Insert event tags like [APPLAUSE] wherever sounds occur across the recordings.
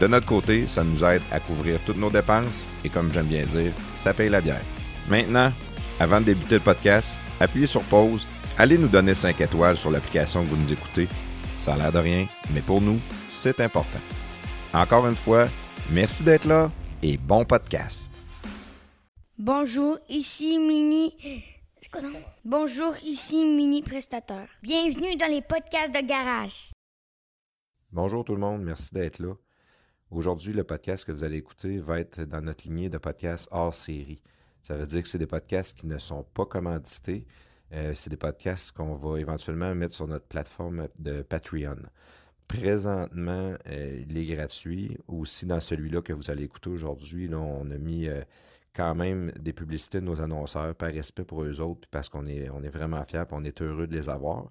De notre côté, ça nous aide à couvrir toutes nos dépenses et comme j'aime bien dire, ça paye la bière. Maintenant, avant de débuter le podcast, appuyez sur pause, allez nous donner 5 étoiles sur l'application que vous nous écoutez. Ça a l'air de rien, mais pour nous, c'est important. Encore une fois, merci d'être là et bon podcast. Bonjour, ici Mini. Bonjour, ici Mini Prestateur. Bienvenue dans les podcasts de garage. Bonjour tout le monde, merci d'être là. Aujourd'hui, le podcast que vous allez écouter va être dans notre lignée de podcasts hors série. Ça veut dire que c'est des podcasts qui ne sont pas commandités. Euh, c'est des podcasts qu'on va éventuellement mettre sur notre plateforme de Patreon. Présentement, euh, il est gratuit. Aussi, dans celui-là que vous allez écouter aujourd'hui, on a mis euh, quand même des publicités de nos annonceurs par respect pour eux autres, parce qu'on est, on est vraiment fiers et on est heureux de les avoir.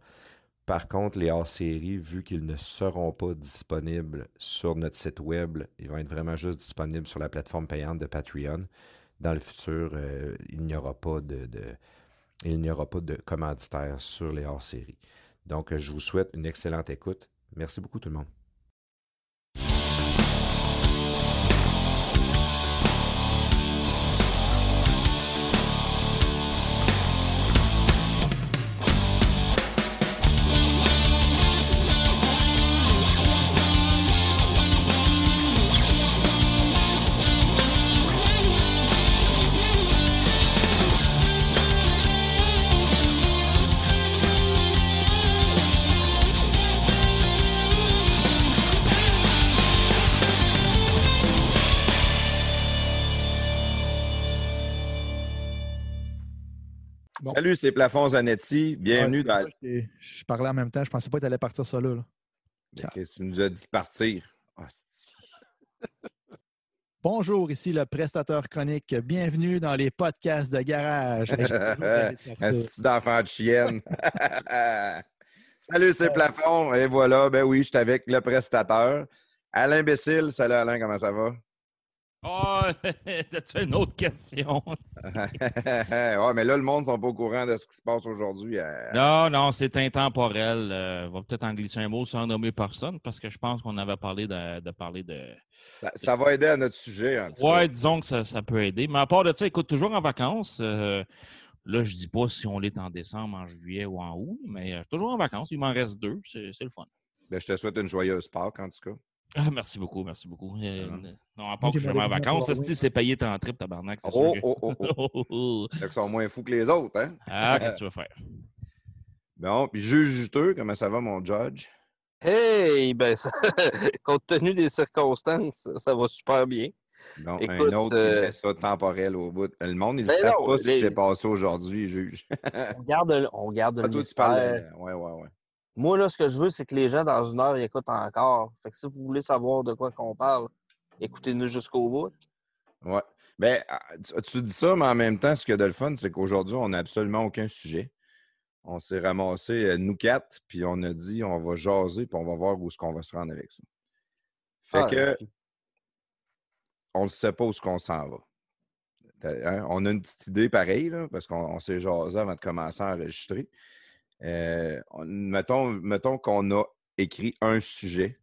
Par contre, les hors-séries, vu qu'ils ne seront pas disponibles sur notre site web, ils vont être vraiment juste disponibles sur la plateforme payante de Patreon. Dans le futur, euh, il n'y aura pas de, il de commanditaire sur les hors-séries. Donc, je vous souhaite une excellente écoute. Merci beaucoup tout le monde. Salut, c'est Plafond Zanetti. Bienvenue dans. Je, parlais en même temps. Je pensais pas que tu allais partir ça là. Qu'est-ce que tu nous as dit de partir? [LAUGHS] Bonjour, ici le prestateur chronique. Bienvenue dans les podcasts de garage. [LAUGHS] Un d'enfant de chienne. [LAUGHS] Salut, c'est Plafond. Et voilà, ben oui, je suis avec le prestateur. Alain Bécile. Salut Alain, comment ça va? Oh, [LAUGHS] t'as-tu une autre question? [LAUGHS] ouais, mais là, le monde ne sont pas au courant de ce qui se passe aujourd'hui. Euh. Non, non, c'est intemporel. Euh, on va peut-être en glisser un mot sans nommer personne parce que je pense qu'on avait parlé de, parler de. Ça, va aider à notre sujet. En ouais, disons que ça, peut aider. Mais à part de ça, écoute, toujours en vacances. Euh, là, je dis pas si on est en décembre, en juillet ou en août, mais toujours en vacances. Il m'en reste deux. C'est le fun. Ben, je te souhaite une joyeuse Pâques, en tout cas. Ah, merci beaucoup, merci beaucoup. Euh, non, à part que je suis en vacances, c'est payé ton trip, tabarnak. Oh, sûr oh, oh, oh, [LAUGHS] oh. Ils sont moins fous que les autres, hein? Ah, qu'est-ce que tu vas faire? Bon, puis juge juteux, comment ça va, mon judge? Hey, ben, [LAUGHS] compte tenu des circonstances, ça va super bien. Non, un autre euh... ça temporel au bout. Le monde, il ne ben sait pas ce qui s'est passé aujourd'hui, juge. [LAUGHS] on garde, on garde ah, le toi, tu parles... Ouais, ouais, ouais. Moi, là, ce que je veux, c'est que les gens, dans une heure, ils écoutent encore. Fait que si vous voulez savoir de quoi qu'on parle, écoutez-nous jusqu'au bout. Ouais. Ben, ah, tu dis ça, mais en même temps, ce qu'il y a de le fun, c'est qu'aujourd'hui, on n'a absolument aucun sujet. On s'est ramassé, euh, nous quatre, puis on a dit, on va jaser, puis on va voir où est-ce qu'on va se rendre avec ça. Fait ah, que, on ne sait pas où est-ce qu'on s'en va. Hein, on a une petite idée pareille, là, parce qu'on s'est jasé avant de commencer à enregistrer. Euh, mettons, mettons qu'on a écrit un sujet,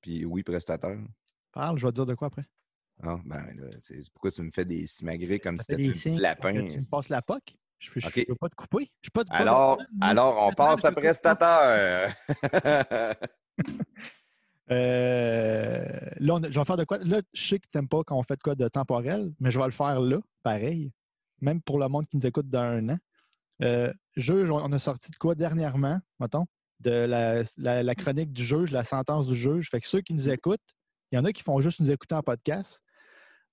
puis oui, prestataire. Parle, je vais te dire de quoi après. Ah, ben là, pourquoi tu me fais des simagrées comme si c'était un petit lapin? Tu me passes la POC? Je ne peux pas te couper. Je pas alors, alors, on passe à prestataire. [LAUGHS] euh, là, je vais faire de quoi? Là, je sais que tu n'aimes pas quand on fait de quoi de temporel, mais je vais le faire là, pareil. Même pour le monde qui nous écoute d'un an. Euh, juge, on a sorti de quoi dernièrement, mettons, de la, chronique du juge, la sentence du juge. Fait que ceux qui nous écoutent, il y en a qui font juste nous écouter en podcast.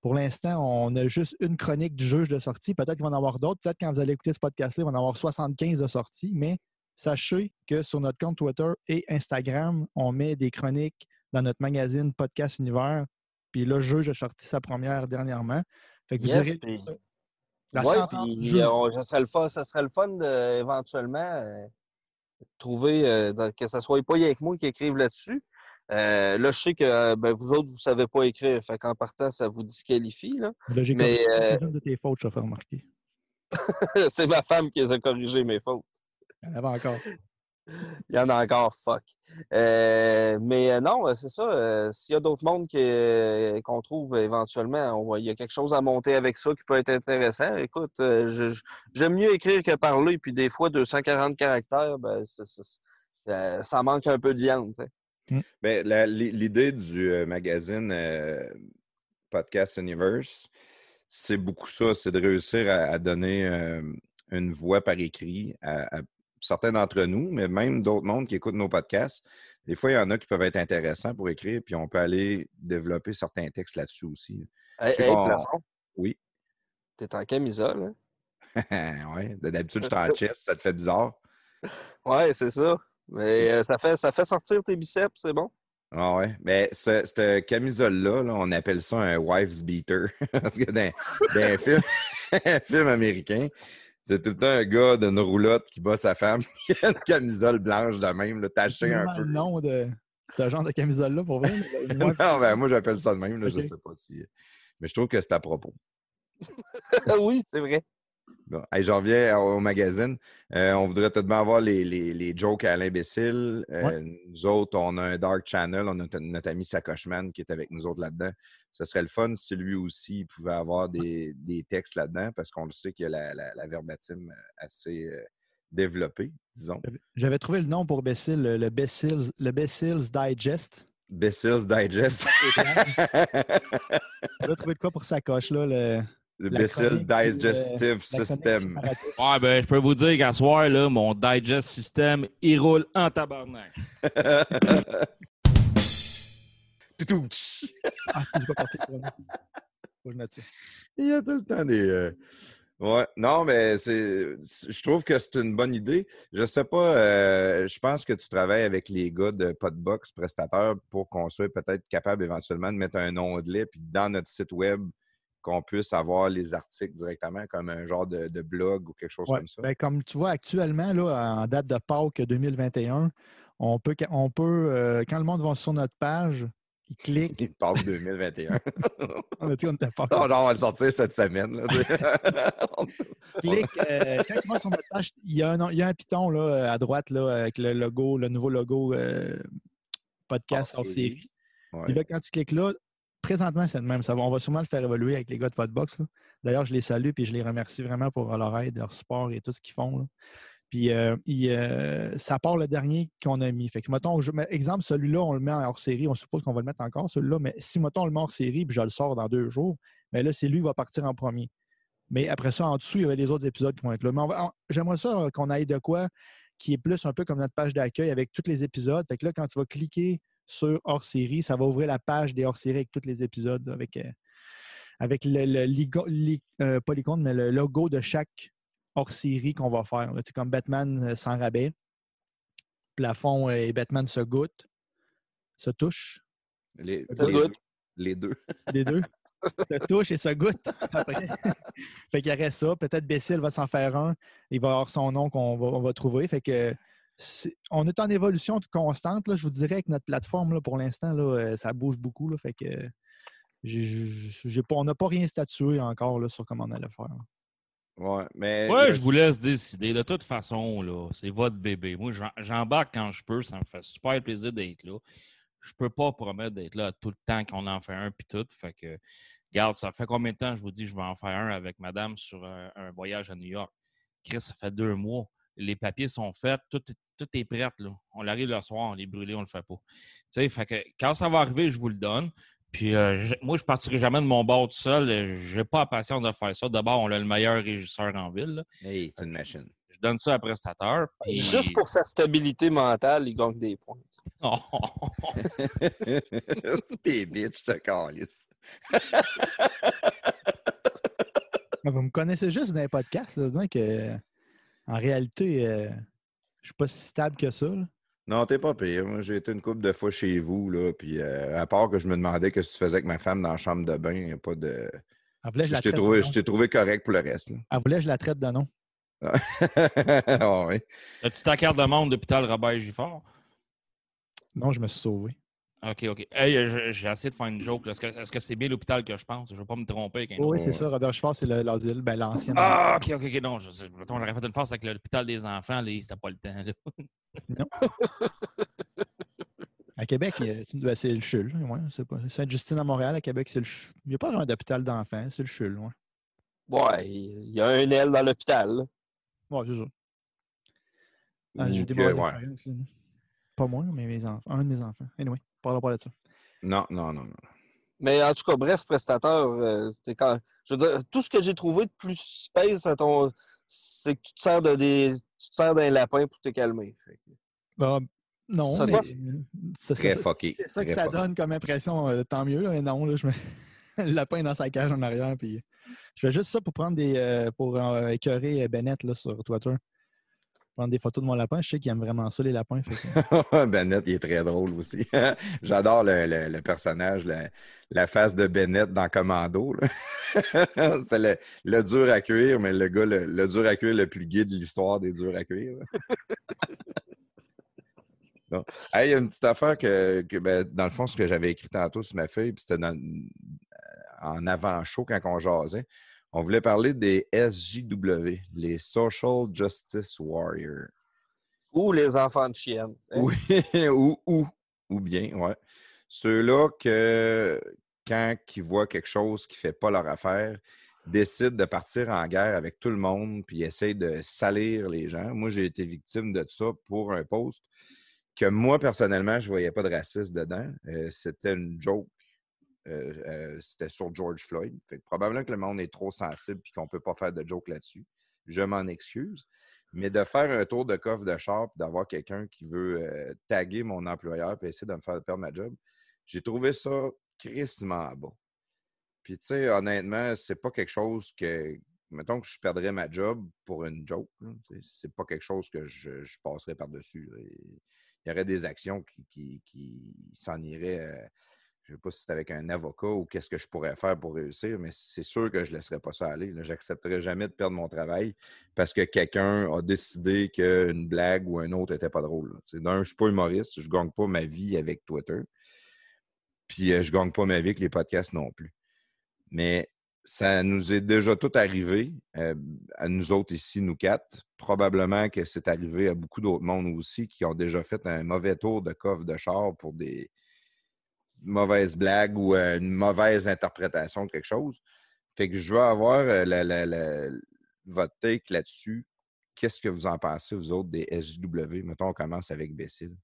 Pour l'instant, on a juste une chronique du juge de sortie. Peut-être qu'il va en avoir d'autres. Peut-être quand vous allez écouter ce podcast-là, il va en avoir 75 de sortie. Mais sachez que sur notre compte Twitter et Instagram, on met des chroniques dans notre magazine Podcast Univers. Puis là, Jeu, j'ai sorti sa première dernièrement. Fait que vous Yes, ça. La Ouais, puis, du jeu. euh, on- ça, serait le fun, ça serait le fun de, éventuellement euh, trouver euh, dans- que ce soit pas que moi qui écrive là-dessus. Euh, là, je sais que ben, vous autres, vous savez pas écrire. Fait qu'en partant, ça vous disqualifie. Là. Là, mais, euh, de tes fautes, je te fais remarquer. [LAUGHS] C'est ma femme qui les a corrigé mes fautes. Y en avait encore. [LAUGHS] Il y en a encore, fuck. Euh, mais euh, non, c'est ça. euh, S'il y a d'autres mondes qu'on trouve éventuellement, on il y a quelque chose à monter avec ça qui peut être intéressant. Écoute, euh, j'aime mieux écrire que parler, puis des fois, 240 caractères, ben, euh, ça manque un peu de viande. sais. Ben, L'idée du magazine euh, Podcast Universe, c'est beaucoup ça, c'est de réussir à, à donner euh, une voix par écrit à, à certains d'entre nous, mais même d'autres mondes qui écoutent nos podcasts. Des fois, il y en a qui peuvent être intéressants pour écrire, puis on peut aller développer certains textes là-dessus aussi. Hey, hey, pas, on- plafond, Oui. t'es en camisole. [LAUGHS] ouais. D'habitude, je suis en [LAUGHS] chest, ça te fait bizarre. Hein? Ouais, c'est ça. Mais euh, ça, fait, ça fait sortir tes biceps, c'est bon? Ah ouais. Mais ce- cette camisole-là, là, on appelle ça un wife's beater. [LAUGHS] Parce que dans, dans un film, un film américain, c'est tout le temps un gars d'une roulotte qui bat sa femme [LAUGHS] qui a une camisole blanche de même, là, tachée un peu. le nom de ce genre de camisole-là, pour vrai. [LAUGHS] non, ben, moi, j'appelle ça de même. Là, Je sais pas si. Mais je trouve que c'est à propos. [LAUGHS] oui, c'est vrai. Bon. Hey, je reviens au au magazine. Euh, on voudrait tout de même avoir les, les, les jokes à l'imbécile. Euh, Nous autres, on a un Dark Channel. On a notre, ami Sacochman qui est avec nous autres là-dedans. Ce serait le fun si lui aussi il pouvait avoir des, des textes là-dedans parce qu'on le sait qu'il y a la, la, la verbatim assez euh, développée, disons. J'avais trouvé le nom pour Bessil, le, le Bessil's, le Bessil's Digest. Bessil's Digest. [LAUGHS] J'avais trouvé de quoi pour sa coche, là. Le, Le euh, Digestive chronique System. Ouais, ben, je peux vous dire qu'à soir, là, mon digest system, il roule en tabarnak. [LAUGHS] Toutou. Ah, j'ai pas parti. Faut que je note ça. Il y a tout le temps des. euh, Ouais, non, mais c'est. c'est- Je trouve que c'est une bonne idée. Je sais pas, euh, je pense que tu travailles avec les gars de Podbox prestataires pour qu'on soit peut-être capable éventuellement de mettre un onglet, puis dans notre site web, qu'on puisse avoir les articles directement, comme un genre de, de blog ou quelque chose Ouais, comme ça? ben, comme tu vois, actuellement, là, en date de Pâques 2021, on peut, on peut euh, quand le monde va sur notre page, il clique. Il passe 2021. On a dit qu'on Pâques. non, non, on va le sortir cette semaine. là, [LAUGHS] clique, euh, quand il va sur notre page, il y a un, il y a un piton là, à droite là, avec le logo, le nouveau logo euh, podcast Hors série. série. Ouais. Puis là, quand tu cliques là, présentement, c'est le même. Ça on va sûrement le faire évoluer avec les gars de Podbox. D'ailleurs, je les salue et je les remercie vraiment pour leur aide, leur support et tout ce qu'ils font. Puis, euh, euh, ça part le dernier qu'on a mis. Fait que, je, exemple, celui-là, on le met hors série. On suppose qu'on va le mettre encore, celui-là. Mais si, mettons, on le met hors série puis je le sors dans deux jours, mais là, c'est lui qui va partir en premier. Mais après ça, en dessous, il y avait les autres épisodes qui vont être là. Mais j'aimerais ça euh, qu'on aille de quoi qui est plus un peu comme notre page d'accueil avec tous les épisodes. Fait que là, quand tu vas cliquer sur hors série, ça va ouvrir la page des hors série avec tous les épisodes, avec, euh, avec le, le ligo- li- euh, pas l'icône, mais le logo de chaque hors série qu'on va faire. sais, comme Batman euh, sans rabais, Plafond et Batman se goûtent, se touchent, Les, goûte. deux. Les deux. les deux. [LAUGHS] se touchent et se goûtent. Après. [LAUGHS] fait qu'il y aurait ça. Peut-être Bessil va s'en faire un. Il va avoir son nom qu'on va, on va trouver. Fait que on est en évolution constante. Là, je vous dirais que notre plateforme, là, pour l'instant, là, euh, ça bouge beaucoup. Là, fait que j'ai- on n'a pas rien statué encore là, sur comment on allait faire. Ouais, mais. Ouais, je vous laisse décider. De toute façon, là, c'est votre bébé. Moi, j'embarque quand je peux. Ça me fait super plaisir d'être là. Je peux pas promettre d'être là tout le temps qu'on en fait un puis tout. Fait que, regarde, ça fait combien de temps je vous dis que je vais en faire un avec madame sur un, un voyage à New York? Chris, ça fait deux mois. Les papiers sont faits. Tout, est- tout est prêt, là. On arrive le soir, on les brûlé, on le fait pas. Tu sais, fait que quand ça va arriver, je vous le donne. Puis euh, je- moi, je partirai jamais de mon bord tout seul. Euh, J'ai pas la patience de faire ça. D'abord, on a le meilleur régisseur en ville. Hey, c'est une machine. Je donne ça à prestateur. puis- Juste pour sa stabilité mentale, il gagne des points. [LAUGHS] Oh, T'es bitch, te calisse. [LAUGHS] Vous me connaissez juste dans les podcasts. Là, donc, euh, en réalité, euh, je suis pas si stable que ça. là. Non, t'es pas pire. Moi, j'ai été une couple de fois chez vous, là, puis euh, à part que je me demandais ce que tu faisais avec ma femme dans la chambre de bain, il n'y a pas de... Voulait que je la Je t'ai trouvé, trouvé correct pour le reste. là. Elle voulait que je la traite de nom. [LAUGHS] Ah oui. As-tu ta carte de monde d'hôpital Robert Gifford? Non, je me suis sauvé. OK, OK. Hey, je- j'ai essayé de faire une joke. Est-ce que c'est bien l'hôpital que je pense? Je ne veux pas me tromper avec un Oui, c'est ça. Robert Schwartz, c'est le- l'asile, ben, l'ancienne. Ah, OK, OK, OK. Non, je, je- mettons, j'aurais fait une farce avec l'hôpital des enfants. Là, c'était pas le temps. là. À Québec, tu- ben, c'est le CHUL. Ouais, Sainte-Justine à Montréal, à Québec, c'est le CHUL. Il n'y a pas vraiment d'hôpital d'enfants, c'est le CHUL. Ouais, Ouais, il y a un aile dans l'hôpital. ouais c'est ça. Ah, J'ai eu Ou des mauvaises ouais. Pas moi, mais mes enfants. Un de mes enfants. Anyway, parlons pas de ça. Non, non, non, non. Mais en tout cas, bref, prestateur, euh, quand... je veux dire, tout ce que j'ai trouvé de plus space à ton. C'est que tu te sers de des. Tu te sers d'un lapin pour te calmer. Fait Bah, non, Ça mais c'est ça, fucké, c'est ça que ça donne comme impression. euh, tant mieux, là, mais non, là, je me... [LAUGHS] le lapin est dans sa cage en arrière. Puis... Je fais juste ça pour prendre des. euh, pour euh, écœurer Bennett là, sur Twitter. Prendre des photos de mon lapin. Je sais qu'il aime vraiment ça, les lapins. que- [LAUGHS] Bennett, il est très drôle aussi. [LAUGHS] J'adore le, le- personnage, la, face de Bennett dans Commando. [LAUGHS] C'est le, dur à cuire, mais le gars, le, dur à cuire le plus gay de l'histoire des durs à cuire. il y a une petite affaire que, que, ben, dans le fond, ce que j'avais écrit tantôt sur ma feuille, puis c'était dans- en avant-show quand on jasait. On voulait parler des SJW, les Social Justice Warriors. Ou les enfants de chienne. hein? Oui, [LAUGHS] ou, ou, ou bien, ouais. Ceux-là que, quand ils voient quelque chose qui ne fait pas leur affaire, décident de partir en guerre avec tout le monde puis essayent de salir les gens. Moi, j'ai été victime de ça pour un post que moi, personnellement, je ne voyais pas de racisme dedans. Euh, c'était une joke. Euh, euh, c'était sur George Floyd. Probablement que le monde est trop sensible et qu'on ne peut pas faire de joke là-dessus. Je m'en excuse. Mais de faire un tour de coffre de char d'avoir quelqu'un qui veut euh, taguer mon employeur et essayer de me faire perdre ma job, j'ai trouvé ça crissement bas. Puis, tu sais, honnêtement, c'est pas quelque chose que. Mettons que je perdrais ma job pour une joke. sais, C'est pas quelque chose que je, passerais par-dessus. Il y aurait des actions qui, qui, s'en iraient. Je ne sais pas si c'est avec un avocat ou qu'est-ce que je pourrais faire pour réussir, mais c'est sûr que je ne laisserais pas ça aller. Je n'accepterais jamais de perdre mon travail parce que quelqu'un a décidé qu'une blague ou un autre n'était pas drôle. D'un, je ne suis pas humoriste, je ne gagne pas ma vie avec Twitter. Puis euh, je ne gagne pas ma vie avec les podcasts non plus. Mais ça nous est déjà tout arrivé, euh, à nous autres ici, nous quatre. Probablement que c'est arrivé à beaucoup d'autres mondes aussi qui ont déjà fait un mauvais tour de coffre de char pour des mauvaises blagues ou euh, une mauvaise interprétation de quelque chose. Fait que je veux avoir euh, la- votre take là-dessus. Qu'est-ce que vous en pensez, vous autres, des SJW? Mettons, on commence avec Bécile.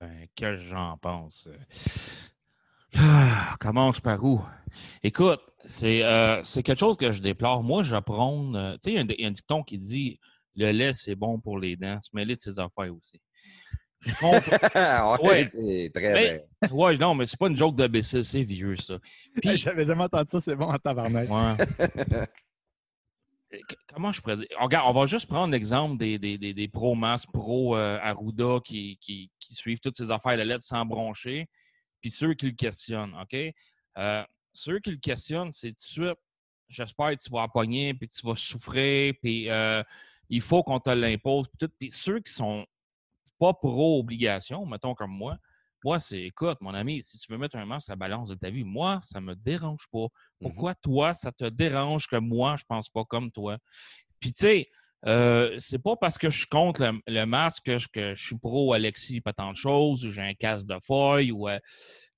Ben, que j'en pense. Ah, commence par où? Écoute, c'est euh, quelque chose que je déplore. Moi, je prône. euh, tu sais, il y, a un dicton qui dit le lait, c'est bon pour les dents. Se mêler de ses affaires aussi. Je comprends. [LAUGHS] ouais, Ouais. c'est très Mais- bien. ouais, non, mais c'est pas une joke de BC, c'est vieux, ça. [LAUGHS] Puis, J'avais jamais entendu ça, c'est bon en tabarnak. Ouais. [LAUGHS] Euh, Comment je pourrais dire? On, regarde, on va juste prendre l'exemple des, des, des, des pro-mass, pro-Arruda qui, qui, qui suivent toutes ces affaires de lettres sans broncher, puis ceux qui le questionnent, OK? Euh, ceux qui le questionnent, c'est tout de suite, j'espère que tu vas pogner, puis que tu vas souffrir, puis euh, il faut qu'on te l'impose, puis tout. Puis ceux qui sont pas pro-obligation, mettons comme moi, moi, c'est, écoute, mon ami, si tu veux mettre un masque à la balance de ta vie, moi, ça me dérange pas. Pourquoi toi, ça te dérange que moi, je pense pas comme toi? Puis, tu sais, euh, c'est pas parce que je suis contre le, le masque que je, que je suis pro Alexis, pas tant de choses, ou j'ai un casse de feuille, ou euh,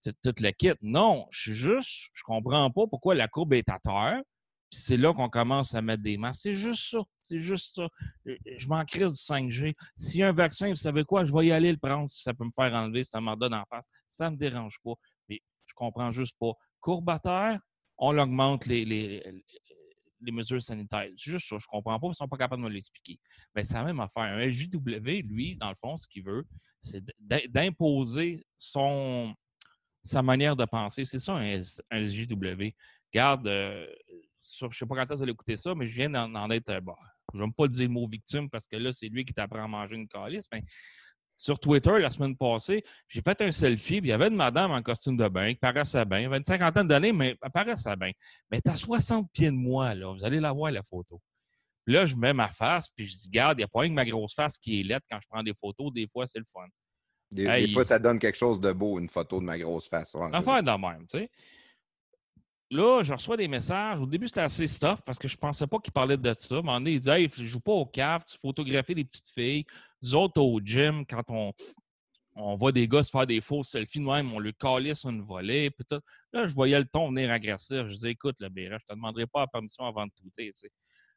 tout, tout le kit. Non, je suis juste, je comprends pas pourquoi la courbe est à terre. Puis c'est là qu'on commence à mettre des masques. C'est juste ça. C'est juste ça. Je- Je m'en crise du 5G. S'il y a un vaccin, vous savez quoi? Je vais y aller le prendre si ça peut me faire enlever ce mandat d'en face. Ça ne me dérange pas. Mais je comprends juste pas. Terre, on augmente les, mesures sanitaires. C'est juste ça. Je comprends pas. Ils ne sont pas capables de me l'expliquer. Mais c'est la même affaire. Un JW, lui, dans le fond, ce qu'il veut, c'est d'im- d'imposer son sa manière de penser. C'est ça, un, un SJW. Regarde, euh, sur, je ne sais pas quand vous allez écouter ça, mais je viens d'en être. euh, bon, je ne vais pas dire le mot victime parce que là, c'est lui qui t'apprend à manger une calice, mais sur Twitter la semaine passée, j'ai fait un selfie, puis il y avait une madame en costume de bain qui paraissait bien. Elle avait une cinquantaine d'années, mais elle paraissait bien. Mais tu as 60 pieds de moi, là. Vous allez la voir, la photo. Puis là, je mets ma face, puis je dis, garde, il n'y a pas que ma grosse face qui est laide quand je prends des photos. Des fois, c'est le fun. Des, des fois, ça donne quelque chose de beau, une photo de ma grosse face. Ouais, Enfin, de même, tu sais. Là, je reçois des messages. Au début, c'était assez stuff parce que je pensais pas qu'il parlait de ça. Moment donné, il dit Hey, je joue pas au caf, tu photographies des petites filles. Nous autres, au gym, quand on, on voit des gars se faire des faux selfies, nous même, on le calisse une volée. Puis tout. Là, je voyais le ton venir agressif. Je disais Écoute, le BR, je te demanderai pas la permission avant de tweeter. Tu sais.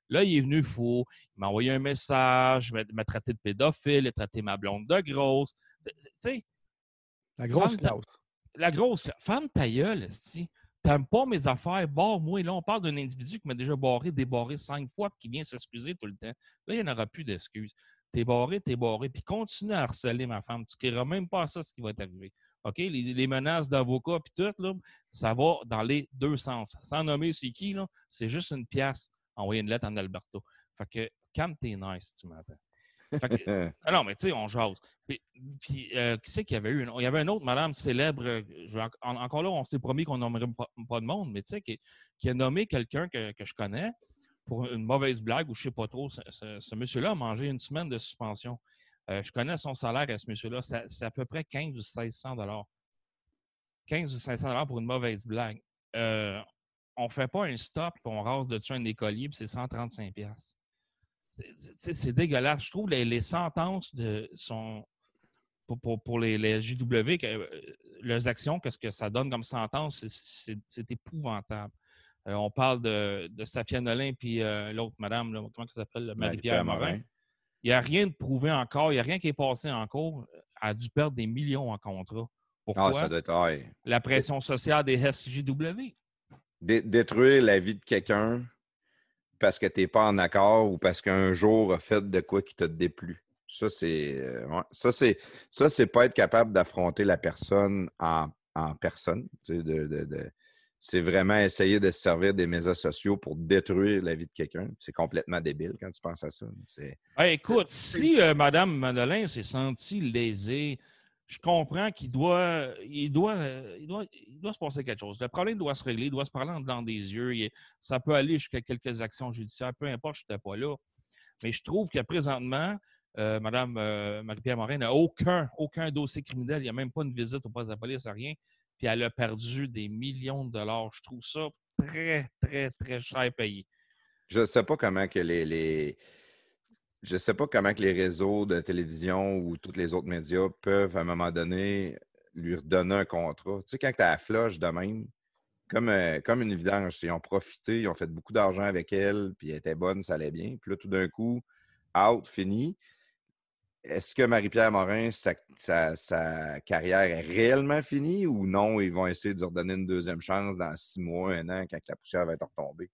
Là, il est venu fou. Il m'a envoyé un message. Il m'a traité de pédophile. Il a traité ma blonde de grosse. Tu sais. La grosse classe. La grosse. Femme ta gueule, T'aimes pas mes affaires, barre-moi. Là, on parle d'un individu qui m'a déjà barré, débarré cinq fois, puis qui vient s'excuser tout le temps. Là, il n'y en aura plus d'excuses. T'es barré, t'es barré, puis continue à harceler ma femme. Tu ne créeras même pas ça, ce qui va t'arriver. OK? Les, menaces d'avocat, puis tout, là, ça va dans les deux sens. Sans nommer c'est qui, là, c'est juste une pièce. Envoyer une lettre en Alberto. Fait que, calme tes nice, tu m'entends. [LAUGHS] ah non, mais tu sais, on jase. Puis, euh, qui c'est qu'il y avait eu? Il y avait une autre madame célèbre. Euh, encore là, on s'est promis qu'on nommerait pas, de monde, mais tu sais, qui, a nommé quelqu'un que, je connais pour une mauvaise blague ou je ne sais pas trop. Ce, monsieur-là a mangé une semaine de suspension. Euh, je connais son salaire à ce monsieur-là. C'est à peu près 15 ou 1600 15 ou 1600 pour une mauvaise blague. on ne fait pas un stop, et on rase dessus un écolier, puis c'est 135 c'est dégueulasse. Je trouve les, les sentences de, sont pour, pour, les, les, JW, que, euh, leurs actions, qu'est-ce que ça donne comme sentence, c'est épouvantable. Euh, on parle de, de Safia Nolin puis euh, l'autre madame, comment elle s'appelle? Marie-Pierre Morin. Il n'y a rien de prouvé encore, il n'y a rien qui est passé encore. Elle a dû perdre des millions en contrat. Pourquoi? Ah, ça doit être... La pression sociale des SJW. détruire la vie de quelqu'un parce que tu n'es pas en accord ou parce qu'un jour a fait de quoi qui te déplu? Ça, c'est euh, ça, c'est ça, c'est pas être capable d'affronter la personne en, personne. c'est vraiment essayer de se servir des médias sociaux pour détruire la vie de quelqu'un. C'est complètement débile quand tu penses à ça. écoute, si euh, Mme Madeleine s'est sentie lésée je comprends qu'il doit, il doit, il doit, il doit se passer quelque chose. Le problème doit se régler, il doit se parler dans des yeux. ça peut aller jusqu'à quelques actions judiciaires, peu importe, je n'étais pas là. Mais je trouve que présentement, euh, Mme euh, Marie-Pierre Morin n'a aucun, aucun dossier criminel. Il n'y a même pas une visite au poste de police, rien. Puis elle a perdu des millions de dollars. Je trouve ça très, très, très cher payé. Je ne sais pas comment que les je ne sais pas comment que les réseaux de télévision ou tous les autres médias peuvent, à un moment donné, lui redonner un contrat. Tu sais, quand tu as la floche de même, comme, euh, une vidange, ils ont profité, ils ont fait beaucoup d'argent avec elle, puis elle était bonne, ça allait bien. Puis là, tout d'un coup, out, fini. Est-ce que Marie-Pierre Morin, sa, sa, carrière est réellement finie ou non? Ils vont essayer de lui redonner une deuxième chance dans six mois, un an, quand la poussière va être retombée?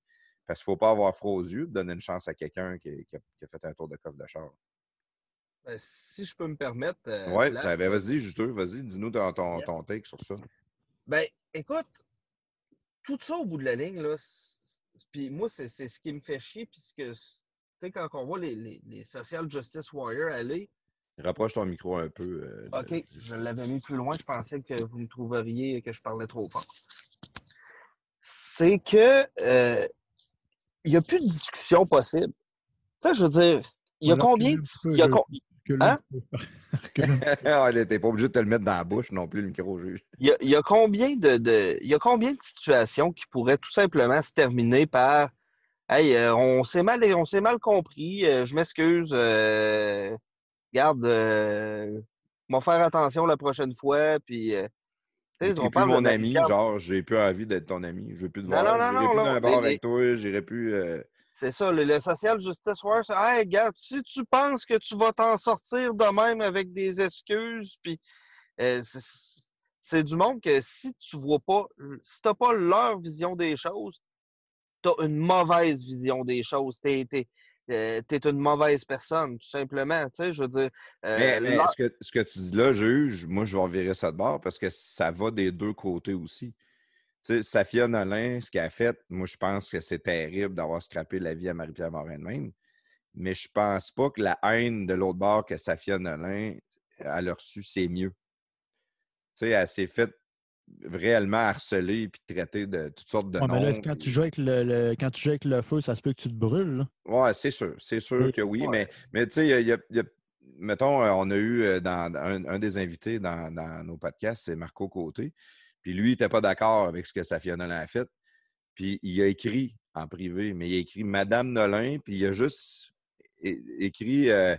Parce qu'il ne faut pas avoir froid aux yeux de donner une chance à quelqu'un qui, a fait un tour de coffre de char. Ben, si je peux me permettre. Euh, oui, ben, vas-y, juteux, vas-y, dis-nous ton, ton, take sur ça. Ben, écoute, tout ça au bout de la ligne, là, puis moi, c'est ce qui me fait chier, puisque, tu sais, quand on voit les, les, Social Justice Warriors aller. Rapproche ton micro un peu. Euh, OK, je l'avais mis plus loin, je pensais que vous me trouveriez que je parlais trop fort. C'est que euh, il n'y a plus de discussion possible. Tu sais, je veux dire, il y a combien de. Il y a [LAUGHS] Hein? [LAUGHS] T'es pas obligé de te le mettre dans la bouche non plus, le micro juge. Il y a, combien de, il y a combien de situations qui pourraient tout simplement se terminer par Hey, euh, on s'est mal, on s'est mal compris, euh, je m'excuse. Euh, garde, euh, va faire attention la prochaine fois, puis sais, plus mon ami, genre, j'ai plus envie d'être ton ami. Je veux plus te voir. Non, non, non, plus dans un bar avec toi, j'irai plus. Euh, c'est ça, le, social justice c'est Hey, regarde, si tu penses que tu vas t'en sortir de même avec des excuses, puis euh, c'est du monde que si tu vois pas, si t'as pas leur vision des choses, t'as une mauvaise vision des choses. T'es, euh, tu es une mauvaise personne, tout simplement. Tu sais, je veux dire. Euh, mais, ce, que, ce, que, tu dis là, juge, moi, je vais revirer ça de bord parce que ça va des deux côtés aussi. Tu sais, Safia Nolin, ce qu'elle a fait, moi, je pense que c'est terrible d'avoir scrappé la vie à Marie-Pierre Morin même. Mais je pense pas que la haine de l'autre bord que Safia Nolin a reçu, c'est mieux. Tu sais, elle s'est faite réellement harceler puis traiter de toutes sortes de Ouais, là, quand, tu joues avec le, le- quand tu joues avec le feu, ça se peut que tu te brûles. Ouais, c'est sûr. C'est sûr que oui. Ouais. Mais, mais tu sais, il y a- y mettons, euh, on a eu euh, dans, un, un des invités dans, dans nos podcasts, c'est Marco Côté. Puis lui, il n'était pas d'accord avec ce que Safia Nolin a fait. Puis il a écrit en privé, mais il a écrit Madame Nolin, puis il a juste écrit, euh,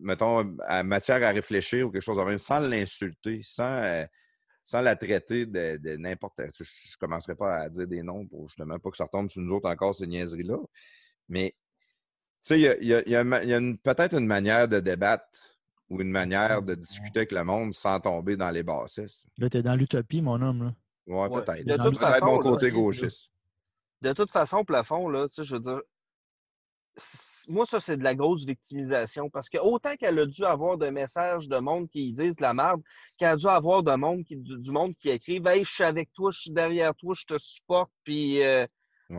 mettons, à matière à réfléchir ou quelque chose de même, sans l'insulter, sans, euh, sans la traiter de, de n'importe. Je ne commencerai pas à dire des noms pour justement pas que ça retombe sur nous autres encore, ces niaiseries-là. Mais, tu sais, il y a, y y y peut-être une manière de débattre ou une manière de discuter avec le monde sans tomber dans les bassesses. Là, tu es dans l'utopie, mon homme. Là. Ouais, Ouais. peut-être. De toute façon, mon côté là, gauchiste. de toute façon, plafond, là, tu sais, je veux dire, moi, ça, c'est de la grosse victimisation parce que autant qu'elle a dû avoir de messages de monde qui disent de la merde, qu'elle a dû avoir de monde qui, du, monde qui écrit Hey, je suis avec toi, je suis derrière toi, je te supporte. Puis, euh,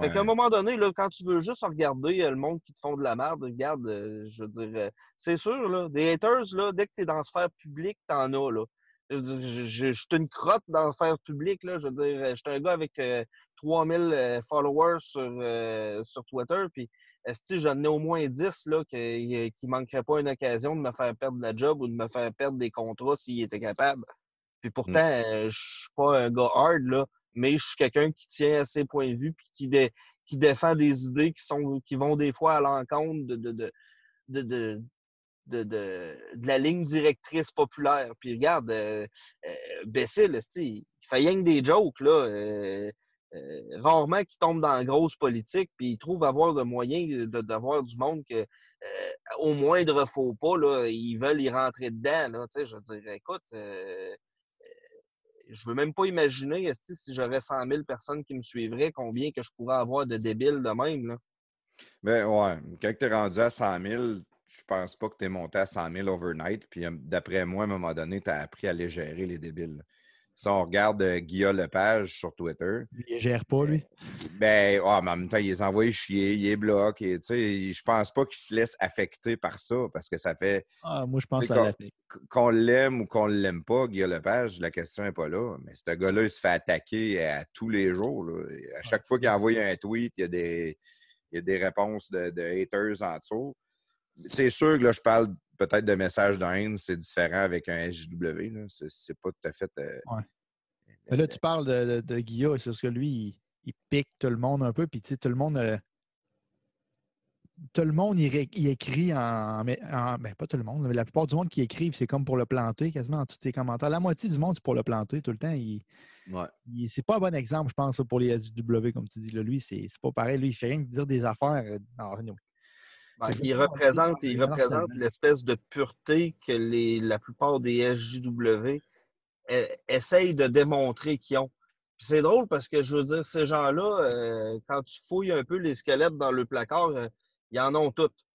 fait qu'à un moment donné, là, quand tu veux juste regarder euh, le monde qui te font de la merde, regarde, euh, je veux dire, c'est sûr, là, des haters, là, dès que tu es dans la sphère publique, t'en as, là. Je veux dire, je, je- je suis une crotte dans la sphère publique, là. Je veux dire, je suis un gars avec euh, 3000 euh, followers sur, euh, sur Twitter, puis si j'en ai au moins 10 là, qui ne manqueraient pas une occasion de me faire perdre la job ou de me faire perdre des contrats s'il était capable? Puis pourtant, euh, je suis pas un gars hard, là, mais je suis quelqu'un qui tient à ses points de vue puis qui, dé- qui défend des idées qui sont qui vont des fois à l'encontre de, de, de, de, de, de, de- de la ligne directrice populaire. Puis regarde, euh, euh, Bécile, il fait rien que des jokes, là. euh, euh, rarement qu'il tombe dans la grosse politique, puis il trouve avoir de moyens de- d'avoir du monde que, euh, au moindre faux pas, là, ils veulent y rentrer dedans. Là, je dire, écoute, euh, euh, je veux même pas imaginer si j'aurais 100 000 personnes qui me suivraient, combien que je pourrais avoir de débiles de même. Là. Ben ouais, quand tu es rendu à 100 000, je pense pas que tu es monté à 100 000 overnight. Puis d'après moi, à un moment donné, tu as appris à les gérer, les débiles. Si on regarde euh, Guillaume Lepage sur Twitter, Il ne gère pas, lui? ben, ah, mais en même temps, il les envoie chier, il est bloc. Et, je pense pas qu'il se laisse affecter par ça parce que ça fait Ah, moi, je pense à qu- qu'on l'aime ou qu'on l'aime pas, Guillaume Lepage, la question n'est pas là. Mais ce gars-là, il se fait attaquer à tous les jours. là. À chaque fois qu'il envoie un tweet, il y a des, il y a des réponses de, de haters en dessous. C'est sûr que là, je parle peut-être de messages de haine, c'est différent avec un SJW. C'est pas tout à fait. euh, Mais là, tu parles de, de, de Guilla, c'est parce que lui, il, il pique tout le monde un peu, puis tu sais, tout le monde. euh, tout le monde, il, ré- il écrit en, mais- en- Ben, pas tout le monde, mais la plupart du monde qui écrivent, c'est comme pour le planter, quasiment en tous ses commentaires. La moitié du monde, c'est pour le planter tout le temps. Il, Ouais. il- c'est pas un bon exemple, je pense, pour les SW, comme tu dis. Là. Lui, c'est pas pareil. Lui, il fait rien que dire des affaires. euh, non. Ben, il représente, il représente l'espèce de pureté que les, la plupart des SJW e- essayent de démontrer qu'ils ont. C'est drôle parce que je veux dire, ces gens-là, euh, quand tu fouilles un peu les squelettes dans le placard, euh, ils en ont toutes.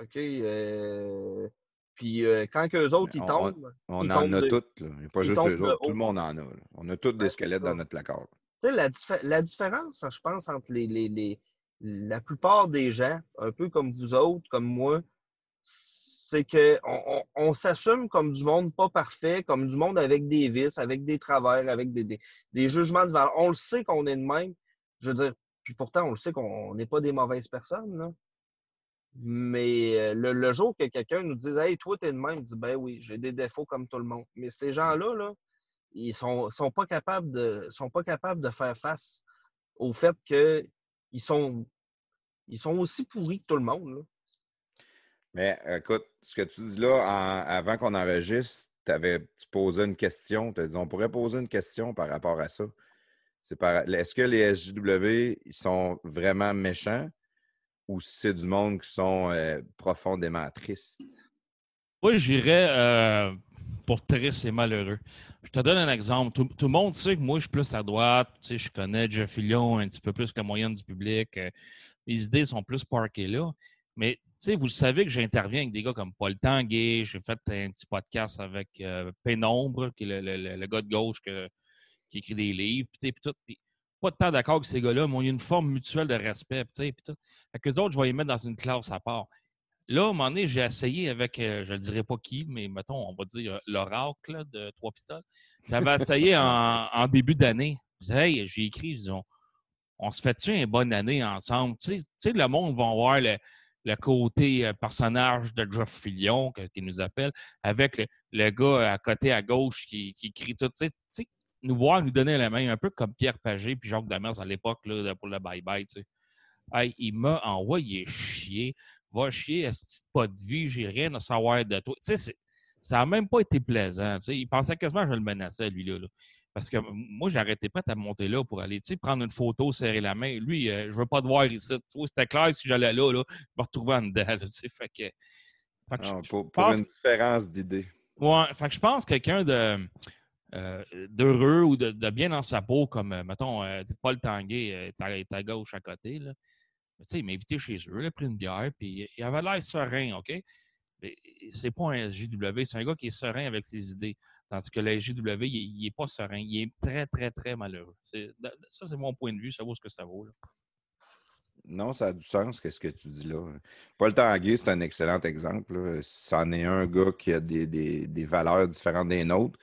OK? euh, puis quand qu'eux autres, ils On- tombent, On Ils en tombent a de- toutes. là. Il y a Pas juste eux autres. Tout le monde en a. là. On a Ouais, des squelettes dans notre placard. Tu sais, la, la différence, je pense, entre les, les, les- la plupart des gens, un peu comme vous autres, comme moi, c'est que on, s'assume comme du monde pas parfait, comme du monde avec des vices, avec des travers, avec des, jugements de valeur. On le sait qu'on est de même. Je veux dire, puis pourtant, on le sait qu'on n'est pas des mauvaises personnes. Mais euh, le, jour que quelqu'un nous dise Hey, toi, t'es de même, dit Ben oui, j'ai des défauts comme tout le monde. Mais ces gens-là, là, ils sont, sont pas capables de faire face au fait que ils sont ils sont aussi pourris que tout le monde. là. Mais écoute, ce que tu dis là, en- avant qu'on enregistre, t'avais- tu posais une question. Tu as dit on pourrait poser une question par rapport à ça. C'est par... Est-ce que les SJW ils sont vraiment méchants ou si c'est du monde qui sont euh, profondément tristes? Moi, j'irais euh, pour triste et malheureux. Je te donne un exemple. Tout, tout le monde sait que moi, je suis plus à droite. Tu sais, je connais Jeff Fillion un petit peu plus que la moyenne du public. Les idées sont plus parquées là. Mais tu sais, vous le savez que j'interviens avec des gars comme Paul Tanguay. J'ai fait un petit podcast avec euh, Pénombre, qui est le, le- le- gars de gauche que- qui écrit des livres. Puis, tu sais, puis tout. Pas de temps d'accord avec ces gars-là, mais on a une forme mutuelle de respect. tu sais, Puis tout. Fait que les autres, je vais les mettre dans une classe à part. Là, à un moment donné, j'ai essayé avec, euh, je ne dirais pas qui, mais mettons, on va dire euh, l'oracle de Trois Pistoles. J'avais essayé [LAUGHS] en, en début d'année. Hey, j'ai écrit, disons, on se fait-tu une bonne année ensemble? Tu sais, le monde va voir le, le côté euh, personnage de Jeff Fillion, qui nous appelle, avec le, le gars à côté à gauche qui, qui crie tout. Tu sais, nous voir, nous donner la main, un peu comme Pierre Pagé puis Jacques Demers à l'époque pour le bye-bye. Tu sais. Hey, il m'a envoyé chier. Va chier, est pas de vie, j'ai rien à savoir de toi. Tu sais, ça n'a même pas été plaisant. Il pensait quasiment que je le menaçais, lui-là. là. Parce que moi, j'arrêtais pas à monter là pour aller prendre une photo, serrer la main. Lui, euh, je veux pas te voir ici. C'était clair, si j'allais là, là, je me retrouvais en dedans. là, fait que, fait que je- Non, je pour, pense une différence d'idées. Ouais, fait que je pense que quelqu'un de euh, d'heureux ou de, de bien dans sa peau, comme, euh, mettons, euh, Paul Tanguay, est à- gauche à côté, là. Mais il m'a invité chez eux, il a pris une bière, puis il avait l'air serein, OK? C'est pas un SJW, c'est un gars qui est serein avec ses idées. Tandis que le SJW, il n'est pas serein. Il est très, très, très malheureux. Ça, c'est mon point de vue. Ça vaut ce que ça vaut. là. Non, ça a du sens, qu'est-ce que tu dis là. Paul Tanguay, c'est un excellent exemple. C'en est un gars qui a des, des- des valeurs différentes des nôtres,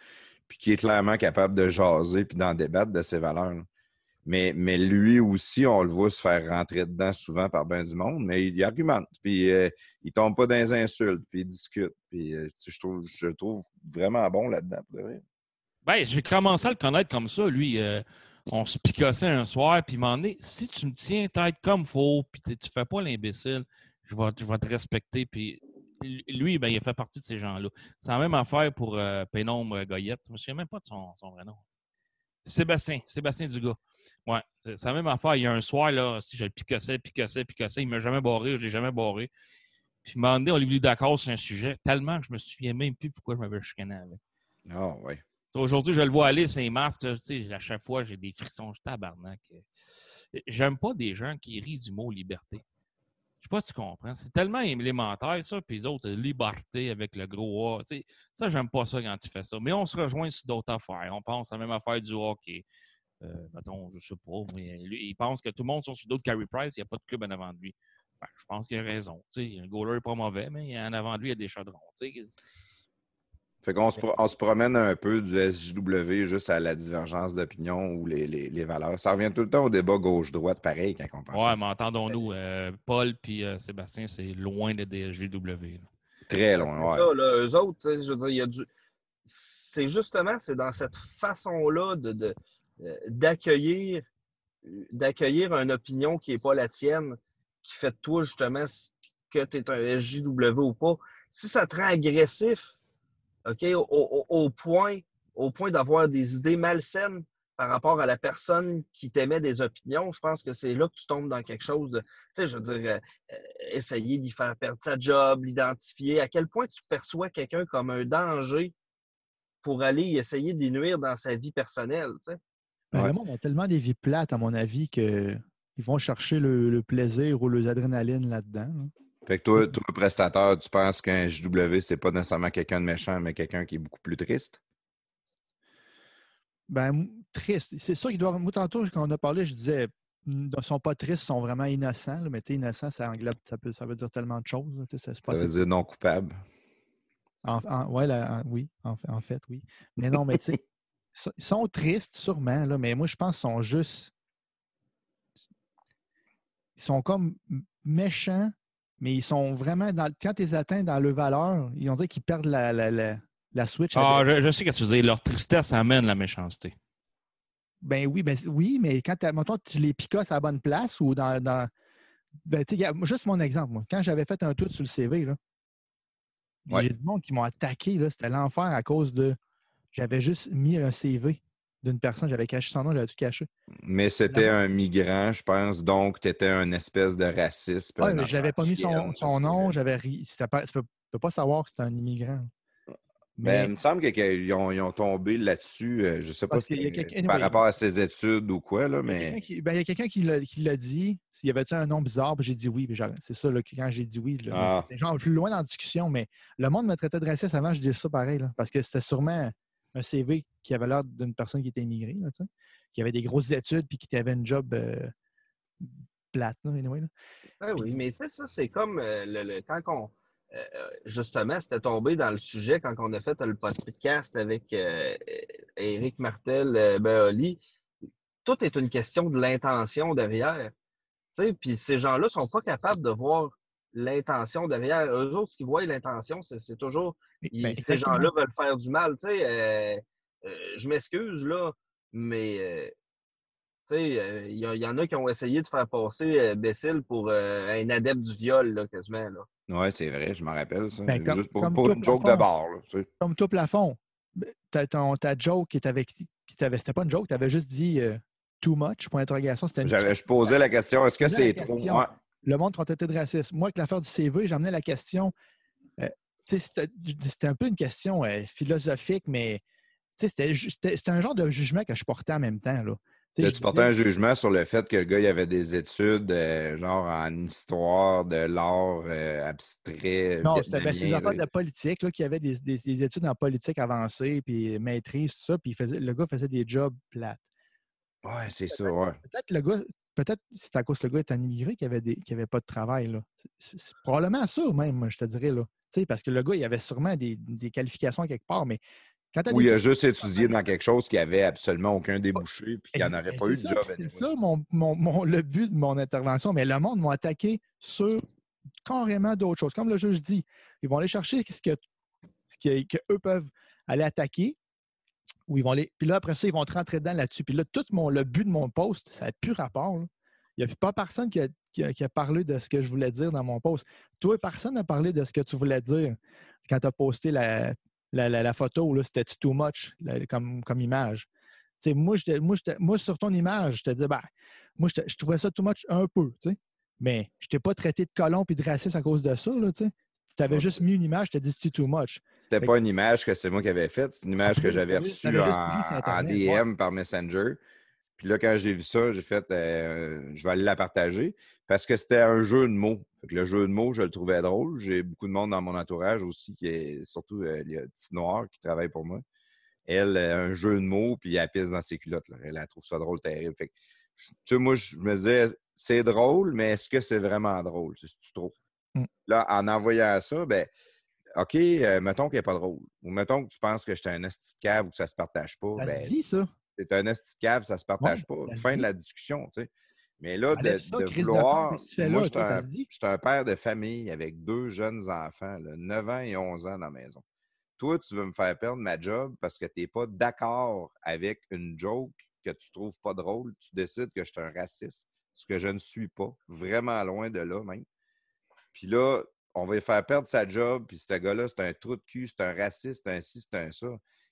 puis qui est clairement capable de jaser puis d'en débattre de ses valeurs. Mais, lui aussi, on le voit se faire rentrer dedans souvent par bien du monde, mais il argumente, puis euh, il tombe pas dans les insultes, puis il discute. Puis euh, je, trouve, je le trouve vraiment bon là-dedans. pour. Ben, j'ai commencé à le connaître comme ça. Lui, euh, on se picossait un soir, puis il m'a dit si tu me tiens tête comme faut, puis tu fais pas l'imbécile, je vais, te respecter. Puis lui, ben, il fait partie de ces gens-là. C'est la même affaire pour euh, Pénombre Goyette. Je ne me souviens même pas de son vrai nom. Sébastien, Sébastien Dugas. Ouais, c'est c'est la même affaire. Il y a un soir, là, si je le picossais, picossais, picossais, il ne m'a jamais barré, je ne l'ai jamais barré. Puis il m'a demandé, on est venu d'accord sur un sujet, tellement que je me souviens même plus pourquoi je m'avais chicané avec. Ah, ouais. Aujourd'hui, je le vois aller, ses masques, là, tu sais, à chaque fois, j'ai des frissons, je tabarnak. J'aime pas des gens qui rient du mot liberté. Je sais pas si tu comprends. C'est tellement élémentaire, ça, puis les autres, liberté avec le gros A. tu sais, ça, j'aime pas ça quand tu fais ça. Mais on se rejoint sur d'autres affaires. On pense à la même affaire du hockey. Euh, mettons, je sais pas, mais lui, il pense que tout le monde sont sur d'autres Carey Price, il n'y a pas de club en avant de lui. Ben, je pense qu'il a raison. Tu sais, un goaler n'est pas mauvais, mais en avant de lui, il y a des chaudrons. Fait qu'on se, pro- on se promène un peu du SJW juste à la divergence d'opinion ou les, les- les valeurs. Ça revient tout le temps au débat gauche-droite, pareil, quand on pense à Ouais, mais entendons-nous, euh, Paul puis euh, Sébastien, c'est loin de là. Très loin, ouais. ça, là, eux autres, je veux dire, il y a du. C'est justement, c'est dans cette façon-là de, de- euh, d'accueillir, d'accueillir une opinion qui n'est pas la tienne, qui fait de toi, justement, que tu es un SJW ou pas. Si ça te rend agressif, OK, au, au- au point, au point d'avoir des idées malsaines par rapport à la personne qui t'émet des opinions, je pense que c'est là que tu tombes dans quelque chose de. Tu sais, je veux dire, euh, essayer d'y faire perdre sa job, l'identifier, à quel point tu perçois quelqu'un comme un danger pour aller essayer d'y nuire dans sa vie personnelle, tu sais? Ben, Ouais. Le monde a tellement des vies plates, à mon avis, qu'ils vont chercher le, le plaisir ou l'adrénaline là-dedans. là. Fait que toi, toi, prestataire, tu penses qu'un JW, c'est pas nécessairement quelqu'un de méchant, mais quelqu'un qui est beaucoup plus triste? Ben, triste. C'est sûr qu'ils doivent. Moi, tantôt, quand on a parlé, je disais, ils ne sont pas tristes, ils sont vraiment innocents. là. mais tu sais, innocent, ça, englobe- ça, peut, ça veut dire tellement de choses. là. Ça Ça veut dire non coupable. En, en- ouais, là, en- oui, en, fait- oui. Mais non, mais tu sais, [LAUGHS] ils sont- ils sont tristes, sûrement, là, mais moi, je pense qu'ils sont juste. Ils sont comme méchants, mais ils sont vraiment. Dans, quand tu les atteins dans le valeur, ils ont dit qu'ils perdent la, la, la, la switch. Ah, je, je sais que tu dire, leur tristesse amène la méchanceté. Ben oui, ben, oui, mais quand mettons, tu les picasses à la bonne place ou dans. dans ben, juste mon exemple, moi. Quand j'avais fait un tout sur le CV, là, Ouais. j'ai du monde qui m'ont attaqué, là, c'était l'enfer à cause de. J'avais juste mis un CV d'une personne, j'avais caché son nom, j'avais tout caché? Mais c'était un migrant, je pense, donc tu étais un espèce de raciste. Un mais j'avais pas mis son, son nom, j'avais ri. c'était Tu peux, peux pas savoir que c'est un immigrant. Ben, Mais il me semble qu'ils ont, ils ont tombé là-dessus, euh, je sais pas si c'était par rapport à ses études ou quoi, là, il y a quelqu'un mais qui- ben, il y a quelqu'un qui l'a- dit. S'il y avait-tu un nom bizarre, j'ai dit oui. C'est ça, là, quand j'ai dit oui. là, Ah. genre plus loin dans la discussion, mais le monde me traitait de raciste avant, je disais ça pareil. là, parce que c'était sûrement un CV qui avait l'air d'une personne qui était immigrée, là, qui avait des grosses études puis qui avait une job euh, plate. Là, anyway, là. Oui, mais c'est ça, c'est comme euh, le, le- quand on. euh, euh, justement, c'était tombé dans le sujet quand on a fait le podcast avec Éric Martel euh, Beoli. Tout est une question de l'intention derrière. Puis ces gens-là ne sont pas capables de voir l'intention derrière. Eux autres, ce qu'ils voient, l'intention, c'est toujours. Ils- Ben, ces gens-là veulent faire du mal. Tu sais, euh, euh, je m'excuse, là, mais. euh, tu sais, euh, il y, y en a qui ont essayé de faire passer euh, Bécile pour euh, un adepte du viol, là, quasiment. Là. Ouais, c'est vrai, je m'en rappelle ça. Ben, comme- Juste pour, comme pour tout une joke de là, tu sais. Comme toi, plafond. Ta, ton- ta joke qui t'avait. C'était pas une joke, tu avais juste dit euh, too much, point d'interrogation. C'était une J'avais- Je posais la question, est-ce que c'est trop? Ouais. le monde été de raciste. Moi, avec l'affaire du CV, j'amenais la question. C'était un peu une question euh, philosophique, mais c'était un genre de jugement que je portais en même temps. Là. Tu Là, portais un jugement sur le fait que le gars, il avait des études, euh, genre en histoire de l'art euh, abstrait. Non, c'était ben, c'était des affaires de politique, là, qui avaient des, des- des études en politique avancée, puis maîtrise, tout ça, puis il faisait, le gars faisait des jobs plates. Ouais, c'est ça, ouais. Peut-être le gars, peut-être c'est à cause que le gars est un immigré qui avait, des, qui avait pas de travail. Là. C'est probablement ça même, je te dirais. Là. Tu sais, parce que le gars, il avait sûrement des, des qualifications quelque part, mais quand tu Ou il a juste étudié dans quelque chose qui avait absolument aucun débouché, puis qu'il n'y en aurait pas eu de job. C'est ça mon, mon- mon- le but de mon intervention, mais le monde m'a attaqué sur carrément d'autres choses. Comme le juge dit, ils vont aller chercher ce que, ce que, que eux peuvent aller attaquer, ils vont aller. Puis là, après ça, ils vont te rentrer dedans là-dessus. Puis là, tout mon, le but de mon post, ça n'a plus rapport. là. Il n'y a pas personne qui a, qui a- qui a parlé de ce que je voulais dire dans mon post. Toi, personne n'a parlé de ce que tu voulais dire quand tu as posté la, la, la- la photo. C'était too much là, comme, comme image. Moi, moi, moi, sur ton image, je te dis, ben, moi, je trouvais ça too much un peu. Mais je t'ai pas traité de colon et de raciste à cause de ça, tu avais Ouais. juste mis une image, je t'ai dit c'est too much. C'était pas une image que c'est moi qui avais faite, c'est une image que j'avais [LAUGHS] reçue en, DM par Messenger. Puis là, quand j'ai vu ça, j'ai fait euh, je vais aller la partager parce que c'était un jeu de mots. Fait que le jeu de mots, je le trouvais drôle. J'ai beaucoup de monde dans mon entourage aussi, qui est surtout euh, il y a Petit Noir qui travaille pour moi. Elle, euh, un jeu de mots, puis elle pisse dans ses culottes. là. Elle, elle trouve ça drôle, terrible. Fait que, tu sais, moi, je me disais, c'est drôle, mais est-ce que c'est vraiment drôle? C'est-tu trop? Mm. Là, en envoyant ça, ben, OK, euh, mettons qu'elle n'est pas drôle. Ou mettons que tu penses que j'étais un esti de cave ou que ça se partage pas. Ça Ben, se dit, ça. C'est un esti de cave, ça se partage Ouais, pas. Fin de la discussion, tu sais. Mais là, de, Enlève ça, de crise de vouloir. moi, là, je suis un, père de famille avec deux jeunes enfants, là, 9 ans et 11 ans dans la maison. Toi, tu veux me faire perdre ma job parce que tu n'es pas d'accord avec une joke que tu trouves pas drôle. Tu décides que je suis un raciste, ce que je ne suis pas. Vraiment loin de là, même. Puis là, on va lui faire perdre sa job, puis ce gars-là, c'est un trou de cul, c'est un raciste, c'est un ci, c'est un ça.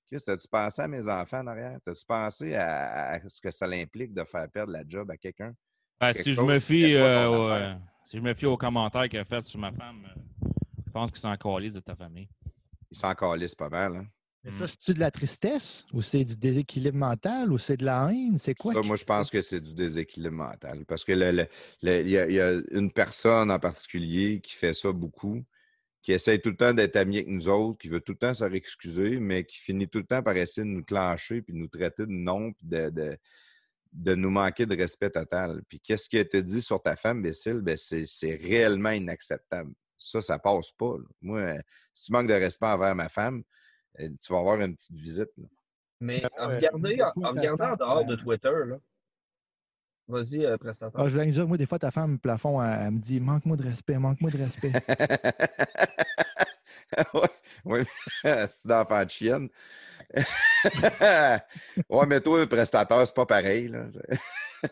Chris, as-tu pensé à mes enfants en arrière? As-tu pensé à, à ce que ça l'implique de faire perdre la job à quelqu'un? Ben, quelque si, je me fie, euh, euh, si je me fie aux commentaires qu'elle a fait sur ma femme, euh, je pense que c'est encore lisse de ta famille. Il s'en calisse pas mal. Hein? Mais Mm. ça, c'est-tu de la tristesse? Ou c'est du déséquilibre mental? Ou c'est de la haine? C'est quoi? Ça, qui moi, je pense que c'est du déséquilibre mental. Parce que le- le- le- il y, a- il y a une personne en particulier qui fait ça beaucoup, qui essaye tout le temps d'être ami avec nous autres, qui veut tout le temps se réexcuser, mais qui finit tout le temps par essayer de nous clencher, puis de nous traiter de non, puis de, de, de nous manquer de respect total. Puis qu'est-ce qui a été dit sur ta femme, Bécile? Ben, c'est c'est réellement inacceptable. Ça, ça passe pas. là. Moi, euh, si tu manques de respect envers ma femme, euh, tu vas avoir une petite visite. là. Mais Ah en, fois, en ta regardant en dehors de Twitter, là. Vas-y, euh, prestataire. Ah, je voulais dire, moi, des fois, ta femme, plafond, elle, elle me dit manque-moi de respect, manque-moi de respect. [LAUGHS] ouais, ouais, [LAUGHS] c'est d'enfant de chienne. [LAUGHS] ouais, mais toi, le prestateur, c'est pas pareil. Là.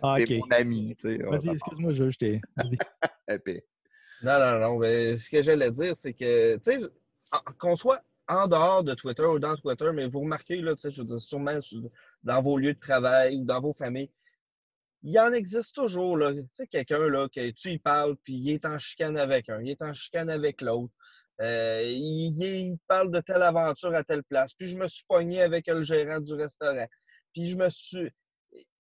Ah, T'es mon ami, tu sais. Vas-y, excuse-moi, je, t'ai. Non, non, non. mais ce que j'allais dire, c'est que, tu sais, qu'on soit en dehors de Twitter ou dans Twitter, mais vous remarquez, là, tu sais, je veux dire, sûrement dans vos lieux de travail ou dans vos familles, il en existe toujours, là. Tu sais, quelqu'un, là, que tu y parles, puis il est en chicane avec un, il est en chicane avec l'autre. Euh, il, il parle de telle aventure à telle place. Puis je me suis pogné avec le gérant du restaurant. Puis je me suis.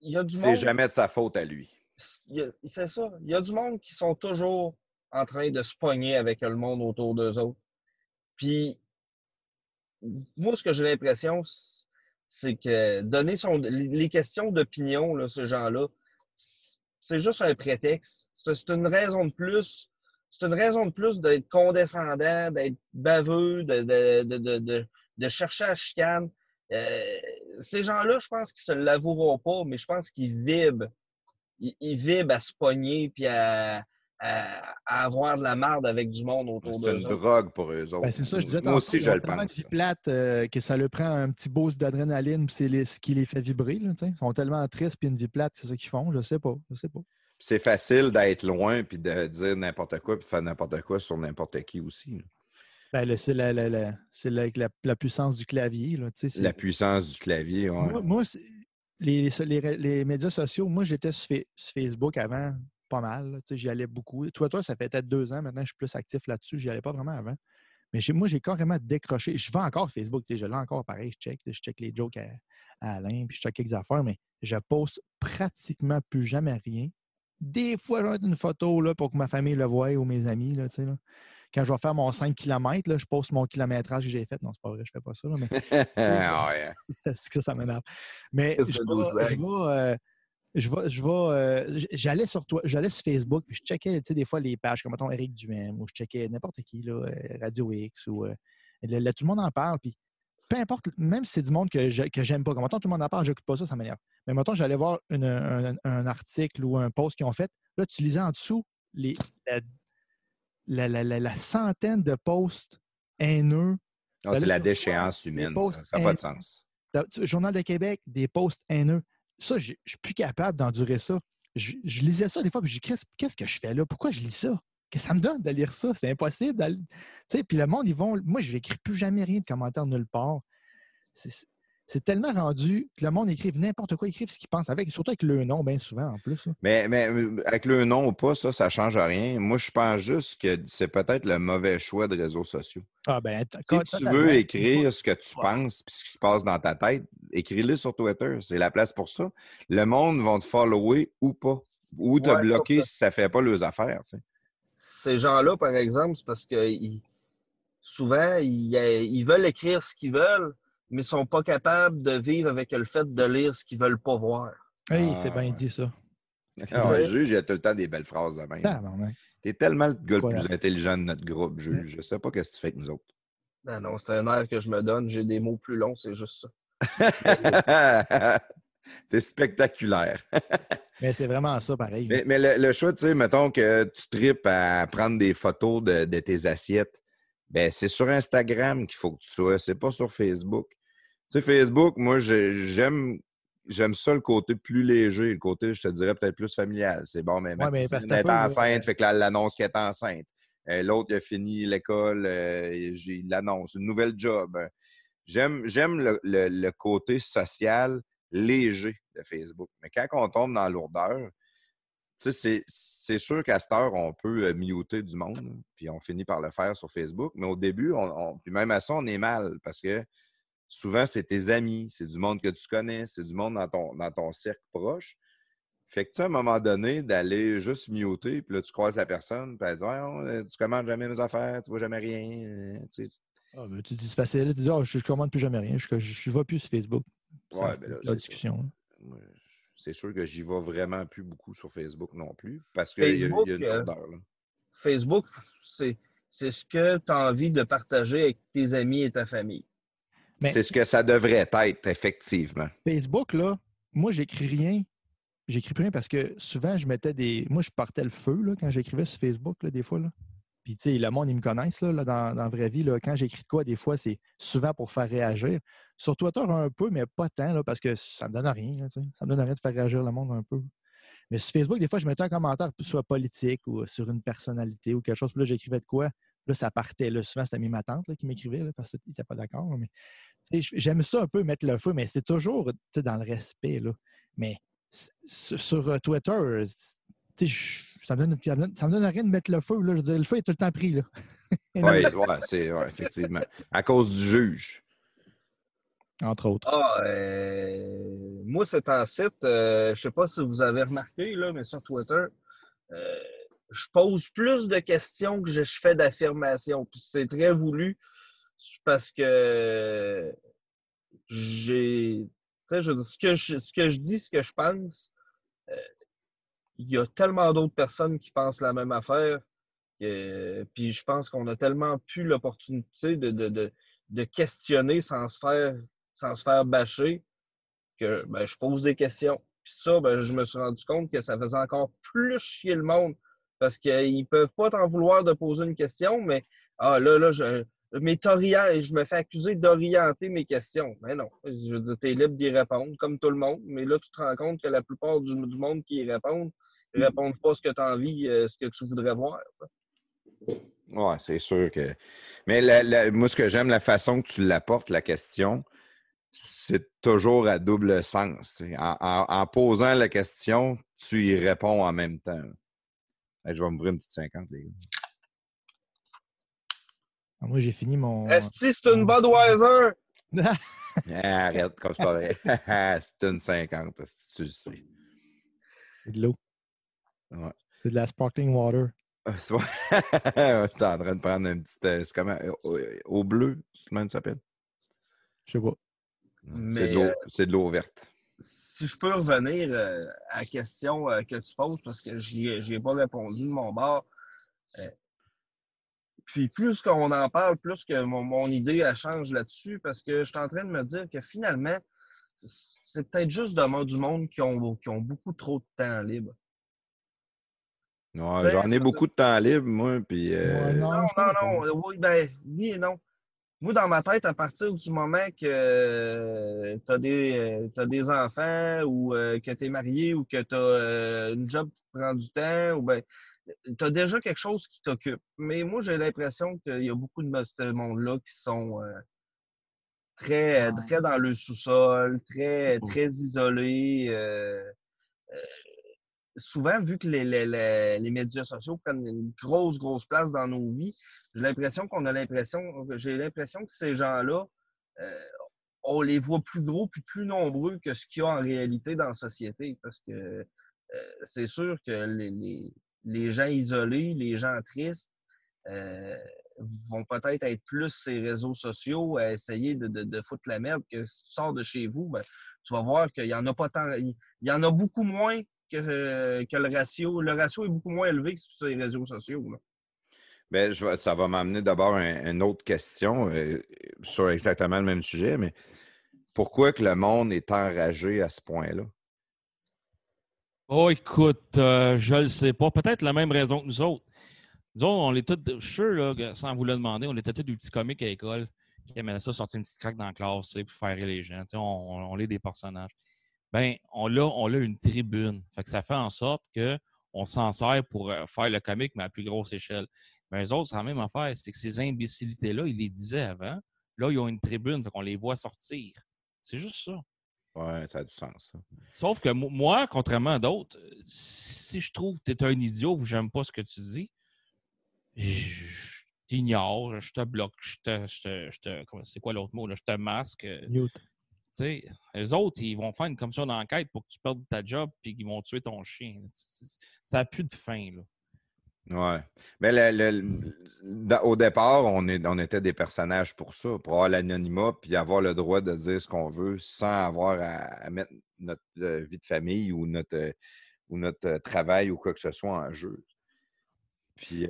Il y a du C'est jamais de sa faute à lui. c'est ça. Il y a du monde qui sont toujours en train de se pogner avec le monde autour d'eux autres. Puis, moi, ce que j'ai l'impression, c'est que donner son, les questions d'opinion, là, ce gens-là, c'est juste un prétexte. C'est une raison de plus. C'est une raison de plus d'être condescendant, d'être baveux, de, chercher à chicane. Euh, ces gens-là, je pense qu'ils se l'avoueront pas, mais je pense qu'ils vibrent. Ils, vibrent à se pogner puis à, à, avoir de la marde avec du monde autour d'eux. C'est une drogue pour eux autres. Ben, c'est ça, je disais Moi aussi, je le pense. plate euh, que ça leur prend un petit boost d'adrénaline, puis c'est ce qui les fait vibrer. Là, ils sont tellement tristes, puis une vie plate, c'est ça qu'ils font. Je sais pas. Je sais pas. C'est facile d'être loin, puis de dire n'importe quoi, puis de faire n'importe quoi sur n'importe qui aussi. Ben, c'est la, la, la, la, la, puissance du clavier. Là, la puissance du clavier, oui. Moi, moi les, les, les, médias sociaux, moi, j'étais sur, Facebook avant, pas mal. J'y allais beaucoup. Toi, toi, ça fait peut-être deux ans maintenant, je suis plus actif là-dessus. J'y allais pas vraiment avant. Mais moi, j'ai carrément décroché. Je vais encore Facebook. Je l'ai encore pareil. Je check, je check les jokes à, Alain, puis je check quelques affaires, mais je poste pratiquement plus jamais rien. Des fois, je vais une photo là, pour que ma famille le voie ou mes amis. Là, là. Quand je vais faire mon 5 km, là, je poste mon kilométrage que j'ai fait. Non, c'est pas vrai, je fais pas ça. Là, mais... [LAUGHS] Ah [LAUGHS] c'est que ça m'énerve. Mais je vais, je vais, je vais, je euh, j'allais sur toi, j'allais sur Facebook, puis je checkais, tu sais, des fois les pages comme mettons Eric Duhem, ou je checkais n'importe qui, là, euh, Radio X, ou euh, là, tout le monde en parle, puis peu importe, même si c'est du monde que, j'aime pas, comme mettons, tout le monde en parle, j'écoute pas ça, ça m'énerve. Mais mettons, j'allais voir un, article ou un post qu'ils ont fait, là, tu lisais en dessous les, la, la, centaine de posts haineux. Ah, c'est la déchéance humaine, ça n'a pas de sens. Le Journal de Québec, des posts haineux ça, je suis plus capable d'endurer ça. Je, lisais ça des fois, puis je dis, qu'est-ce que je fais là? Pourquoi je lis ça? Qu'est-ce que ça me donne de lire ça? C'est impossible. Puis le monde, ils vont. Moi, je n'écris plus jamais rien de commentaire nulle part c'est tellement rendu que le monde écrive n'importe quoi, écrive ce qu'il pense avec, surtout avec le nom, bien souvent en plus. Mais, mais euh, avec le nom ou pas, ça, ça ne change rien. Moi, je pense juste que c'est peut-être le mauvais choix de réseaux sociaux. Ah ben, si tu veux écrire ce que tu penses et ce qui se passe dans ta tête, écris-le sur Twitter. C'est la place pour ça. Le monde va te follower ou pas. Ou te bloquer si ça ne fait pas leurs affaires. Ces gens-là, par exemple, c'est parce que souvent, ils veulent écrire ce qu'ils veulent mais ne sont pas capables de vivre avec le fait de lire ce qu'ils ne veulent pas voir. Oui, c'est bien dit ça. Ah ouais, juge, il y a tout le temps des belles phrases de même. Tu es tellement le gars le plus intelligent de notre groupe, juge. Je ne sais pas ce que tu fais avec nous autres. Non, non, c'est un air que je me donne. J'ai des mots plus longs, c'est juste ça. [LAUGHS] T'es spectaculaire. [LAUGHS] mais c'est vraiment ça, pareil. Mais, le, choix, tu sais, mettons que tu tripes à prendre des photos de tes assiettes ben, c'est sur Instagram qu'il faut que tu sois, c'est pas sur Facebook. Tu sais, Facebook, moi, j'aime j'aime ça le côté plus léger, le côté, je te dirais, peut-être plus familial. C'est bon, mais, ouais, mais elle est enceinte, fait que l'annonce qu'elle est enceinte. Euh, l'autre, il a fini l'école, euh, il l'annonce, une nouvelle job. J'aime le, le, côté social léger de Facebook. Mais quand on tombe dans lourdeur, c'est sûr qu'à cette heure, on peut euh, muter du monde, puis on finit par le faire sur Facebook. Mais au début, on, puis même à ça, on est mal parce que souvent, c'est tes amis, c'est du monde que tu connais, c'est du monde dans ton, dans ton cercle proche. Fait que, tu à un moment donné, d'aller juste muter, puis là, tu croises la personne, puis elle dit euh, Tu commandes jamais mes affaires, tu vois jamais rien. Tu, ah, ben, tu dis C'est facile. Tu dis oh, je, ne commande plus jamais rien, je ne vais plus sur Facebook. Ouais, ben la discussion c'est sûr que j'y vais vraiment plus beaucoup sur Facebook non plus parce qu'il y, a une euh, Facebook, c'est ce que tu as envie de partager avec tes amis et ta famille. C'est ce que ça devrait être, effectivement. Facebook, là, moi, j'écris rien. J'écris rien parce que souvent, je mettais des. Moi, je partais le feu là, quand j'écrivais sur Facebook, là, des fois. Là. Puis, tu sais, le monde, ils me connaissent là, dans, dans, la vraie vie. Là, quand j'écris de quoi, des fois, c'est souvent pour faire réagir. Sur Twitter, un peu, mais pas tant, là, parce que ça me donne rien. ça me donne rien de faire réagir le monde un peu. Mais sur Facebook, des fois, je mettais un commentaire soit politique ou sur une personnalité ou quelque chose. Puis là, j'écrivais de quoi. Là, ça partait. Là, souvent, c'était ma tante qui m'écrivait parce qu'il n'était pas d'accord. Mais j'aime ça un peu mettre le feu, mais c'est toujours dans le respect. Là. Mais sur euh, Twitter, ça me, donne, ça me donne rien de mettre le feu. Là. Je veux dire, le feu est tout le temps pris. Là. [LAUGHS] oui, ouais, c'est ouais, effectivement. À cause du juge. Entre autres. Ah, euh, moi, c'est un site, euh, je ne sais pas si vous avez remarqué, là, mais sur Twitter, euh, je pose plus de questions que je, fais d'affirmations. Puis c'est très voulu parce que j'ai. Tu sais, ce, que je, ce que je dis, ce que je pense, il y a tellement d'autres personnes qui pensent la même affaire. Que, puis je pense qu'on a tellement plus l'opportunité de, de, de, de, questionner sans se faire, sans se faire bâcher que ben, je pose des questions. Puis ça, ben, je me suis rendu compte que ça faisait encore plus chier le monde parce qu'ils ne peuvent pas t'en vouloir de poser une question, mais ah là, là, je, mais je me fais accuser d'orienter mes questions. Mais non, je veux dire, tu es libre d'y répondre, comme tout le monde. Mais là, tu te rends compte que la plupart du, monde qui y répondent ne répondent pas ce que tu as envie, euh, ce que tu voudrais voir. Oui, c'est sûr que. Mais moi, ce que j'aime, la façon que tu l'apportes, la question, c'est toujours à double sens. En, posant la question, tu y réponds en même temps. je vais m'ouvrir une petite 50, les gars. Ah, moi, j'ai fini mon. Est-ce que c'est une Budweiser? [LAUGHS] Ah, arrête, comme c'est pas vrai. [LAUGHS] c'est une 50, tu le sais. C'est de l'eau. Ouais. C'est de la sparkling water. Ah, [LAUGHS] je suis en train de prendre une petite. Euh, c'est comment? Euh, au, bleu, comment ça s'appelle? Je sais pas. Euh, c'est de l'eau verte. Si je peux revenir à la question que tu poses, parce que je n'y ai pas répondu de mon bord. Puis plus qu'on en parle, plus que mon, idée elle change là-dessus, parce que je suis en train de me dire que finalement, c'est peut-être juste du monde qui ont, qui ont beaucoup trop de temps libre. J'en ai beaucoup de temps libre, moi. Puis, euh, non, non, non, Oui, ben, oui et non. Moi, dans ma tête, à partir du moment que euh, tu as, des, as des enfants ou euh, que tu es marié ou que tu as une job qui te prend du temps, ou ben, tu as déjà quelque chose qui t'occupe. Mais moi, j'ai l'impression qu'il y a beaucoup de ce monde-là qui sont très, très dans le sous-sol, très, mmh. très isolés souvent, vu que les, les, les, médias sociaux prennent une grosse, grosse place dans nos vies, j'ai l'impression qu'on a l'impression, j'ai l'impression que ces gens-là, euh, on les voit plus gros puis plus nombreux que ce qu'il y a en réalité dans la société. Parce que euh, c'est sûr que les, les, gens isolés, les gens tristes, euh, vont peut-être être plus ces réseaux sociaux à essayer de, de, foutre la merde que si tu sors de chez vous, ben, tu vas voir qu'il y en a pas tant. Il y en a beaucoup moins que, que, le ratio. Le ratio est beaucoup moins élevé que sur les réseaux sociaux. Bien, je, ça va m'amener d'abord à une autre question euh, sur exactement le même sujet, mais pourquoi que le monde est enragé à ce point-là? Oh, écoute, euh, je le sais pas. Peut-être la même raison que nous autres. Disons, on est tous, je suis sûr, sans vous le demander, on était tous des petits comiques à l'école qui aimaient ça, sortir une petite craque dans la classe, pour faire rire les gens. On, on, est des personnages ben on a, on a une tribune. Fait que ça fait en sorte qu'on s'en sert pour euh, faire le comique, mais à plus grosse échelle. Mais les autres, c'est la même affaire. C'est que ces imbécilités-là, ils les disaient avant. Là, ils ont une tribune, fait qu'on les voit sortir. C'est juste ça. Ouais, ça a du sens. Sauf que moi, contrairement à d'autres, si je trouve que tu es un idiot ou j'aime pas ce que tu dis, je t'ignore, je te bloque, je te. Je te, c'est quoi l'autre mot? Là? Je te masque sais, les autres, ils vont faire une commission d'enquête pour que tu perdes ta job puis qu'ils vont tuer ton chien. Ça n'a plus de fin. Là. Ouais. Mais le, au départ, on, est, on était des personnages pour ça, pour avoir l'anonymat puis avoir le droit de dire ce qu'on veut sans avoir à, mettre notre euh, vie de famille ou notre, euh, ou notre euh, travail ou quoi que ce soit en jeu. Puis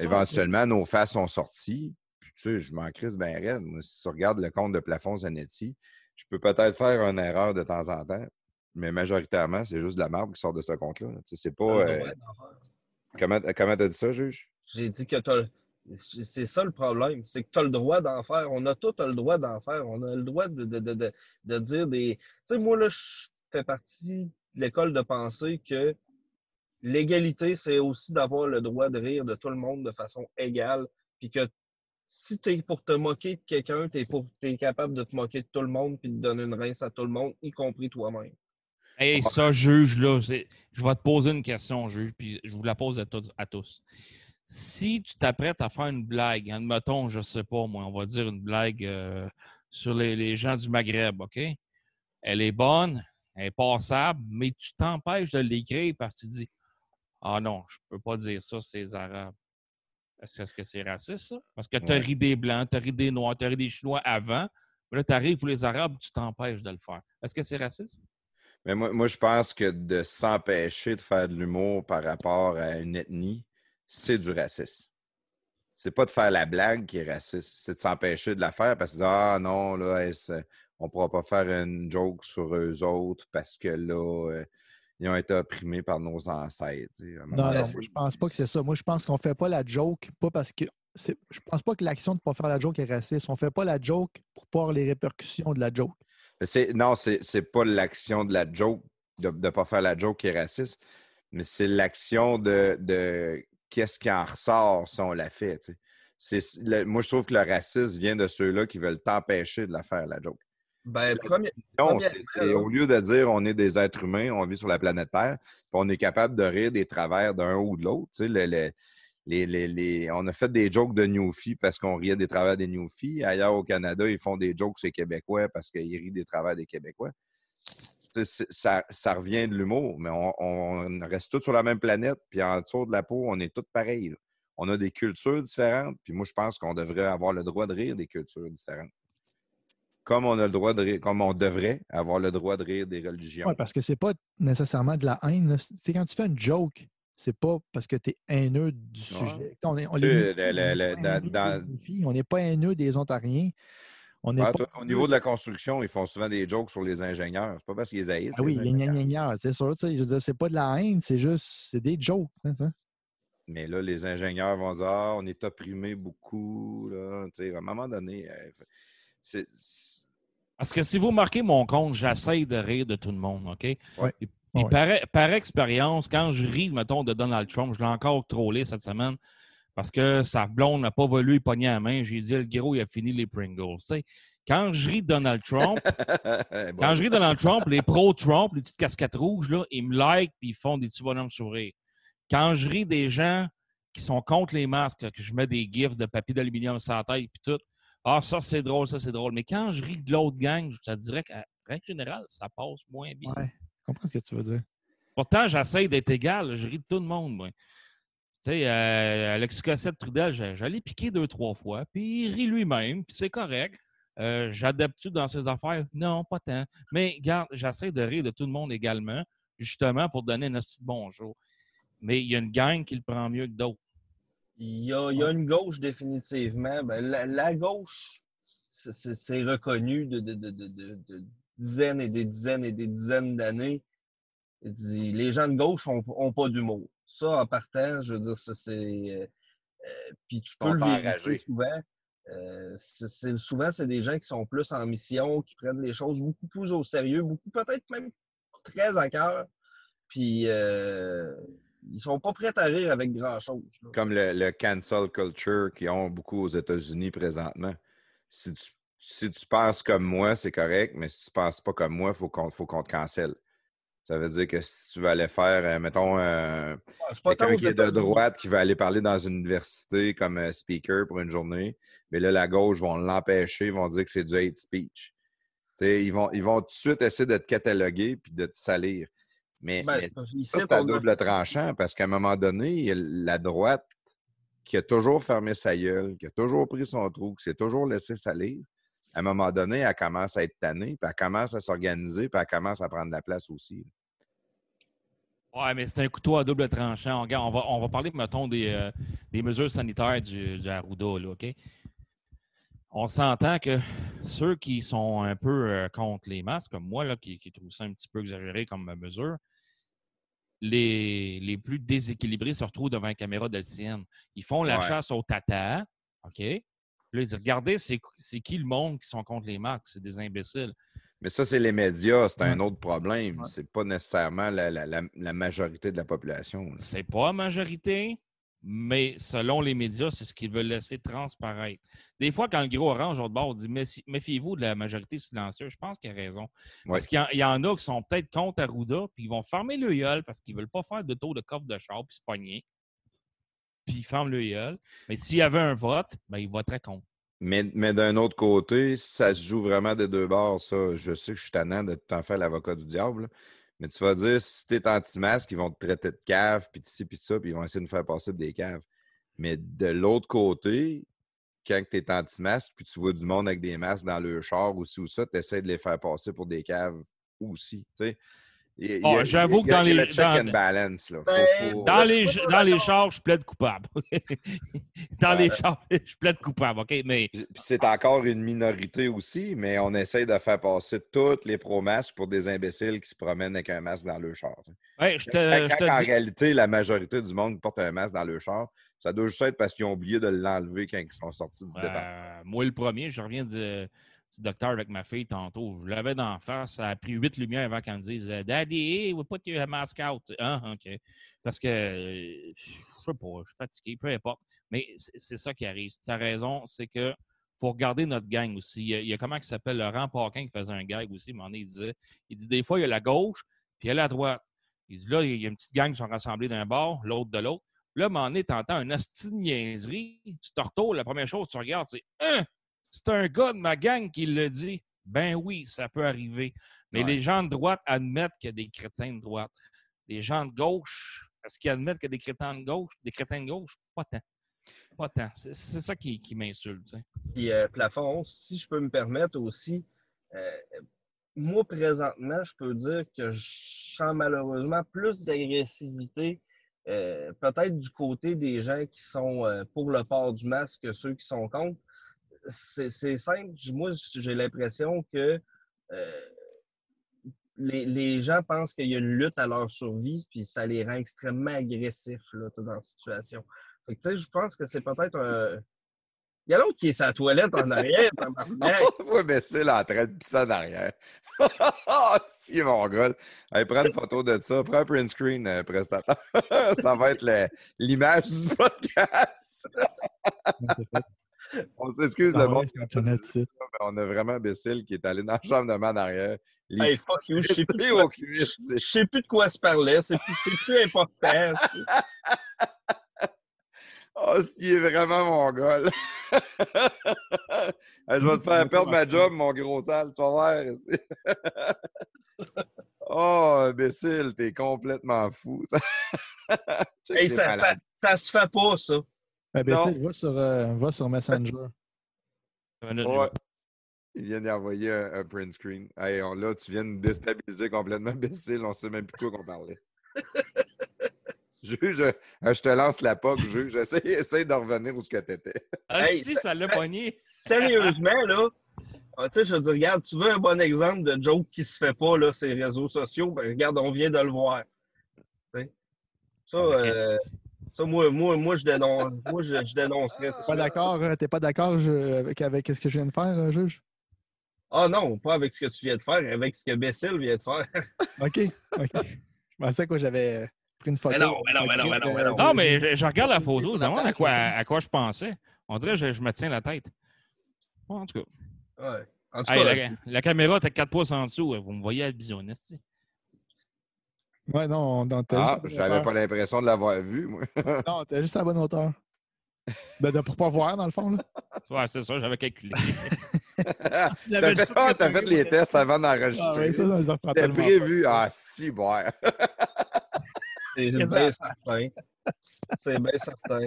éventuellement, nos faces sont sorties. Puis, tu sais, je m'en crise bien raide. si tu regardes le compte de plafond Zanetti, je peux peut-être faire une erreur de temps en temps, mais majoritairement, c'est juste de la marbre qui sort de ce compte-là. C'est pas. Euh, comment tu as dit ça, juge? J'ai dit que C'est ça le problème, c'est que tu as le droit d'en faire. On a tout le droit d'en faire. On a le droit de, de, dire des. Tu sais, moi, là, je fais partie de l'école de pensée que l'égalité, c'est aussi d'avoir le droit de rire de tout le monde de façon égale, puis que si tu es pour te moquer de quelqu'un, tu es, capable de te moquer de tout le monde puis de donner une rince à tout le monde, y compris toi-même. Hey, ça, juge, là, je vais te poser une question, juge, puis je vous la pose à, tous. Si tu t'apprêtes à faire une blague, admettons, je sais pas, moi, on va dire une blague euh, sur les, gens du Maghreb, OK? Elle est bonne, elle est passable, mais tu t'empêches de l'écrire parce que tu dis Ah non, je peux pas dire ça, c'est les Arabes. Est-ce que c'est raciste, ça? Parce que tu as ri des Blancs, tu as ri des Noirs, tu as ri des Chinois avant. Mais là, tu arrives pour les Arabes, tu t'empêches de le faire. Est-ce que c'est raciste? Mais moi, moi, je pense que de s'empêcher de faire de l'humour par rapport à une ethnie, c'est du racisme. C'est pas de faire la blague qui est raciste, c'est de s'empêcher de la faire parce que ah non, là, hey, on pourra pas faire une joke sur eux autres parce que là, euh, ils ont été opprimés par nos ancêtres. Non, non, je pense pas que c'est ça. Moi, je pense qu'on fait pas la joke, pas parce que. Je pense pas que l'action de ne pas faire la joke est raciste. On fait pas la joke pour pas avoir les répercussions de la joke. C'est- non, c'est c'est pas l'action de la joke, de ne pas faire la joke qui est raciste, mais c'est l'action de, de qu'est-ce qui en ressort si on la fait. tu sais. C'est- le- moi, je trouve que le racisme vient de ceux-là qui veulent t'empêcher de la faire, la joke. Ben, C'est la premier- Non, Premièrement, c'est- c'est là- au lieu de dire on est des êtres humains, on vit sur la planète Terre, puis on est capable de rire des travers d'un ou de l'autre. tu sais, le- le- on a fait des jokes de Newfie parce qu'on riait des travers des Newfie. Ailleurs au Canada, ils font des jokes sur les Québécois parce qu'ils rient des travers des Québécois. C'est- ça, revient de l'humour, mais on, reste tous sur la même planète, puis en dessous de la peau, on est tous pareils. On a des cultures différentes, puis moi, je pense qu'on devrait avoir le droit de rire des cultures différentes. Comme on a le droit de rire, comme on devrait avoir le droit de rire des religions. Oui, parce que c'est pas nécessairement de la haine. sais, quand tu fais une joke, c'est pas parce que tu es haineux du sujet. On est- est n'est pas haineux des Ontariens. On Ah, pas toi, au niveau de la construction, ils font souvent des jokes sur les ingénieurs. C'est pas parce qu'ils haïssent. Ah oui, les ingénieurs. gna, gna, c'est sûr. tu sais, Je veux dire, c'est pas de la haine, c'est juste c'est des jokes. hein, ça. Mais là, les ingénieurs vont dire Ah, on est opprimés beaucoup. Là. Tu sais, à un moment donné, euh, c'est. c'est- Parce que si vous marquez mon compte, j'essaye de rire de tout le monde, OK? Ouais. Et puis Ouais. par, par expérience, quand je ris, mettons, de Donald Trump, je l'ai encore trollé cette semaine parce que sa blonde n'a pas voulu lui pogner la main. J'ai dit, le gros, il a fini les Pringles. Tu sais, quand je ris de Donald Trump, [LAUGHS] Bon. quand je ris de Donald Trump, les pro-Trump, les petites casquettes rouges, là, ils me like puis ils font des petits bonhommes sourire. Quand je ris des gens qui sont contre les masques, que je mets des gifs de papier d'aluminium sur la tête puis tout, ah, ça c'est drôle, ça c'est drôle. Mais quand je ris de l'autre gang, ça dirait qu'en règle générale, ça passe moins bien. Ouais, comprends ce que tu veux dire. Pourtant, j'essaie d'être égal. Je ris de tout le monde, moi. Tu sais, euh, Alexis Cossette Trudel, j'allais piquer deux, trois fois, puis il rit lui-même, puis c'est correct. Euh, J'adapte-tu dans ses affaires? Non, pas tant. Mais regarde, j'essaie de rire de tout le monde également, justement pour donner un petit bonjour. Mais il y a une gang qui le prend mieux que d'autres. Il y a, il y a une gauche définitivement. Ben, la, la gauche, c'est- reconnu de, de- de- de- de- de dizaines et des dizaines et des dizaines d'années. Dit, Les gens de gauche n'ont pas d'humour. Ça, en partant, je veux dire, c'est- c'est. euh, euh, Puis tu peux le vérifier souvent. Euh, c'est- souvent, c'est des gens qui sont plus en mission, qui prennent les choses beaucoup plus au sérieux, beaucoup peut-être même très à cœur. Puis euh, ils sont pas prêts à rire avec grand-chose. Comme le, le cancel culture qu'ils ont beaucoup aux États-Unis présentement. Si tu, si tu penses comme moi, c'est correct, mais si tu penses pas comme moi, il faut qu'on faut qu'on te cancelle. Ça veut dire que si tu veux aller faire, euh, mettons, euh, quelqu'un qui est de droite qui va aller parler dans une université comme euh, speaker pour une journée, mais là, la gauche vont l'empêcher, ils vont dire que c'est du hate speech. Ils, vont, ils vont tout de suite essayer de te cataloguer puis de te salir. Mais, Ben, mais c'est à a- double [LAUGHS] tranchant parce qu'à un moment donné, la droite qui a toujours fermé sa gueule, qui a toujours pris son trou, qui s'est toujours laissé salir. À un moment donné, elle commence à être tannée, puis elle commence à s'organiser, puis elle commence à prendre la place aussi. Ouais, mais c'est un couteau à double tranchant. Regarde, on va, on va parler, mettons, des, euh, des mesures sanitaires du, du Arruda, là, OK? On s'entend que ceux qui sont un peu euh, contre les masques, comme moi, là, qui, qui trouvent ça un petit peu exagéré comme mesure, les, les plus déséquilibrés se retrouvent devant une caméra d'LCN. Ils font la Ouais. chasse au tata, OK? Là, ils disent, regardez, c'est qui le monde qui sont contre les masques? C'est des imbéciles. Mais ça, c'est les médias, c'est un autre problème. C'est pas nécessairement la, la- la- la majorité de la population. C'est pas la majorité, mais selon les médias, c'est ce qu'ils veulent laisser transparaître. Des fois, quand le gros orange au bord dit Méfi- méfiez-vous de la majorité silencieuse, je pense qu'il a raison. Parce qu'il y en- il y, en a qui sont peut-être contre Arruda, puis ils vont fermer le gueule parce qu'ils veulent pas faire de taux de coffre de char puis se pogner. Puis ils ferment le gueule. Mais s'il y avait un vote, ben, ils voteraient contre. Mais, mais d'un autre côté, ça se joue vraiment des deux bords, ça. Je sais que je suis tannant de tout en faire l'avocat du diable, mais tu vas dire, si t'es anti-masque, ils vont te traiter de cave, puis de ci, puis de ça, puis ils vont essayer de nous faire passer des caves. Mais de l'autre côté, quand tu es anti-masque, puis tu vois du monde avec des masques dans le char ou ci ou ça, tu essaies de les faire passer pour des caves aussi. tu Ah, j'avoue que dans les- dans- and balance. Là. Faut- Ben, faut- Dans les, dans chars, je plaide coupable. [LAUGHS] dans les Ouais. chars, je plaide coupable, OK? Mais Puis c'est encore une minorité aussi, mais on essaye de faire passer toutes les pro-masques pour des imbéciles qui se promènent avec un masque dans le char. tu sais. ouais, je te, Quand, je te quand en dis. réalité, la majorité du monde porte un masque dans le char, ça doit juste être parce qu'ils ont oublié de l'enlever quand ils sont sortis du départ. Euh, moi, le premier, je reviens du, du docteur avec ma fille tantôt. Je l'avais d'en face. Ça a pris huit lumières avant qu'elle me dise Daddy, we put your mask out. Ah, OK. Parce que, euh, je sais pas, je suis fatigué, peu importe. Mais c'est ça qui arrive. Tu as raison, c'est que faut regarder notre gang aussi. Il y a, comment il s'appelle Laurent Paquin qui faisait un gag aussi. donné, il disait il dit des fois, il y a la gauche, puis il y a la droite. Il dit là, il y a une petite gang qui sont rassemblés d'un bord, l'autre de l'autre. Là, à un moment donné, tu entends un hostie de niaiserie. Tu te retournes, la première chose que tu regardes, c'est Hein, c'est un gars de ma gang qui le dit. Ben oui, ça peut arriver. Mais Ouais. les gens de droite admettent qu'il y a des crétins de droite. Les gens de gauche, est-ce qu'ils admettent qu'il y a des crétins de gauche? Des crétins de gauche? Pas tant. Pas tant. C'est c'est ça qui, qui m'insulte. Puis, euh, plafond, si je peux me permettre aussi, euh, moi, présentement, je peux dire que je sens malheureusement plus d'agressivité, euh, peut-être du côté des gens qui sont pour le port du masque que ceux qui sont contre. C'est c'est simple. Moi, j'ai l'impression que euh, les, les gens pensent qu'il y a une lutte à leur survie, puis ça les rend extrêmement agressifs là, dans la situation. Fait que, tu sais, je pense que c'est peut-être un. Il y a l'autre qui est sa toilette en arrière, [LAUGHS] oui, mais c'est là en train de pisser en arrière. [LAUGHS] Si, mon gars. Hey, prends une photo de ça. Prends un print screen, euh, prestataire. [LAUGHS] ça va être le- l'image du podcast. On s'excuse, Ah le Internet, c'est- On a vraiment Bécile qui est allé dans la chambre de man arrière. Les Hey, fuck you, je sais plus, de quoi- je sais plus de quoi se parlait, c'est plus, c'est plus important. [LAUGHS] Oh, il est vraiment mon gars. [LAUGHS] je vais te faire perdre ma job, mon gros sale. Tu vas voir. ici. [LAUGHS] oh, imbécile, t'es complètement fou. Hey, ça, ça se fait pas, ça. Ah, ben, c'est- va sur, euh, va sur Messenger. Ouais. Il vient d'y envoyer un, un print screen. Hey, on, là, tu viens de déstabiliser complètement [LAUGHS] imbécile. On sait même plus de quoi qu'on parlait. [LAUGHS] Juge, euh, je te lance la POC, juge. Essaye, essaye de revenir où ce que t'étais. Ah, Hey, si, ça l'a pogné. Sérieusement, là, ah, tu sais, je veux dire, regarde, tu veux un bon exemple de joke qui se fait pas, là, ces réseaux sociaux, ben regarde, on vient de le voir. Tu sais? Ça, euh, ça moi, moi, moi, je dénonce, moi, je, je dénoncerais T'es ça. pas d'accord, euh, t'es pas d'accord je- avec, avec ce que je viens de faire, euh, juge? Ah non, pas avec ce que tu viens de faire, avec ce que Bessil vient de faire. [LAUGHS] OK. OK. Je pensais que j'avais euh, pris une photo. Mais non, mais non, mais non, mais non, mais non. Non, mais je, je regarde la photo, je demande à quoi, à quoi je pensais. On dirait que je, je me tiens la tête. Bon, en tout cas. Ouais. En tout Hey, cas, la, la caméra était 4 pouces en dessous. Vous me voyez à bisonniste. Ouais, non, Ah, j'avais pas l'impression de l'avoir vu, moi. [LAUGHS] non, t'as juste à la bonne hauteur. Ben, de, pour pas voir, dans le fond. Là. Ouais, c'est ça, j'avais calculé. [LAUGHS] T'as fait, ah, t'as fait les tests avant Ah, ouais, d'enregistrer. ça, ça, ça reprend T'as prévu. Ah, si, boire. c'est bien certain. C'est bien certain.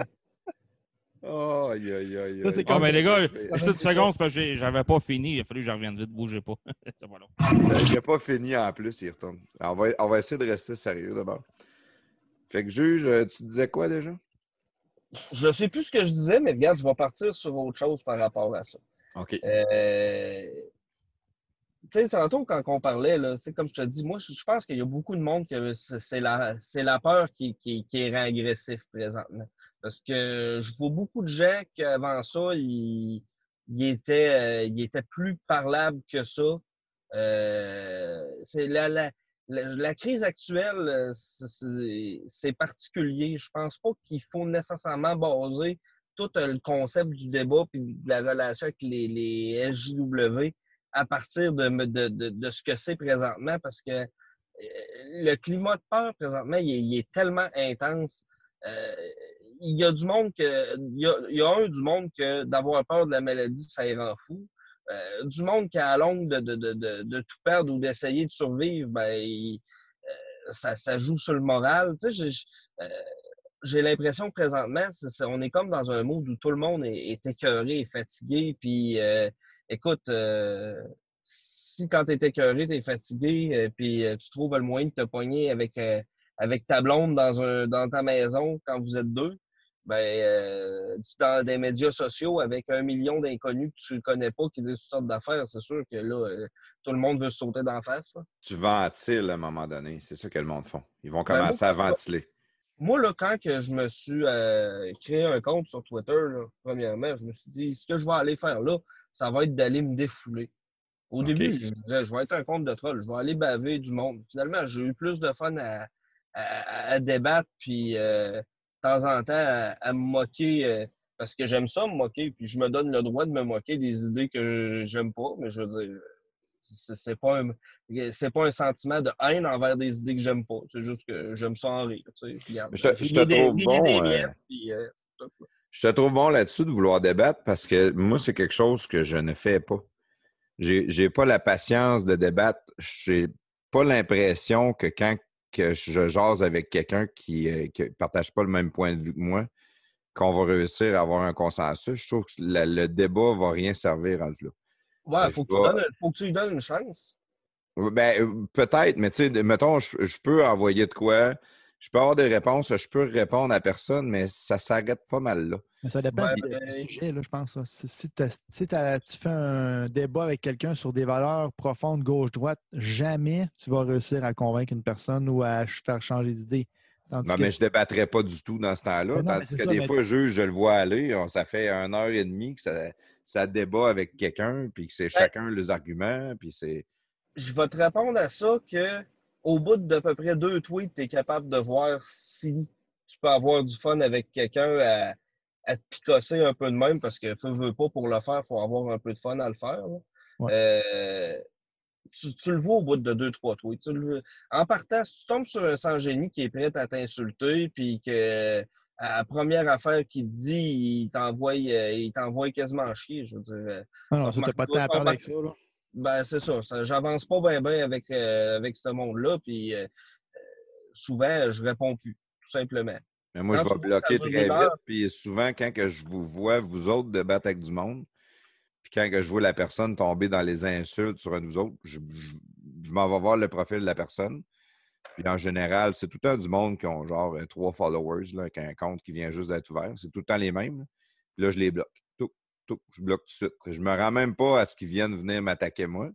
Oh, aïe, aïe, aïe. Ça, c'est aïe. Ah, mais les gars, Il juste une seconde, parce que j'avais pas fini. Il a fallu que je revienne vite. Bougez pas. [LAUGHS] C'est pas long. n'a pas fini en plus, il retourne. On va, on va essayer de rester sérieux d'abord. Fait que, juge, euh, tu disais quoi déjà? Je sais plus ce que je disais, mais regarde, je vais partir sur autre chose par rapport à ça. OK. Euh, tu sais, tantôt, quand on parlait, là, comme je te dis, moi, je pense qu'il y a beaucoup de monde que c'est la, c'est la peur qui, qui, qui rend agressif présentement. Parce que je vois beaucoup de gens qu'avant ça, ils, étaient, euh, ils étaient plus parlables que ça. Euh, c'est la, la, la, crise actuelle, euh, c'est- particulier. Je pense pas qu'il faut nécessairement baser tout euh, le concept du débat puis de la relation avec les, les SJW à partir de, de, de, de ce que c'est présentement parce que euh, le climat de peur présentement, il est, il est tellement intense. Euh, il y a du monde que. Il y a, il y a un du monde que d'avoir peur de la maladie, ça les rend fou. Euh, du monde qui a longue de, de, de, de, tout perdre ou d'essayer de survivre, ben, il- euh, ça, ça joue sur le moral. Tu sais, j'ai- euh, l'impression que présentement, on est comme dans un monde où tout le monde est, est écœuré et fatigué. Puis, euh, écoute, euh, si quand tu es écœuré, tu es fatigué, euh, puis tu trouves le moyen de te pogner avec, avec ta blonde dans, un, dans ta maison quand vous êtes deux, ben, euh, dans des médias sociaux avec un million d'inconnus que tu ne connais pas qui disent toutes sortes d'affaires, c'est sûr que là, euh, tout le monde veut se sauter d'en face. là. Tu ventiles à un moment donné. C'est ça que le monde font. Ils vont Ben, moi, commencer à ventiler. Moi, là, quand que je me suis euh, créé un compte sur Twitter, là, premièrement, je me suis dit, ce que je vais aller faire là, ça va être d'aller me défouler. Au début, je disais, je vais être un compte de troll, je vais aller baver du monde. Finalement, j'ai eu plus de fun à, à- à débattre, puis euh, temps en temps, à, à me moquer, euh, parce que j'aime ça me moquer, puis je me donne le droit de me moquer des idées que j'aime pas, mais je veux dire, c'est pas un, c'est pas un sentiment de haine envers des idées que j'aime pas. C'est juste que j'aime ça en rire. Tu sais. Regarde, Je te- je te riez des- trouve bon, des euh, puis, euh. Je te trouve bon là-dessus de vouloir débattre parce que moi, c'est quelque chose que je ne fais pas. J'ai j'ai pas la patience de débattre. J'ai pas l'impression que quand que je jase avec quelqu'un qui ne partage pas le même point de vue que moi, qu'on va réussir à avoir un consensus. Je trouve que la- le débat va rien servir rendu là. Ouais, je faut que, tu vais- donnes, faut que tu lui donnes une chance. Ben, euh, peut-être, mais tu sais, mettons, je, je peux envoyer de quoi, je peux avoir des réponses, je peux répondre à personne, mais ça s'arrête pas mal là. Mais ça dépend Ouais, du, ben- du sujet, là, je pense. là. Si, tu fais un débat avec quelqu'un sur des valeurs profondes, gauche-droite, jamais tu vas réussir à convaincre une personne ou à faire changer d'idée. Non, que mais je débattrais pas du tout dans ce temps-là. Tandis c'est que ça, des mais- fois, je, je le vois aller, on- ça fait une heure et demie que ça, ça débat avec quelqu'un, puis que c'est chacun les arguments, puis c'est. Je vais te répondre à ça que au bout d'à peu près deux tweets, tu es capable de voir si tu peux avoir du fun avec quelqu'un à, à te picosser un peu de même parce que veux, veux pas pour le faire, il faut avoir un peu de fun à le faire. Ouais. Euh, tu, tu le vois au bout de deux, trois tweets. Tu le- en partant, si tu tombes sur un sans-génie qui est prêt à t'insulter, puis que à la première affaire qu'il te dit, il t'envoie euh, il t'envoie quasiment chier. Je veux dire, euh, Non, non, ça, t'as pas de temps à parler avec ça. là. Ben, c'est ça. ça J'avance pas bien bien avec, euh, avec ce monde-là. Puis euh, souvent, je réponds plus, tout simplement. Mais moi, Quand je vais bloquer très vite, puis souvent, quand que je vous vois, vous autres, débattre avec du monde, puis quand que je vois la personne tomber dans les insultes sur un de vous autres, je, je- je m'en vais voir le profil de la personne. Puis en général, c'est tout le temps du monde qui ont genre euh, trois followers, là, avec un compte qui vient juste d'être ouvert. C'est tout le temps les mêmes. là. Puis là, je les bloque. Je bloque tout de suite. Je me rends même pas à ce qu'ils viennent venir m'attaquer moi.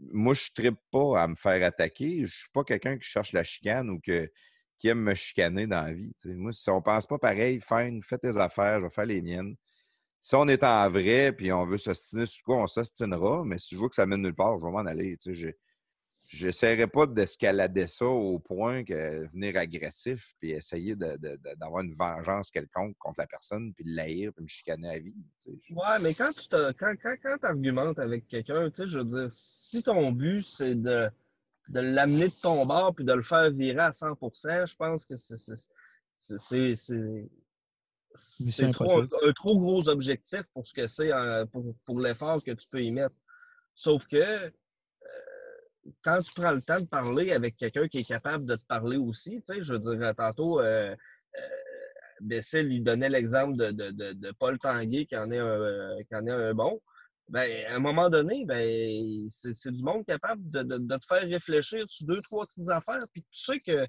Moi, je ne trippe pas à me faire attaquer. Je suis pas quelqu'un qui cherche la chicane ou que, qui aime me chicaner dans la vie. Moi, si on pense pas pareil, fine, fais tes affaires, je vais faire les miennes. Si on est en vrai puis on veut s'ostiner sur quoi, on s'ostinera, mais si je vois que ça mène nulle part, je vais m'en aller. N'essaierai pas d'escalader ça au point que venir agressif puis essayer d'avoir une vengeance quelconque contre la personne puis de l'haïr puis me chicaner à vie. tu sais. Ouais, mais quand tu te, quand, quand, quand argumentes avec quelqu'un, tu sais, je veux dire, si ton but, c'est de, de l'amener de ton bord puis de le faire virer à 100% je pense que c'est c'est- trop, un, un trop gros objectif pour ce que c'est, hein, pour, pour l'effort que tu peux y mettre. Sauf que euh, quand tu prends le temps de parler avec quelqu'un qui est capable de te parler aussi, tu sais, je veux dire, tantôt, euh, euh, il donnait l'exemple de, de, de, Paul Tanguay qui en est un, euh, qui en est un bon. Ben, à un moment donné, ben, c'est du monde capable de te faire réfléchir sur deux, trois petites affaires. Puis tu sais que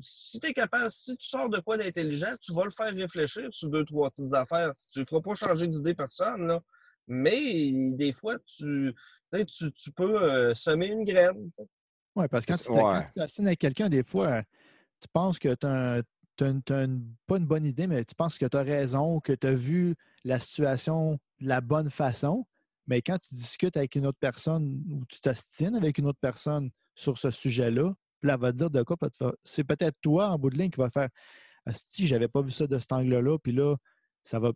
si tu es capable, si tu sors de quoi d'intelligent, tu vas le faire réfléchir sur deux, trois petites affaires. Tu ne feras pas changer d'idée personne, là. Mais des fois, tu, tu, tu, tu peux euh, semer une graine. Oui, parce que quand tu ouais. t'assines avec quelqu'un, des fois, tu penses que tu as, pas une bonne idée, mais tu penses que tu as raison, que tu as vu la situation de la bonne façon. Mais quand tu discutes avec une autre personne ou tu t'ostines avec une autre personne sur ce sujet-là, puis là, elle va te dire de quoi, c'est peut-être toi en bout de ligne qui va faire Si j'avais pas vu ça de cet angle-là, puis là, ça va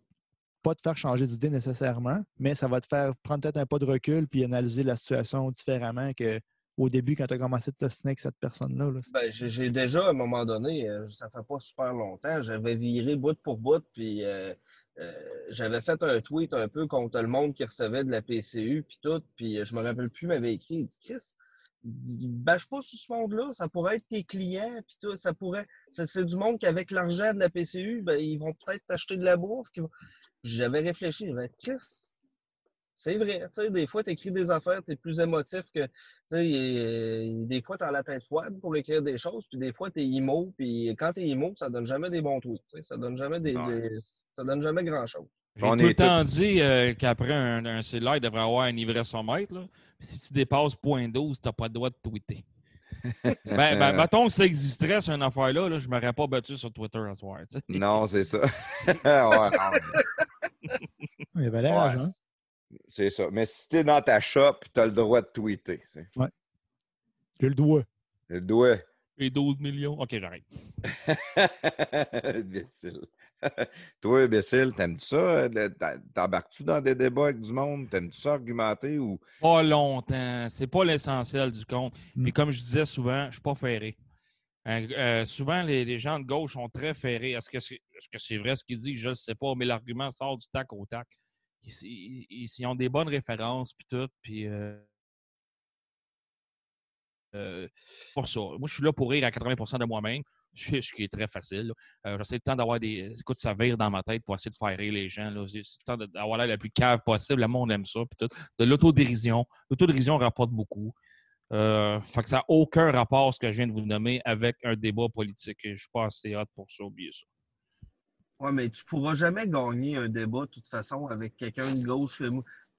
pas te faire changer d'idée nécessairement, mais ça va te faire prendre peut-être un pas de recul puis analyser la situation différemment que au début quand tu as commencé de t'ostiner avec cette personne-là. là. Ben, j'ai déjà, à un moment donné, euh, ça fait pas super longtemps, j'avais viré bout pour bout, puis euh, euh, j'avais fait un tweet un peu contre le monde qui recevait de la PCU, puis tout, puis je me rappelle plus, m'avait écrit, il dit Chris, bâche pas sur ce monde-là, ça pourrait être tes clients, puis tout, ça pourrait. C'est du monde qui, avec l'argent de la PCU, ben, ils vont peut-être t'acheter de la bouffe. J'avais réfléchi, j'avais dit, Chris, C'est vrai. Tu sais, des fois, tu écris des affaires, tu es plus émotif que. Tu sais, des fois, tu as la tête froide pour écrire des choses, puis des fois, tu es emo, puis quand tu es emo, ça donne jamais des bons tweets. tu sais, Ça donne jamais des, Ouais. des- ça donne jamais grand-chose. J'ai On tout est le temps dit euh, qu'après un, un cellulaire, il devrait avoir un ivresse-mètre. là. Puis Si tu dépasses point 12, tu n'as pas le droit de tweeter. Ben, ben, mettons que ça existerait, cette affaire-là, là, je ne m'aurais pas battu sur Twitter à ce soir. Non, c'est ça. [LAUGHS] Ouais, non, Il avait Ouais. hein? c'est ça. Mais si t'es dans ta shop, t'as le droit de tweeter. tu sais. J'ai le doigt. Le doigt. Et 12 millions. OK, j'arrête. [LAUGHS] imbécile. [LAUGHS] Toi, imbécile, t'aimes-tu ça? euh, T'embarques-tu dans des débats avec du monde? T'aimes-tu ça argumenter ou? Pas longtemps. C'est pas l'essentiel du compte. Mm. Puis comme je disais souvent, je suis pas ferré. Euh, euh, souvent, les, les gens de gauche sont très ferrés. Est-ce que c'est vrai ce qu'ils disent? Je ne sais pas, mais l'argument sort du tac au tac. Ils, ils- ils- ils ont des bonnes références, puis tout, puis... euh, euh, pour ça. Moi, je suis là pour rire à 80 de moi-même, [LAUGHS] ce qui- est très facile. Euh, J'essaie le temps d'avoir des... Écoute, ça vire dans ma tête pour essayer de faire rire les gens. c'est le temps d'avoir l'air la plus cave possible. Le monde aime ça, tout. De l'autodérision. L'autodérision rapporte beaucoup. Euh, fait que ça n'a aucun rapport, ce que je viens de vous nommer, avec un débat politique. Je suis pas assez hâte pour ça, oubliez ça. Ouais, mais tu pourras jamais gagner un débat, de toute façon, avec quelqu'un de gauche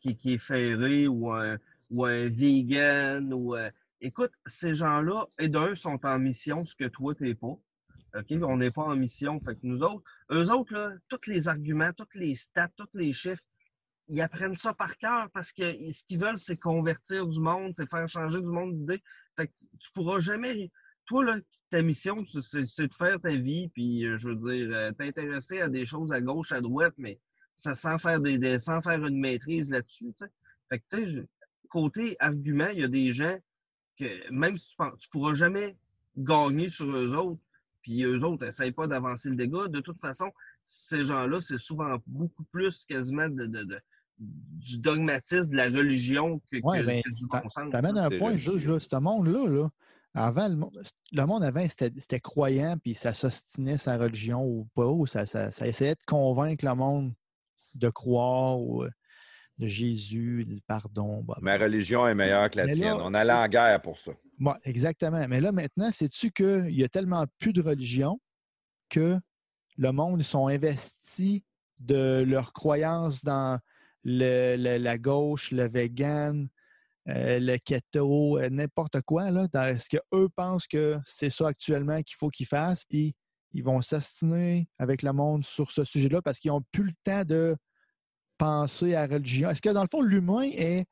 qui, qui est ferré ou un, ou un vegan. Ou, Écoute, ces gens-là, et d'un, sont en mission, ce que toi, t'es pas. OK? On n'est pas en mission. Fait que nous autres, eux autres, là, tous les arguments, tous les stats, tous les chiffres, ils apprennent ça par cœur parce que ce qu'ils veulent, c'est convertir du monde, c'est faire changer du monde d'idées. Fait que tu pourras jamais. Toi, là, ta mission, c'est- de faire ta vie, puis euh, je veux dire, euh, t'intéresser à des choses à gauche, à droite, mais ça sans faire des, des- sans faire une maîtrise là-dessus. Fait que côté argument, il y a des gens que même si tu penses, tu pourras jamais gagner sur eux autres, puis eux autres n'essayent pas d'avancer le dégât. De toute façon, ces gens-là, c'est souvent beaucoup plus quasiment de, de- de- du dogmatisme de la religion que, Ouais, que- ben, que du bon sens. T'amènes un point, juge, là. Ce monde-là, là, avant, le monde, le monde avant, c'était c'était croyant, puis ça s'ostinait sa religion ou pas, ou ça, ça, ça essayait de convaincre le monde de croire ou, euh, de Jésus, pardon. bah, Ma religion est meilleure que la là, tienne. On allait en guerre pour ça. Exactement. Mais là, maintenant, sais-tu qu'il y a tellement plus de religion que le monde, ils sont investis de leurs croyances dans le- le- la gauche, le vegan, euh, le keto, euh, n'importe quoi, là, dans ce qu'eux pensent que c'est ça actuellement qu'il faut qu'ils fassent, puis ils vont s'astiner avec le monde sur ce sujet-là parce qu'ils n'ont plus le temps de penser à la religion? Est-ce que dans le fond, l'humain est,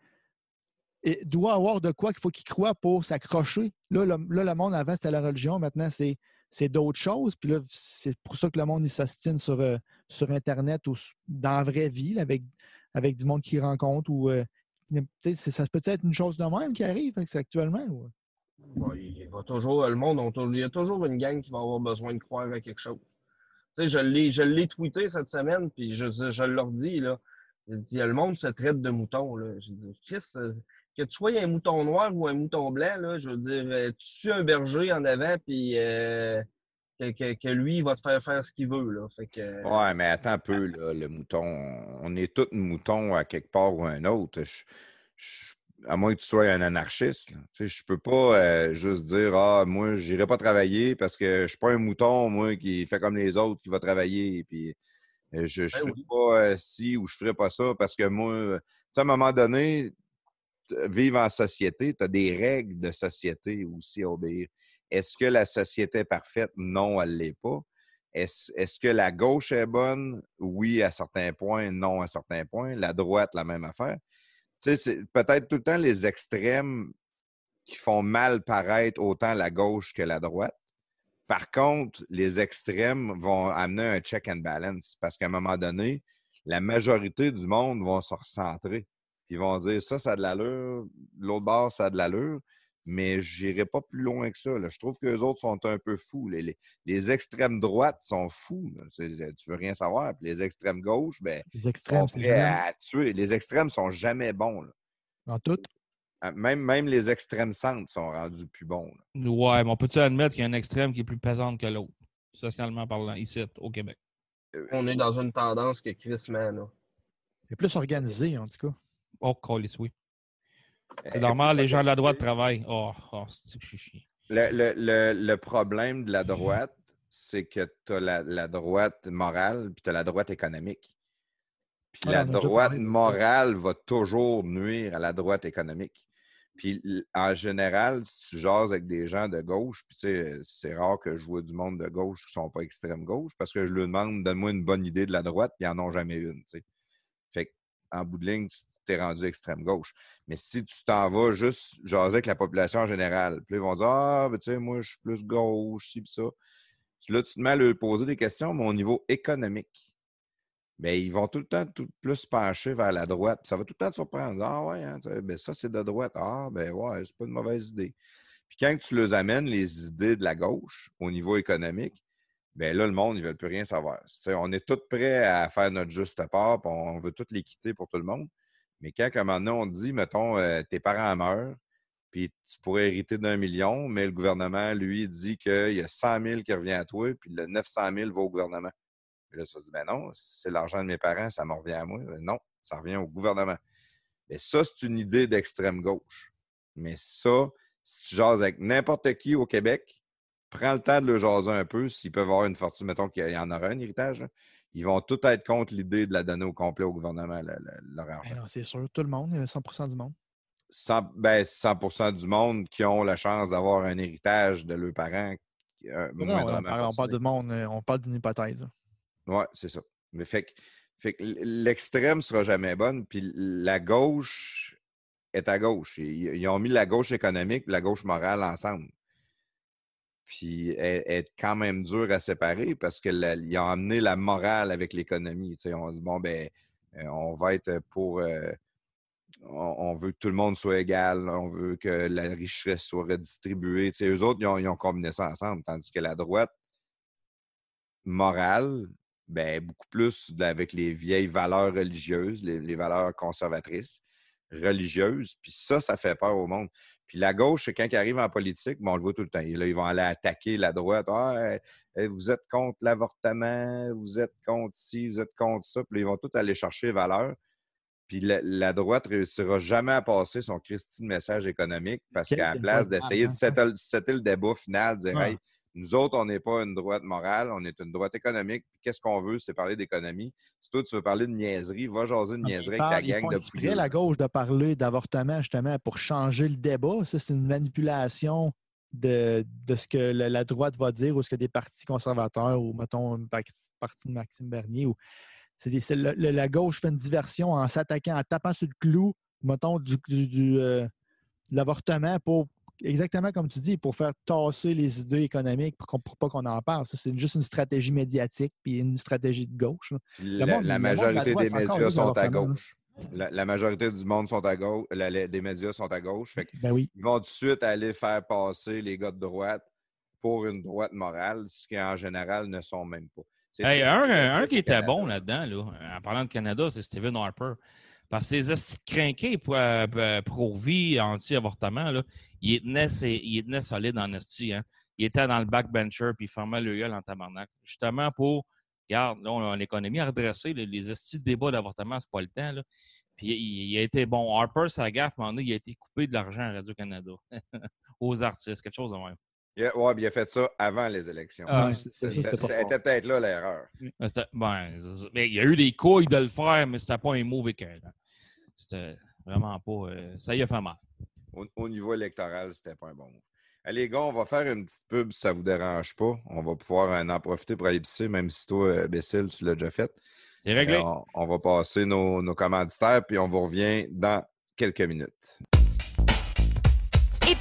doit avoir de quoi qu'il faut qu'il croit pour s'accrocher? Là le, là, le monde avant, c'était la religion, maintenant, c'est. C'est d'autres choses. Puis là, c'est pour ça que le monde s'ostine sur, euh, sur Internet ou dans la vraie vie, avec, avec du monde qu'il rencontre. Ou, euh, ça peut être une chose de même qui arrive actuellement. il toujours, le monde, il y a toujours une gang qui va avoir besoin de croire à quelque chose. Tu sais, je l'ai, je l'ai tweeté cette semaine, puis je, je leur dis, là, je dis, le monde se traite de mouton, là. Je dis, Chris, euh, que tu sois un mouton noir ou un mouton blanc, là, je veux dire, euh, tu suis un berger en avant, puis euh, que, que- que lui, il va te faire faire ce qu'il veut, là. Fait que, Ouais, mais attends un peu, là, le mouton. On est tous moutons à quelque part ou un autre. Je- je- à moins que tu sois un anarchiste. là. Tu sais, je peux pas euh, juste dire Ah, moi, j'irai pas travailler parce que je suis pas un mouton, moi, qui fait comme les autres, qui va travailler. Puis je ne Ben ferai oui. pas euh, ci ou je ferai pas ça parce que moi, euh, à un moment donné, vivre en société, tu as des règles de société aussi à obéir. Est-ce que la société est parfaite? Non, elle ne l'est pas. Est-ce est-ce que la gauche est bonne? Oui, à certains points, non, à certains points. La droite, la même affaire. Tu sais, c'est peut-être tout le temps les extrêmes qui font mal paraître autant la gauche que la droite. Par contre, les extrêmes vont amener un check and balance parce qu'à un moment donné, la majorité du monde vont se recentrer. Ils vont dire ça, ça a de l'allure, l'autre bord, ça a de l'allure, mais j'irai pas plus loin que ça. là. Je trouve que les autres sont un peu fous. Les, les- les extrêmes droites sont fous. Tu veux rien savoir. Puis les extrêmes gauches, ben, Les extrêmes, prêts à tuer. Les extrêmes sont jamais bons. là. dans tout? Ah, Même, même les extrêmes centres sont rendus plus bons. là. Ouais, mais on peut-tu admettre qu'il y a un extrême qui est plus pesante que l'autre, socialement parlant, ici, au Québec? on est dans une tendance que Chris, man, là. C'est plus organisé, en tout cas. Oh, calice, oui. C'est Euh, normal, les gens de la droite travaillent. Oh, oh c'est que je suis chiant? Le, le- le- le problème de la droite, c'est que tu as la, la droite morale puis tu as la droite économique. Puis Ouais, la droite morale va toujours nuire à la droite économique. Puis en général, si tu jases avec des gens de gauche, puis tu sais, c'est rare que je vois du monde de gauche qui ne sont pas extrême gauche parce que je leur demande, donne-moi une bonne idée de la droite, puis ils n'en ont jamais une. tu. Fait qu'en bout de ligne, tu es rendu extrême gauche. Mais si tu t'en vas juste jaser avec la population en général, puis ils vont dire Ah, ben, tu sais, moi, je suis plus gauche, ci, pis ça. Puis Là, tu te mets à leur poser des questions, mais au niveau économique, ben, ils vont tout le temps tout plus pencher vers la droite. Ça va tout le temps te surprendre. Ah, ouais, hein, ben, ça, c'est de droite. Ah, ben, ouais, c'est pas une mauvaise idée. Puis quand tu leur amènes les idées de la gauche au niveau économique, ben là, le monde, ils ne veulent plus rien savoir. On est tous prêts à faire notre juste part, puis on veut toutes l'équité pour tout le monde. Mais quand, comme maintenant, on dit, mettons, euh, tes parents meurent, puis tu pourrais hériter d'un million, mais le gouvernement, lui, dit qu'il y a 100 000 qui revient à toi, puis le 900 000 va au gouvernement. Puis là, vas se dire, ben non, c'est l'argent de mes parents, ça me revient à moi. Ben non, ça revient au gouvernement. Mais ça, c'est une idée d'extrême gauche. Mais ça, si tu jases avec n'importe qui au Québec, prends le temps de le jaser un peu s'ils peuvent avoir une fortune, mettons qu'il y en aura un héritage. là. Ils vont tout être contre l'idée de la donner au complet au gouvernement, le- le- leur argent. Ben non, c'est sûr, tout le monde, euh, 100% du monde. 100, ben, 100 du monde qui ont la chance d'avoir un héritage de leurs parents. euh, Non, on, parle, on parle fortuné. de monde, euh, on parle d'une hypothèse. Oui, c'est ça. Mais fait que, l'extrême sera jamais bonne, puis la gauche est à gauche. Ils, ont mis la gauche économique et la gauche morale ensemble. Puis elle, est quand même dure à séparer parce qu'ils ont amené la morale avec l'économie. On dit, bon, ben, euh, on va être pour. euh, on, veut que tout le monde soit égal, on veut que la richesse soit redistribuée. Tu sais, eux autres, ils ont combiné ça ensemble, tandis que la droite morale, ben, beaucoup plus de- avec les vieilles valeurs religieuses, les, les valeurs conservatrices, religieuses. Puis ça, ça fait peur au monde. Puis la gauche, quand ils arrivent en politique, bon, on le voit tout le temps. Et là, ils vont aller attaquer la droite. Ah, vous êtes contre l'avortement, vous êtes contre ci, vous êtes contre ça. Puis là, ils vont tout aller chercher les valeurs. Puis la, la droite réussira jamais à passer son Christine message économique parce qu'à la place de d'essayer de hein, setter, le débat final, dire Ouais. Hey, nous autres, on n'est pas une droite morale, on est une droite économique. Qu'est-ce qu'on veut, c'est parler d'économie. Si toi, tu veux parler de niaiserie, va jaser de niaiserie ils avec ta ils gang font de la gauche, de parler d'avortement, justement, pour changer le débat. Ça, c'est une manipulation de, de ce que la, droite va dire ou ce que des partis conservateurs ou, mettons, une pac- partie de Maxime Bernier. Ou, des- le- le- la gauche fait une diversion en s'attaquant, en tapant sur le clou, mettons, du, du- du, euh, de l'avortement pour, exactement comme tu dis, pour faire tasser les idées économiques pour, pas qu'on en parle. Ça, c'est juste une stratégie médiatique puis une stratégie de gauche. Le La, monde- la le monde de la majorité droite, des médias sont à gauche. La, la majorité du monde sont à gauche. la- la- des médias sont à gauche. Fait Ben oui. ils vont tout de suite aller faire passer les gars de droite pour une droite morale, ce qui en général ne sont même pas. Hey, un, progressif un qui était Canada. bon là-dedans, là, en parlant de Canada, c'est Stephen Harper. Parce que ces estis de crinqués pour, euh, pro-vie, anti-avortement, là, il tenait, ses- il tenait solide en esti. Hein. Il était dans le backbencher puis il fermait le gueule en tabarnak. Justement pour, regarde, là, on a l'économie à redresser. là, les estis de débat d'avortement, c'est pas le temps. Là. Puis il, il a été bon. Harper, sa gaffe, à un moment donné, il a été coupé de l'argent à Radio-Canada [LAUGHS] aux artistes, quelque chose de même. Puis il a fait ça avant les élections. Ah, C'était c'était pas c'était- fort. c'était peut-être là l'erreur. Ben. Mais il y a eu des couilles de le faire, mais c'était pas un mauvais cœur. C'était vraiment pas. euh, ça y a fait mal. Au, au niveau électoral, c'était pas un bon move. Allez, les gars, on va faire une petite pub si ça vous dérange pas. On va pouvoir euh, en profiter pour aller pisser, même si toi, euh, Bécile, tu l'as déjà fait. C'est réglé. On, on va passer nos, nos commanditaires, puis on vous revient dans quelques minutes.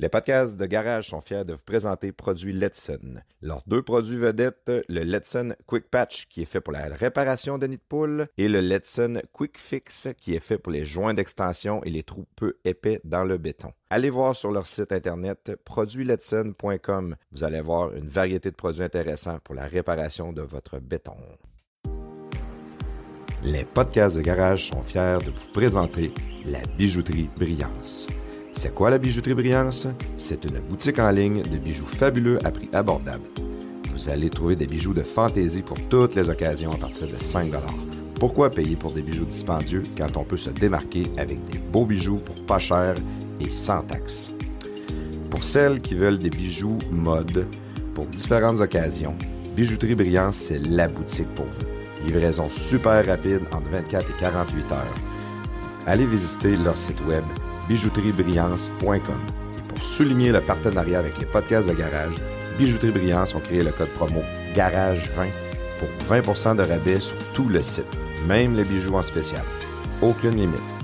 Les podcasts de Garage sont fiers de vous présenter Produits Letson. Leurs deux produits vedettes, le Letson Quick Patch qui est fait pour la réparation de nids de poule et le Letson Quick Fix qui est fait pour les joints d'extension et les trous peu épais dans le béton. Allez voir sur leur site internet produitsletson.com. Vous allez voir une variété de produits intéressants pour la réparation de votre béton. Les podcasts de Garage sont fiers de vous présenter la bijouterie Brillance. C'est quoi la bijouterie Brillance? C'est une boutique en ligne de bijoux fabuleux à prix abordable. Vous allez trouver des bijoux de fantaisie pour toutes les occasions à partir de 5 Pourquoi payer pour des bijoux dispendieux quand on peut se démarquer avec des beaux bijoux pour pas cher et sans taxes? Pour celles qui veulent des bijoux mode pour différentes occasions, Bijouterie Brillance, c'est la boutique pour vous. Livraison super rapide entre 24 et 48 heures. Allez visiter leur site web bijouteriebrillance.com. Et pour souligner le partenariat avec les podcasts de garage, Bijouterie Brillance ont créé le code promo GARAGE20 pour 20% de rabais sur tout le site, même les bijoux en spécial. Aucune limite.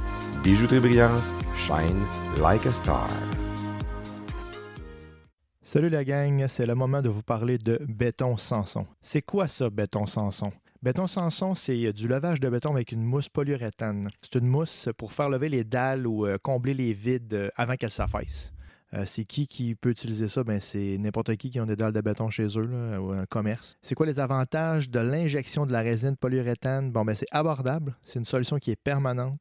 Bijouterie Brillance, shine like a star. Salut la gang, c'est le moment de vous parler de béton Sanson. C'est quoi ça, béton Sanson? Béton Sanson, c'est du levage de béton avec une mousse polyuréthane. C'est une mousse pour faire lever les dalles ou euh, combler les vides euh, avant qu'elles s'affaissent. Euh, c'est qui qui peut utiliser ça? Ben, c'est n'importe qui qui a des dalles de béton chez eux, ou un commerce. C'est quoi les avantages de l'injection de la résine polyuréthane? Bon, ben, c'est abordable. C'est une solution qui est permanente.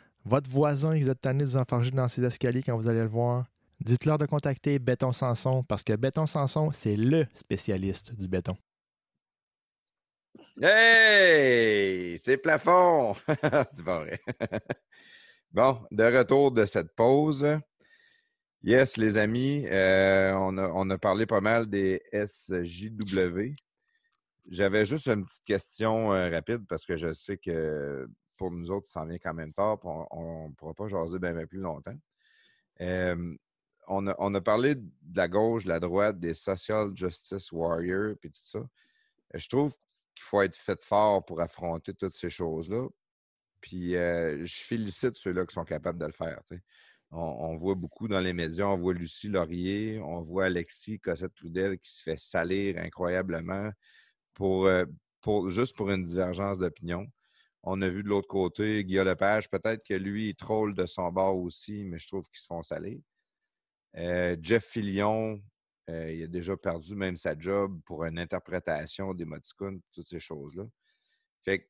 votre voisin vous êtes tanné de vous enfarger dans ses escaliers quand vous allez le voir, dites-leur de contacter Béton Sanson parce que Béton Sanson, c'est le spécialiste du béton. Hey! C'est plafond! [LAUGHS] c'est pas vrai. [LAUGHS] bon, de retour de cette pause. Yes, les amis, euh, on, a, on, parlé pas mal des SJW. J'avais juste une petite question euh, rapide parce que je sais que pour nous autres, ça vient quand même tard, on ne pourra pas jaser bien, plus longtemps. on, a, parlé de la gauche, de la droite, des social justice warriors, puis tout ça. Je trouve qu'il faut être fait fort pour affronter toutes ces choses-là. Puis euh, je félicite ceux-là qui sont capables de le faire. On, voit beaucoup dans les médias, on voit Lucie Laurier, on voit Alexis Cossette-Trudel qui se fait salir incroyablement pour, euh, pour, juste pour une divergence d'opinion. On a vu de l'autre côté Guillaume Lepage. Peut-être que lui, il troll de son bord aussi, mais je trouve qu'ils se font saler. Euh, Jeff Fillion, euh, il a déjà perdu même sa job pour une interprétation des moticons, toutes ces choses-là. Fait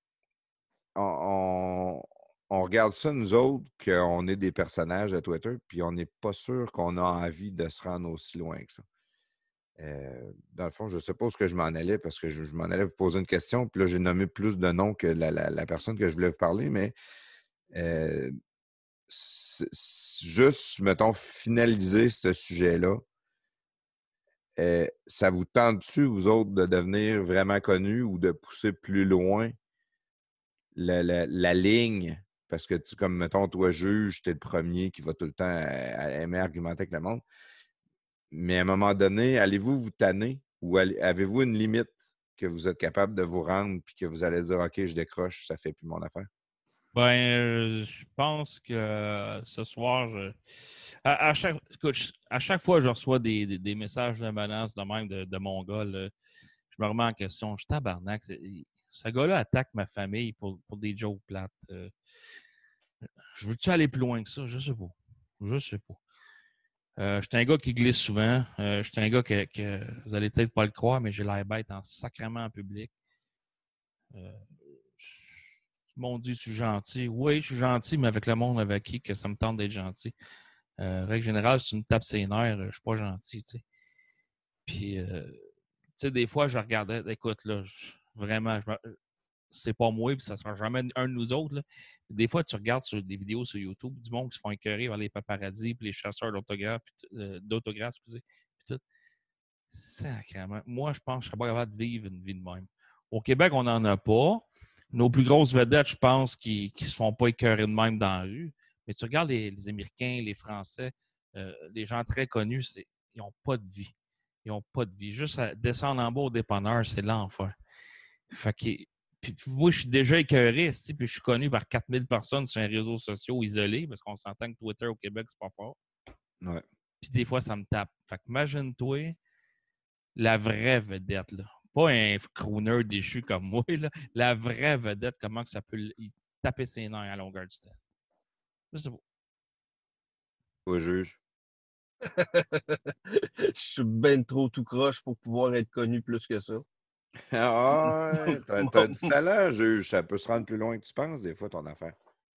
on, on, regarde ça, nous autres, qu'on est des personnages de Twitter, puis on n'est pas sûr qu'on a envie de se rendre aussi loin que ça. Euh, dans le fond, je où que je m'en allais parce que je, m'en allais vous poser une question. Puis là, j'ai nommé plus de noms que la, personne que je voulais vous parler, mais euh, juste, mettons, finaliser ce sujet-là. Euh, ça vous tente-tu, vous autres, de devenir vraiment connus ou de pousser plus loin la, ligne? Parce que, tu, comme, mettons, toi, juge, tu es le premier qui va tout le temps aimer argumenter avec le monde. Mais à un moment donné, allez-vous vous tanner ou avez-vous une limite que vous êtes capable de vous rendre puis que vous allez dire OK, je décroche, ça fait plus mon affaire? Ben, euh, je pense que ce soir, à, chaque, à chaque fois que je reçois des, messages de menace de même de, mon gars, je me remets en question. Je tabarnak. Ce gars-là attaque ma famille pour, des jokes plates. Euh. je veux-tu aller plus loin que ça? Je sais pas. Je sais pas. Euh, je suis un gars qui glisse souvent. Euh, je suis un gars que, vous allez peut-être pas le croire, mais j'ai l'air bête en sacrement en public. Euh, mon Dieu, je suis gentil. Oui, je suis gentil, mais avec le monde avec qui que ça me tente d'être gentil. Euh, règle générale, si tu me tapes ses nerfs, je suis pas gentil. Puis, euh, tu sais, des fois, je regardais, écoute, là, vraiment, je, c'est pas moi, puis ça sera jamais un de nous autres. Des fois, tu regardes sur des vidéos sur YouTube, du monde qui se font écœurer vers les paparazzis, puis les chasseurs d'autographes, euh, puis tout. Sacrément. Moi, je pense que je serais pas capable de vivre une vie de même. Au Québec, on n'en a pas. Nos plus grosses vedettes, je pense, qui ne se font pas écœurer de même dans la rue. Mais tu regardes les, Américains, les Français, euh, les gens très connus, ils n'ont pas de vie. Ils n'ont pas de vie. Juste descendre en bas au dépanneur, c'est l'enfer. Fait que, puis, puis moi, je suis déjà écœuré, puis je suis connu par 4000 personnes sur les réseaux sociaux isolés, parce qu'on s'entend que Twitter au Québec, c'est pas fort. Ouais. Puis des fois, ça me tape. Fait que imagine-toi la vraie vedette, là. Pas un crooner déchu comme moi, là. La vraie vedette, comment que ça peut taper ses nerfs à longueur du temps. Je sais pas. Au juge. [LAUGHS] Je suis ben trop tout croche pour pouvoir être connu plus que ça. [LAUGHS] Ah, ouais, [LAUGHS] t'as, t'as du talent, juge. Ça peut se rendre plus loin que tu penses, des fois, ton affaire.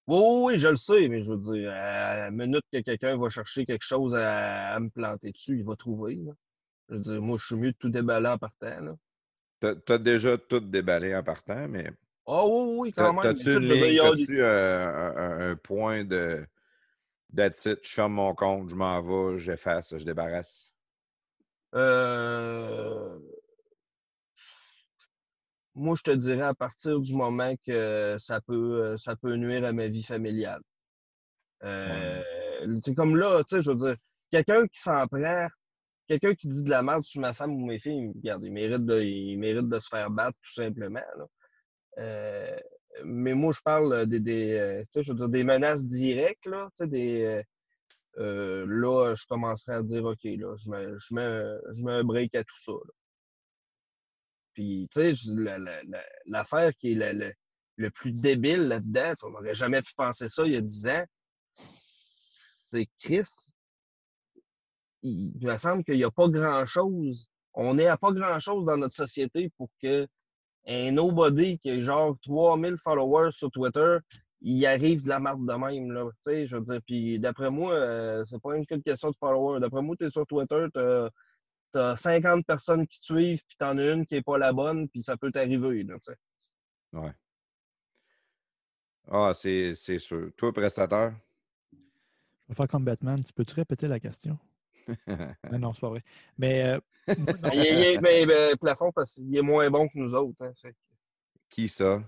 Oui, oui, oui, je le sais, mais je veux dire, à la minute que quelqu'un va chercher quelque chose à, à me planter dessus, il va trouver. là. Je veux dire, moi, je suis mieux de tout déballer en partant. Là. T'as, t'as déjà tout déballé en partant, mais Ah oui, oui, t'as, quand même. t'as-tu une ligne, t'as-tu euh, un, un- un point de that's it, je ferme mon compte, je m'en vais, j'efface, je débarrasse? Euh, Moi, je te dirais à partir du moment que ça peut, euh, ça peut nuire à ma vie familiale. Euh, C'est comme là, tu sais, je veux dire, quelqu'un qui s'en prend, quelqu'un qui dit de la merde sur ma femme ou mes filles, regarde, il mérite de, il mérite de se faire battre tout simplement. là. Euh, mais moi, je parle des, des, euh, tu sais, je veux dire, des menaces directes, là, tu sais, des, euh, là, je commencerai à dire, OK, là, je mets, je mets, je mets un break à tout ça. là. Puis, tu sais, l'affaire qui est le, le- le plus débile là-dedans, on n'aurait jamais pu penser ça il y a 10 ans, c'est Chris. Il, me semble qu'il n'y a pas grand-chose. On est à pas grand-chose dans notre société pour que un nobody qui a genre 3000 followers sur Twitter, il arrive de la marde de même, là. Tu je veux dire, puis d'après moi, euh, c'est pas une question de followers. D'après moi, tu es sur Twitter, t'as as 50 personnes qui te suivent, puis t'en as une qui est pas la bonne, puis ça peut t'arriver, là, tu sais. Ouais. Ah, c'est, c'est sûr. Toi, prestateur? Je vais faire comme Batman. Tu peux-tu répéter la question? [LAUGHS] Non, non, c'est pas vrai. Mais euh, moi, [LAUGHS] il est- mais, ben, plafond, parce qu'il est moins bon que nous autres, hein. Fait que, Qui ça?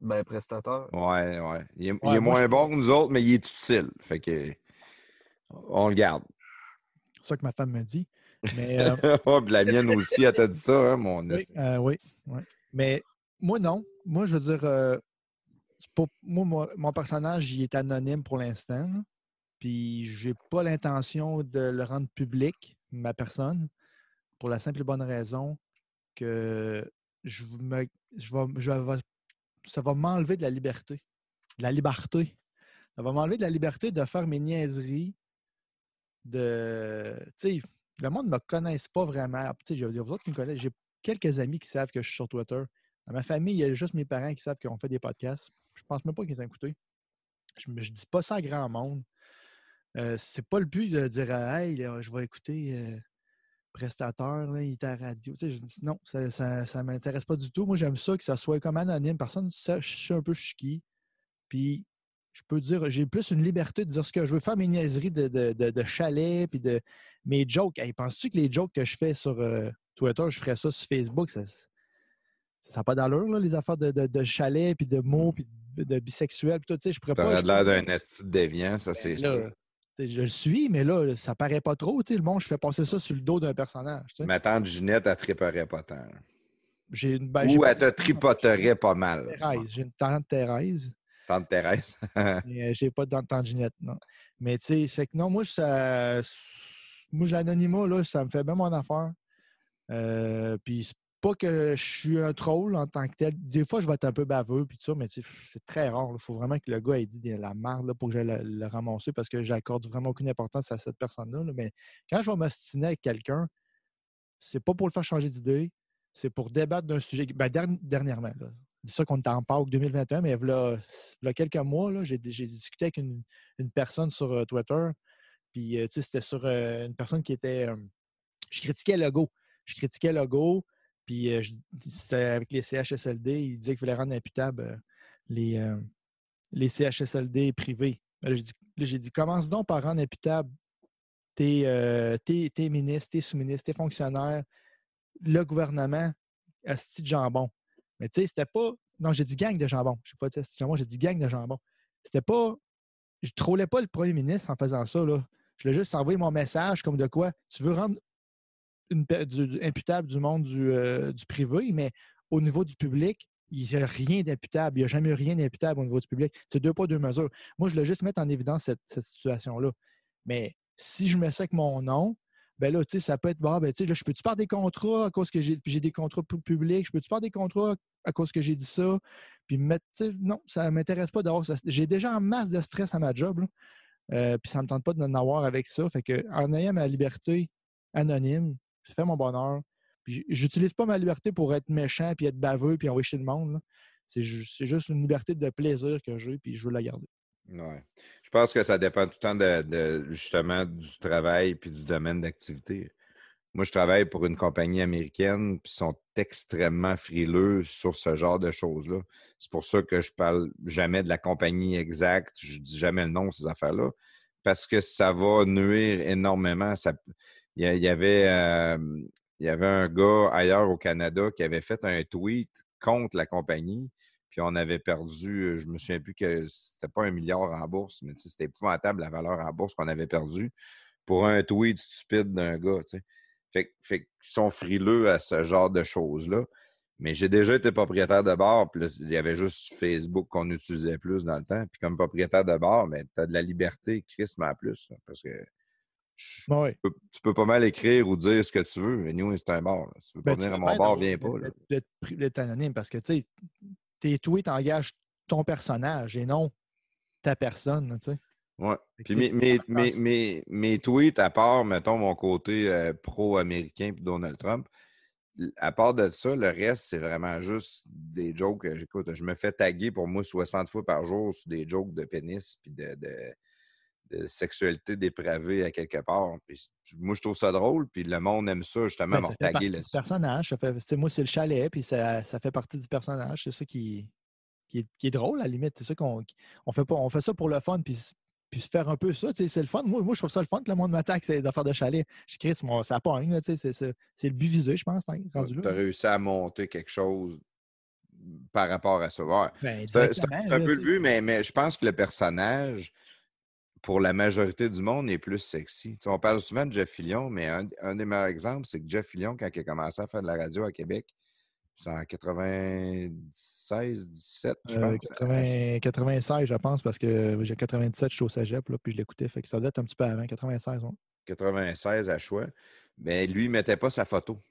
ben, prestateur. Ouais, ouais. Il est, il Ouais, est moi, moins je- bon que nous autres, mais il est utile. Fait que on le garde. c'est ça que ma femme me dit. Mais euh, [LAUGHS] oh, la mienne aussi, elle t'a dit ça, hein, mon Oui, euh, oui, oui. Mais moi, non. Moi, je veux dire, euh, pas- moi, moi, mon personnage, il est anonyme pour l'instant. Puis, j'ai pas l'intention de le rendre public, ma personne, pour la simple et bonne raison que je me, je vais, je vais- ça va m'enlever de la liberté. De la liberté. Ça va m'enlever de la liberté de faire mes niaiseries. De. Tu sais, le monde ne me connaisse pas vraiment. Tu sais, vous autres. J'ai quelques amis qui savent que je suis sur Twitter. Dans ma famille, il y a juste mes parents qui savent qu'on fait des podcasts. Je pense même pas qu'ils ont écouté. Je ne dis pas ça à grand monde. Euh, c'est pas le but de dire Hey, je vais écouter euh, prestateur, là, il est à radio. Tu sais, je dis, non, ça ne m'intéresse pas du tout. Moi, j'aime ça que ça soit comme anonyme. Personne ne suis un peu chiqui. Puis je peux dire, j'ai plus une liberté de dire ce que je veux faire, mes niaiseries de, de, de, de chalet, puis de mes jokes. Hey, penses-tu que les jokes que je fais sur euh, Twitter, je ferais ça sur Facebook? Ça n'a pas d'allure, les affaires de, de, de chalet, puis de mots, puis de, de bisexuel, puis tout, tu sais, je pourrais pas. Je l'air d'un esti déviant, ça, Ben c'est sais, Je le suis, mais là, ça paraît pas trop. tu sais, Le monde, je fais passer ça sur le dos d'un personnage. Ma tante Ginette, elle triperait pas tant. J'ai une, ben, Ou elle te tripoterait pas mal. Thérèse. J'ai une tante Thérèse. Tante Thérèse. [LAUGHS] Euh, j'ai pas de tante Ginette, non. Mais tu sais, c'est que non, moi, ça. Moi, l'anonymat, là, ça me fait bien mon affaire. Euh, puis c'est pas que je suis un troll en tant que tel. Des fois, je vais être un peu baveux, puis tout ça, mais c'est très rare. Il faut vraiment que le gars ait dit de la merde là, pour que j'aille le, le parce que j'accorde vraiment aucune importance à cette personne-là. là. Mais quand je vais m'ostiner avec quelqu'un, c'est pas pour le faire changer d'idée, c'est pour débattre d'un sujet. Ben, derni- dernièrement. C'est ça qu'on est en Pâques 2021, mais là, quelques mois, j'ai, discuté avec une, une personne sur euh, Twitter. Puis, euh, tu sais, c'était sur euh, une personne qui était. euh, je critiquais Logo. Je critiquais Logo. Puis, c'était avec les CHSLD. Il disait qu'il fallait rendre imputables euh, les, les CHSLD privés. Là, j'ai dit, commence donc par rendre imputables tes, tes, tes ministres, tes sous-ministres, tes fonctionnaires le gouvernement, asti de jambon. Mais tu sais, c'était pas. Non, j'ai dit gang de jambon. Je sais pas dit asti de jambon, j'ai dit gang de jambon. C'était pas. Je trollais pas le premier ministre en faisant ça. Là. Je l'ai juste envoyé mon message comme de quoi tu veux rendre imputable du monde du, euh, du privé, mais au niveau du public, il n'y a rien d'imputable. Il n'y a jamais rien d'imputable au niveau du public. C'est deux pas, deux mesures. Moi, je voulais juste mettre en évidence cette, situation-là. Mais si je mets ça avec mon nom, ben là, tu sais, ça peut être, bon, ben, tu sais, là, je peux-tu perdre des contrats à cause que j'ai des contrats pu- publics? Je peux-tu perdre des contrats à cause que j'ai dit ça? Puis me mettre, non, ça ne m'intéresse pas d'avoir. J'ai déjà en masse de stress à ma job, là. Euh, puis ça ne me tente pas d'en avoir avec ça. Fait que en ayant ma liberté anonyme, je fais mon bonheur. Puis j'utilise pas ma liberté pour être méchant, puis être baveux, puis chez le monde. C'est ju- c'est juste une liberté de plaisir que j'ai, puis je veux la garder. Ouais. Je pense que ça dépend tout le temps de, de- justement du travail puis du domaine d'activité. Moi, je travaille pour une compagnie américaine, puis ils sont extrêmement frileux sur ce genre de choses-là. C'est pour ça que je parle jamais de la compagnie exacte, je dis jamais le nom de ces affaires-là, parce que ça va nuire énormément. Il y, avait, un gars ailleurs au Canada qui avait fait un tweet contre la compagnie, puis on avait perdu, je me souviens plus que c'était pas un milliard en bourse, mais c'était épouvantable la valeur en bourse qu'on avait perdue pour un tweet stupide d'un gars. Fait, qu'ils sont frileux à ce genre de choses-là. Mais j'ai déjà été propriétaire de bar, puis il y avait juste Facebook qu'on utilisait plus dans le temps. Puis comme propriétaire de bar, mais tu as de la liberté, Chris, mais plus. là, parce que je- tu peux, tu peux pas mal écrire ou dire ce que tu veux. Mais nous, c'est un bar. là. Si tu veux pas Ben, tu venir à mon bar, viens pas. d'être- anonyme parce que, tu sais, tes tweets engagent ton personnage et non ta personne, sais. Ouais. Puis mes, mes, mes, mes- mes tweets, à part, mettons, mon côté euh, pro-américain puis Donald Trump, à part de ça, le reste, c'est vraiment juste des jokes. Écoute, je me fais taguer pour moi 60 fois par jour sur des jokes de pénis puis de, de- de sexualité dépravée à quelque part. Puis moi, je trouve ça drôle, puis le monde aime ça, justement, me ça fait taguer partie du là-dessus. personnage. Ça fait, moi, c'est le chalet, puis ça, ça fait partie du personnage. C'est ça qui, qui, est, qui est drôle, à la limite. C'est ça qu'on on fait, pas, on fait ça pour le fun, puis, puis se faire un peu ça. tu sais, C'est le fun. Moi, moi, je trouve ça le fun que le monde m'attaque, c'est d'affaires de chalet. Je crie, ça pogne. là, tu sais, C'est c'est- c'est le but visé, je pense, hein, Tu as là. réussi à monter quelque chose par rapport à ça. Ouais. Ben, C'est un, là, peu le but, mais, mais je pense que le personnage, pour la majorité du monde, est plus sexy. On parle souvent de Jeff Fillion, mais un, un des meilleurs exemples, c'est que Jeff Fillion, quand il a commencé à faire de la radio à Québec, c'est en 96, 17, je Euh, pense. 80 96, je pense, parce que j'ai 97, je suis au cégep, là, puis je l'écoutais. Fait que ça doit être un petit peu avant, 96. Ouais, 96 à choix. Mais lui, il ne mettait pas sa photo.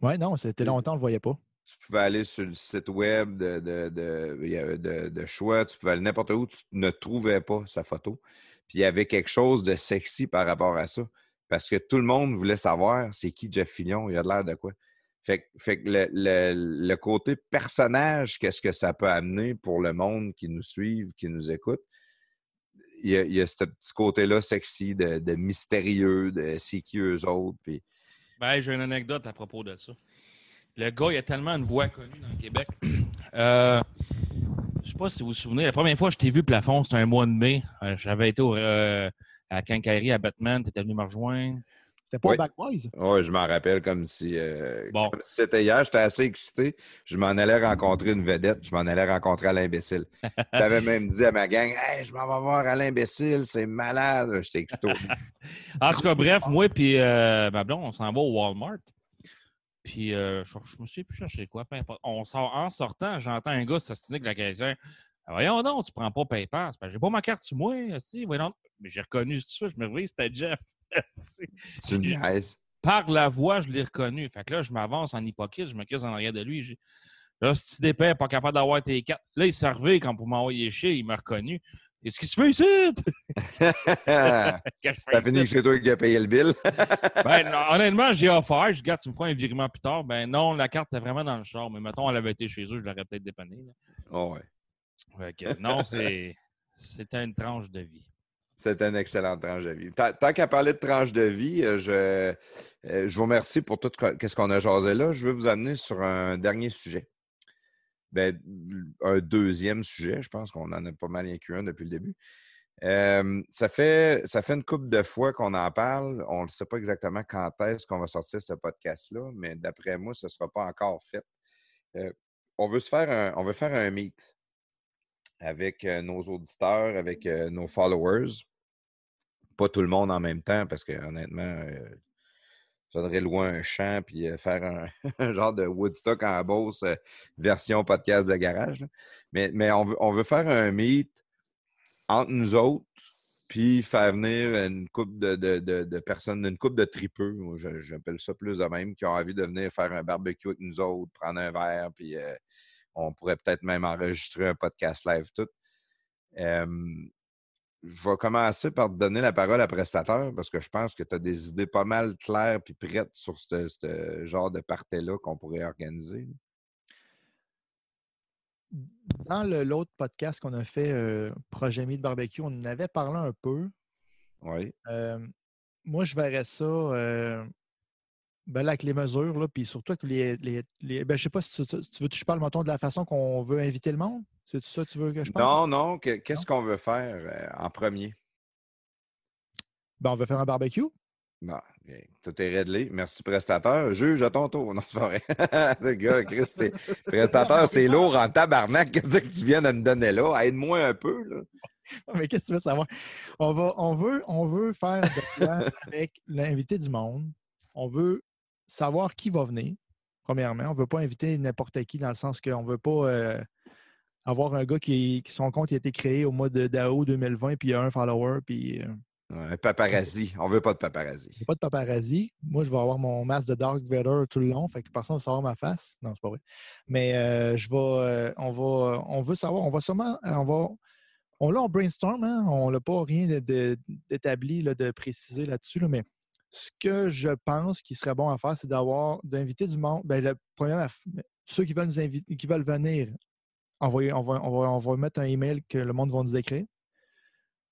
ouais non, c'était Oui. longtemps, on le voyait pas. tu pouvais aller sur le site web de, de, de, choix, tu pouvais aller n'importe où, tu ne trouvais pas sa photo. Puis il y avait quelque chose de sexy par rapport à ça. Parce que tout le monde voulait savoir c'est qui Jeff Fillion, il a de l'air de quoi? Fait, que- fait que le, le- le côté personnage, qu'est-ce que ça peut amener pour le monde qui nous suive, qui nous écoute, il y a, il y a ce petit côté-là sexy, de, de mystérieux, de c'est qui eux autres. Puis Ben, j'ai une anecdote à propos de ça. Le gars, il a tellement une voix connue dans le Québec. [CLEARS THROAT] Euh, je sais pas si vous vous souvenez, la première fois que je t'ai vu plafond, c'était un mois de mai. Euh, J'avais été au, euh, à Quincaillerie à Batman. Tu étais venu me rejoindre. C'était pas Oui. au Back Boys? Oui, je m'en rappelle comme si, euh, Bon. si c'était hier. J'étais assez excité. Je m'en allais rencontrer une vedette. Je m'en allais rencontrer Alain Imbécile. J'avais [LAUGHS] même dit à ma gang Hey, je m'en vais voir Alain Imbécile, c'est malade. J'étais excité. En tout cas, bref, moi et euh, ma blonde, on s'en va au Walmart. Puis, euh, je, je me suis plus chercher quoi, peu importe. On sort, en sortant, j'entends un gars s'astiner avec la caissière. Ah, Voyons donc, tu prends pas PayPal. C'est J'ai pas ma carte sur moi. Si, voyons. Mais j'ai reconnu tout ça. Je me réveille, c'était Jeff. tu me niaises. Par la voix, je l'ai reconnu. Fait que là, je m'avance en hypocrite, je me casse en arrière de lui. Là, si tu dépends, pas capable d'avoir tes cartes. Là, il servait quand pour m'envoyer chier, il m'a reconnu. Qu'est-ce que tu fais ici? [LAUGHS] [LAUGHS] Fais fini que c'est toi qui as payé le bill. [LAUGHS] Ben, non, honnêtement, j'ai offert. Je dis, Regarde, tu me feras un virement plus tard. Ben non, la carte était vraiment dans le char. Mais mettons, elle avait été chez eux, je l'aurais peut-être dépanné. là. Oh, ouais. Non, c'est. Une tranche de vie. C'est une excellente tranche de vie. Tant, qu'à parler de tranche de vie, euh, je, euh, je vous remercie pour tout ce qu'on a jasé là. Je veux vous amener sur un dernier sujet. Ben, un deuxième sujet, je pense qu'on en a pas mal inclus un depuis le début. Euh, ça, fait, ça fait une couple de fois qu'on en parle. On ne sait pas exactement quand est-ce qu'on va sortir ce podcast-là, mais d'après moi, ce ne sera pas encore fait. On, veut se faire un, on veut faire un meet avec euh, nos auditeurs, avec nos followers. Pas tout le monde en même temps, parce que honnêtement, il faudrait louer un champ puis faire [LAUGHS] un, genre de Woodstock en Beauce version podcast de garage. Mais, mais on, veut, on veut faire un meet entre nous autres, puis faire venir une couple de, personnes, une couple de tripeux, j'appelle ça plus de même, qui ont envie de venir faire un barbecue avec nous autres, prendre un verre, puis euh, on pourrait peut-être même enregistrer un podcast live tout. je vais commencer par te donner la parole à prestateur parce que je pense que tu as des idées pas mal claires et prêtes sur ce genre de party-là qu'on pourrait organiser dans l'autre podcast qu'on a fait, euh, Projet de barbecue, on en avait parlé un peu. Oui. Euh, moi, je verrais ça euh, ben avec les mesures, là, puis surtout que les. les, ben, je sais pas si tu, veux que je parle, de la façon qu'on veut inviter le monde? C'est ça que tu veux que je parle? Non, non. Qu'est-ce qu'on veut faire en premier? Ben, on veut faire un barbecue. Bon, tout est réglé. Merci, prestateur. Juge à ton tour. [LAUGHS] Non, c'est vrai. [LAUGHS] le gars, Chris, prestateur, c'est lourd en tabarnak. Qu'est-ce que tu viens de me donner là? Aide-moi un peu. Là. Mais qu'est-ce que tu veux savoir? On, va, on, veut, on veut faire de avec l'invité du monde. On veut savoir qui va venir, premièrement. On ne veut pas inviter n'importe qui dans le sens qu'on ne veut pas euh, avoir un gars qui, qui, son compte a été créé au mois de d'AO 2020, puis il y a un follower, puis euh, un paparazzi. On veut pas de paparazzi. Pas de paparazzi. Moi, je vais avoir mon masque de Dark Vader tout le long, fait que personne ne va savoir ma face. Non, c'est pas vrai. Mais euh, je vais, euh, on va, on veut savoir, on va sûrement, euh, on va, on l'a en brainstorm, hein? on n'a pas rien d'établi, de, de, précisé là-dessus, mais ce que je pense qu'il serait bon à faire, c'est d'avoir, d'inviter du monde. Ben, ceux qui veulent qui veulent venir, on va, on va, on mettre un email que le monde va nous écrire.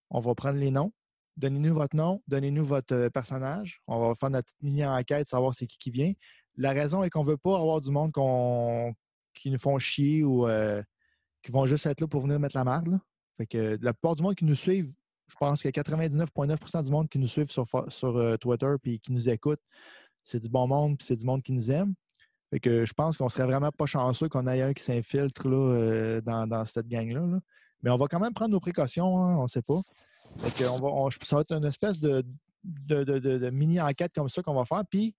On va prendre les noms Donnez-nous votre nom, donnez-nous votre euh, personnage. On va faire notre mini enquête, savoir c'est qui qui vient. La raison est qu'on ne veut pas avoir du monde qui nous font chier ou euh, qui vont juste être là pour venir mettre la marde. Fait que la plupart du monde qui nous suivent, je pense a 99,9 du monde qui nous suivent sur, euh, Twitter et qui nous écoute. C'est du bon monde puis c'est du monde qui nous aime. Fait que je pense qu'on serait vraiment pas chanceux qu'on ait un qui s'infiltre dans, cette gang-là. Mais on va quand même prendre nos précautions, hein, on ne sait pas on va, ça va être une espèce de, mini-enquête comme ça qu'on va faire. Puis,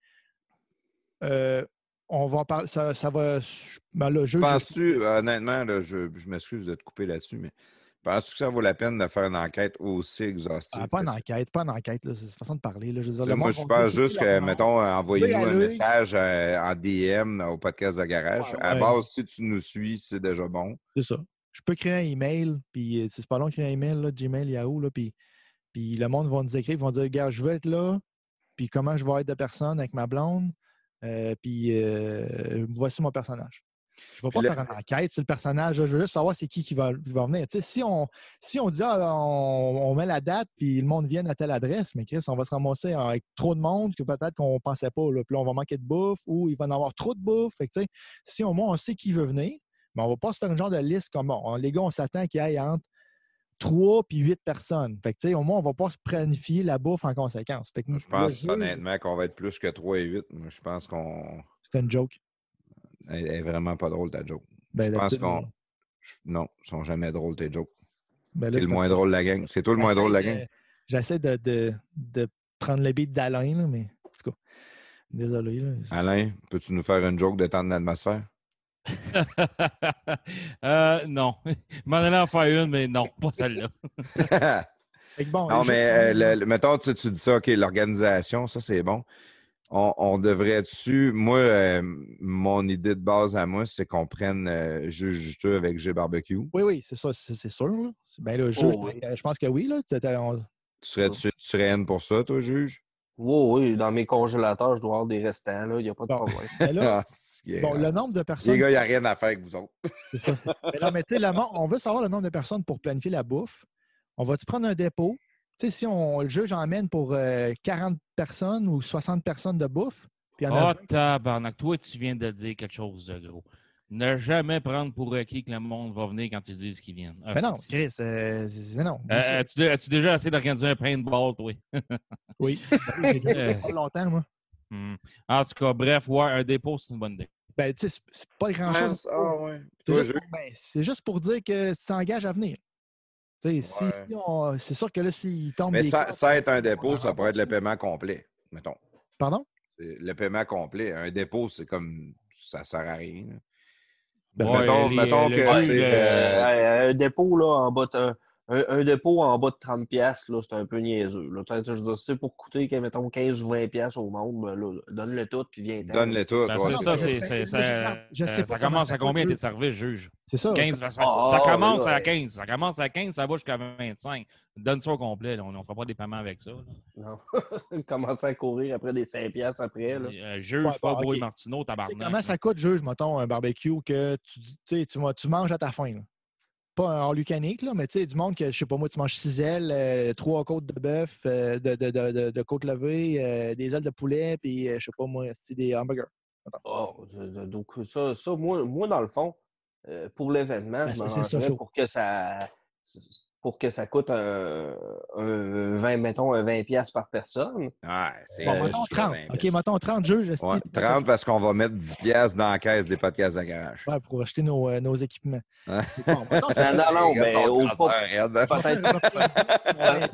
euh, on va parler. Ça, va. Ben Penses-tu, honnêtement, je, m'excuse de te couper là-dessus, mais penses-tu que ça vaut la peine de faire une enquête aussi exhaustive? Ah, pas une enquête, pas une enquête, c'est une façon de parler. moi, je pense juste que, mettons, envoyez-nous un message euh, en DM au podcast de garage. à base, si tu nous suis, c'est déjà bon. C'est ça je peux créer un email, puis euh, c'est pas long de créer un email, là, Gmail, Yahoo, là, puis, puis le monde va nous écrire, ils vont dire Regarde, je veux être là, puis comment je vais être de personne avec ma blonde, euh, puis euh, voici mon personnage. Je ne vais pas faire une enquête sur le personnage, je veux juste savoir c'est qui qui va, venir. si on, si on dit ah, on, met la date, puis le monde vient à telle adresse, mais Chris, on va se ramasser avec trop de monde que peut-être qu'on ne pensait pas. Là, puis là, on va manquer de bouffe ou il va en avoir trop de bouffe. Fait si au moins on sait qui veut venir, mais on ne va pas se faire un genre de liste comme bon, les gars, on s'attend qu'il y ait entre 3 puis 8 personnes. Fait que, au moins, on ne va pas se planifier la bouffe en conséquence. je pense honnêtement qu'on va être plus que 3 et 8. Moi, je pense qu'on. C'est une joke. Elle est vraiment pas drôle, ta joke. Ben, je pense qu'on. Non, ils sont jamais drôles, tes jokes. Ben, c'est le moins drôle de la gang. C'est toi le moins drôle de la gang. J'essaie de, de, de, prendre le beat d'Alain, mais en tout cas, désolé. Alain, peux-tu nous faire une joke de temps d'atmosphère? [LAUGHS] euh, non. Je m'en allais en faire une, mais non, pas celle-là. [LAUGHS] non, mais euh, mettons, tu, dis ça, OK, l'organisation, ça, c'est bon. On, devrait-tu. Moi, euh, mon idée de base à moi, c'est qu'on prenne euh, juge avec G Barbecue. Oui, oui, c'est ça, c'est sûr. Ben, le juge, oh, je pense que oui. Là, tu, serais, tu, tu pour ça, toi, juge? Oui, oui, dans mes congélateurs, je dois avoir des restants, il n'y a pas de problème. Ben là, [LAUGHS] bon, le nombre de personnes. Les gars, il n'y a rien à faire avec vous autres. [LAUGHS] C'est ça. Mais là, mais on veut savoir le nombre de personnes pour planifier la bouffe. On va-tu prendre un dépôt? Tu sais, si on, le juge emmène pour 40 euh, personnes ou 60 personnes de bouffe. Puis oh, tabarnak, toi, tu viens de dire quelque chose de gros. Ne jamais prendre pour acquis que le monde va venir quand ils disent qu'ils viennent. Ah, Mais non, c'est- Chris, euh, mais non. Euh, As-tu as-tu déjà essayé d'organiser un paintball, toi? oui. [LAUGHS] J'ai déjà fait pas longtemps, moi. Hmm. En tout cas, bref, ouais, un dépôt, c'est une bonne idée. Ben, tu sais, c'est- pas grand-chose. Ah, ouais. C'est juste, ben, c'est juste pour dire que tu t'engages à venir. Si- si on- c'est sûr que là, s'il tombe Mais ça, ça être un dépôt, ça pourrait être le paiement complet, mettons. Pardon? Le paiement complet. Un dépôt, c'est comme. Ça sert à rien. Ben, Ouais, mettons les- mettons que c'est. euh, euh, un dépôt là, en bas de, un, dépôt en bas de 30$, piastres, là, c'est un peu niaiseux. Là. Peut-être, Je veux dire, si c'est pour coûter, mettons, 15 ou 20$ piastres au monde, ben, là, donne-le tout puis viens Donne-le tout. Ben, ouais, c'est non, ça, c'est, je- c'est- je- ça, je sais euh, pas ça comment commence ça à combien tes services, juge? C'est ça. 15, ça, Ah, ça ah, commence à 15. Ça commence à 15, ça va jusqu'à 25. Donne ça au complet. là. On ne fera pas des paiements avec ça. là. Non. [LAUGHS] Commencer à courir après des 5$ piastres après. Là. Euh, juge, Ouais, pas bon, Brouille ok. Martineau, Tu sais, tabarnak. Comment ça coûte, juge, mettons, un barbecue que tu, tu, sais, tu, vas- tu manges à ta faim? Pas un hors lucanique, là, mais tu sais, du monde que, je sais pas moi, tu manges six ailes, euh, trois côtes de bœuf, euh, de, de, de, de, de côte levée, euh, des ailes de poulet, puis je sais pas moi, c'est des hamburgers. Oh, donc, ça, ça moi, moi, dans le fond, pour l'événement, Ben, je chaud. pour que ça pour que ça coûte un, un 20, mettons, un 20$ piastres par personne. Ouais, c'est. Bon, euh, mettons je 30. serais OK, mettons 30 juges. esti, Ouais, puis ça, 30 parce qu'on va mettre 10 piastres dans la caisse des podcasts de garage. Ouais, pour acheter nos, euh, nos équipements. [LAUGHS] Bon, mettons, [LAUGHS] Non, mais au hein?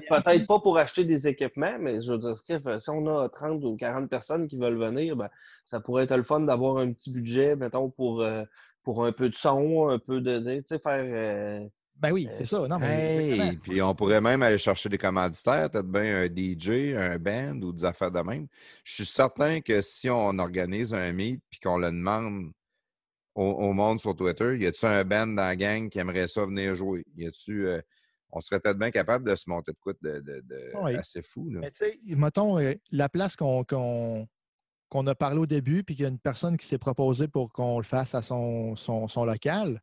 Peut- Peut-être pas pour acheter des équipements, mais je veux dire, Steve, si on a 30 ou 40 personnes qui veulent venir, ben, ça pourrait être le fun d'avoir un petit budget, mettons, pour, euh, pour un peu de son, un peu de. Tu sais, faire. euh, Ben oui, c'est ça. Non, mais Hey, puis on pourrait même aller chercher des commanditaires, peut-être bien un DJ, un band ou des affaires de même. Je suis certain que si on organise un meet puis qu'on le demande au, au monde sur Twitter, y a-tu un band dans la gang qui aimerait ça venir jouer? Y a-tu. euh, on serait peut-être bien capable de se monter de quoi de, de- de- Oui. assez fou. Là. Mais tu sais, mettons, euh, la place qu'on a parlé au début, puis qu'il y a une personne qui s'est proposée pour qu'on le fasse à son, son, son local,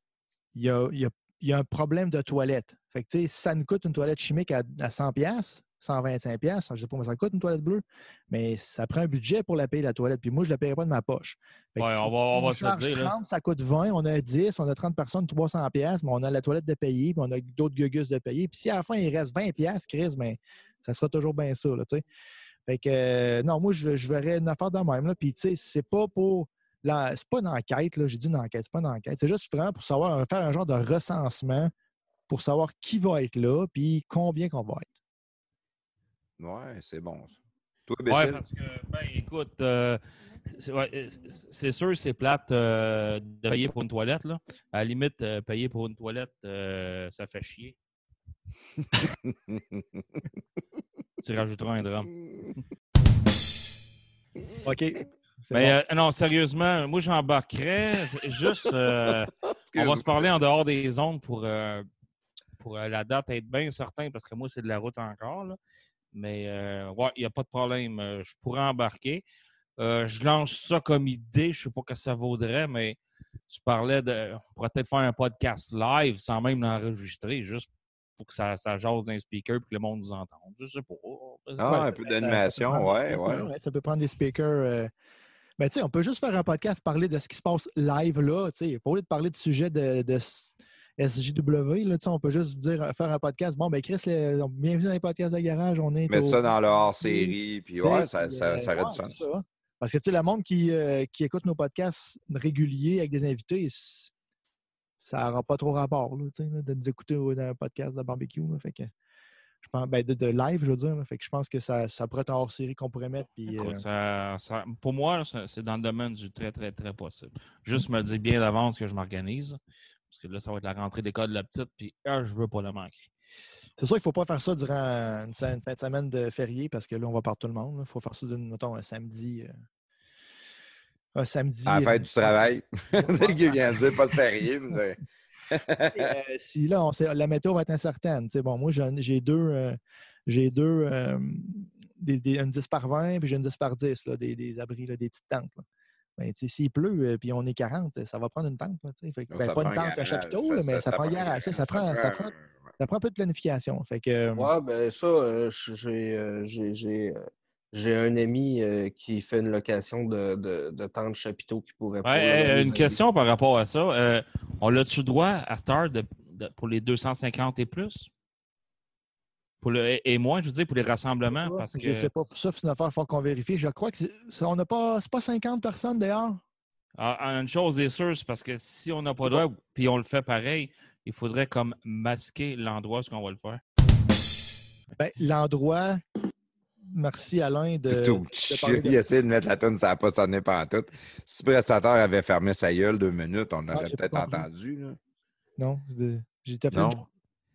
il y a, il y a- il y a un problème de toilette. Fait que, tu sais, si ça nous coûte une toilette chimique à, à 100 pièces 125 pièces, je sais pas combien ça coûte une toilette bleue, mais ça prend un budget pour la payer la toilette. Puis moi, je ne la paierai pas de ma poche. Fait que Ouais, si on va- on va se dire, là. 30, ça coûte 20, on a 10, on a 30 personnes, 300 pièces, mais on a la toilette de payer, puis on a d'autres gugus de payer. Puis si à la fin, il reste 20 pièces, Chris, ben, ça sera toujours bien ça, là, tu sais. Fait que, euh, non, moi, je, je verrais une affaire de même, là. Puis, tu sais, c'est pas pour... C'est pas une enquête, là. J'ai dit une enquête, c'est pas une enquête. C'est juste vraiment pour savoir, faire un genre de recensement pour savoir qui va être là, puis combien qu'on va être. Ouais, c'est bon. Ça. Toi, Ouais, parce que, ben, écoute, euh, c'est ouais, c'est- sûr, c'est plate euh, de payer pour une toilette. Là. À la limite, euh, payer pour une toilette, euh, ça fait chier. [LAUGHS] Tu rajouteras un drame. OK. [LAUGHS] Mais bon. euh, non, sérieusement, moi, j'embarquerais juste. euh, on va se parler en dehors des ondes pour, euh, pour euh, la date être bien certain, parce que moi, c'est de la route encore. là. Mais euh, ouais, il n'y a pas de problème. Je pourrais embarquer. Euh, je lance ça comme idée. Je ne sais pas ce que ça vaudrait, mais tu parlais de. On pourrait peut-être faire un podcast live sans même l'enregistrer, juste pour que ça, ça jase d'un speaker et que le monde nous entende. Je sais pas. Ah, Ouais, un peu d'animation, ouais, speakers, ouais. Ça peut prendre des speakers. Euh, Ben, tu sais, on peut juste faire un podcast, parler de ce qui se passe live là. Tu sais, pas au lieu de parler de sujet de, de SJW, là, on peut juste dire, faire un podcast. Bon, ben, Chris, le- bienvenue dans les podcasts de garage. On est. Mettre au- ça dans le hors-série, puis ouais, ça, puis, ça, euh, ça ouais, du sens. ça. Parce que, tu sais, le monde qui, euh, qui écoute nos podcasts réguliers avec des invités, ça n'aura pas trop rapport, là, de nous écouter dans un podcast de barbecue. fait que, je pense, ben, de, de live, je veux dire. là. fait que je pense que ça, ça pourrait être un hors-série qu'on pourrait mettre. Puis, Écoute, euh, ça- ça- pour moi, c'est dans le domaine du très, très, très possible. Juste me dire [LAUGHS] bien d'avance que je m'organise. Parce que là, ça va être la rentrée d'école de la petite, puis ah, je veux pas le manquer. C'est sûr qu'il ne faut pas faire ça durant une, fin de semaine de férié parce que là, on va par tout le monde. Il faut faire ça, mettons, un samedi. euh, un samedi. À la euh, fête du travail. c'est ce qu'il vient de dire, pas de férié. mais- euh, [LAUGHS] si là, on sait- la météo va être incertaine. tu sais, bon, moi, j'ai deux, euh, j'ai deux euh, des, des- une 10 par 20 puis j'ai une 10 par 10, là, des, des abris, là, des petites tentes. là. Ben, S'il pleut et puis on est 40, ça va prendre une tente. là, tu sais. Fait que, ben, Ça pas une un tente à garage, chapiteau, là, mais ça, prend un garage. Ça prend, ça, prend, ça prend un peu de planification. Fait que, euh, Ouais, ben ça, euh, j'ai, euh, j'ai, un ami euh, qui fait une location de, de, de temps de chapiteaux qui pourrait pas, Ouais, là, euh, aller une question par rapport à ça. Euh, on l'a-tu droit à Star de, de- pour les 250 et plus? Pour le, et- moins, je veux dire, pour les rassemblements, parce Je ne que sais pas, ça, c'est une affaire fort qu'on vérifie. Je crois que c'est, ça, on n'a pas, c'est pas 50 personnes dehors? Ah, une chose est sûre, c'est parce que si on n'a pas le droit, puis on le fait pareil, il faudrait comme masquer l'endroit où on va le faire. Ben, l'endroit, merci Alain de. Tout. de Il [LAUGHS] essaie de mettre la tonne, ça n'a pas sonné pendant tout. Si le prestataire avait fermé sa gueule deux minutes, on aurait Ah, j'ai peut-être pas entendu. Là. Non, de- j'ai tout fait. Non? une-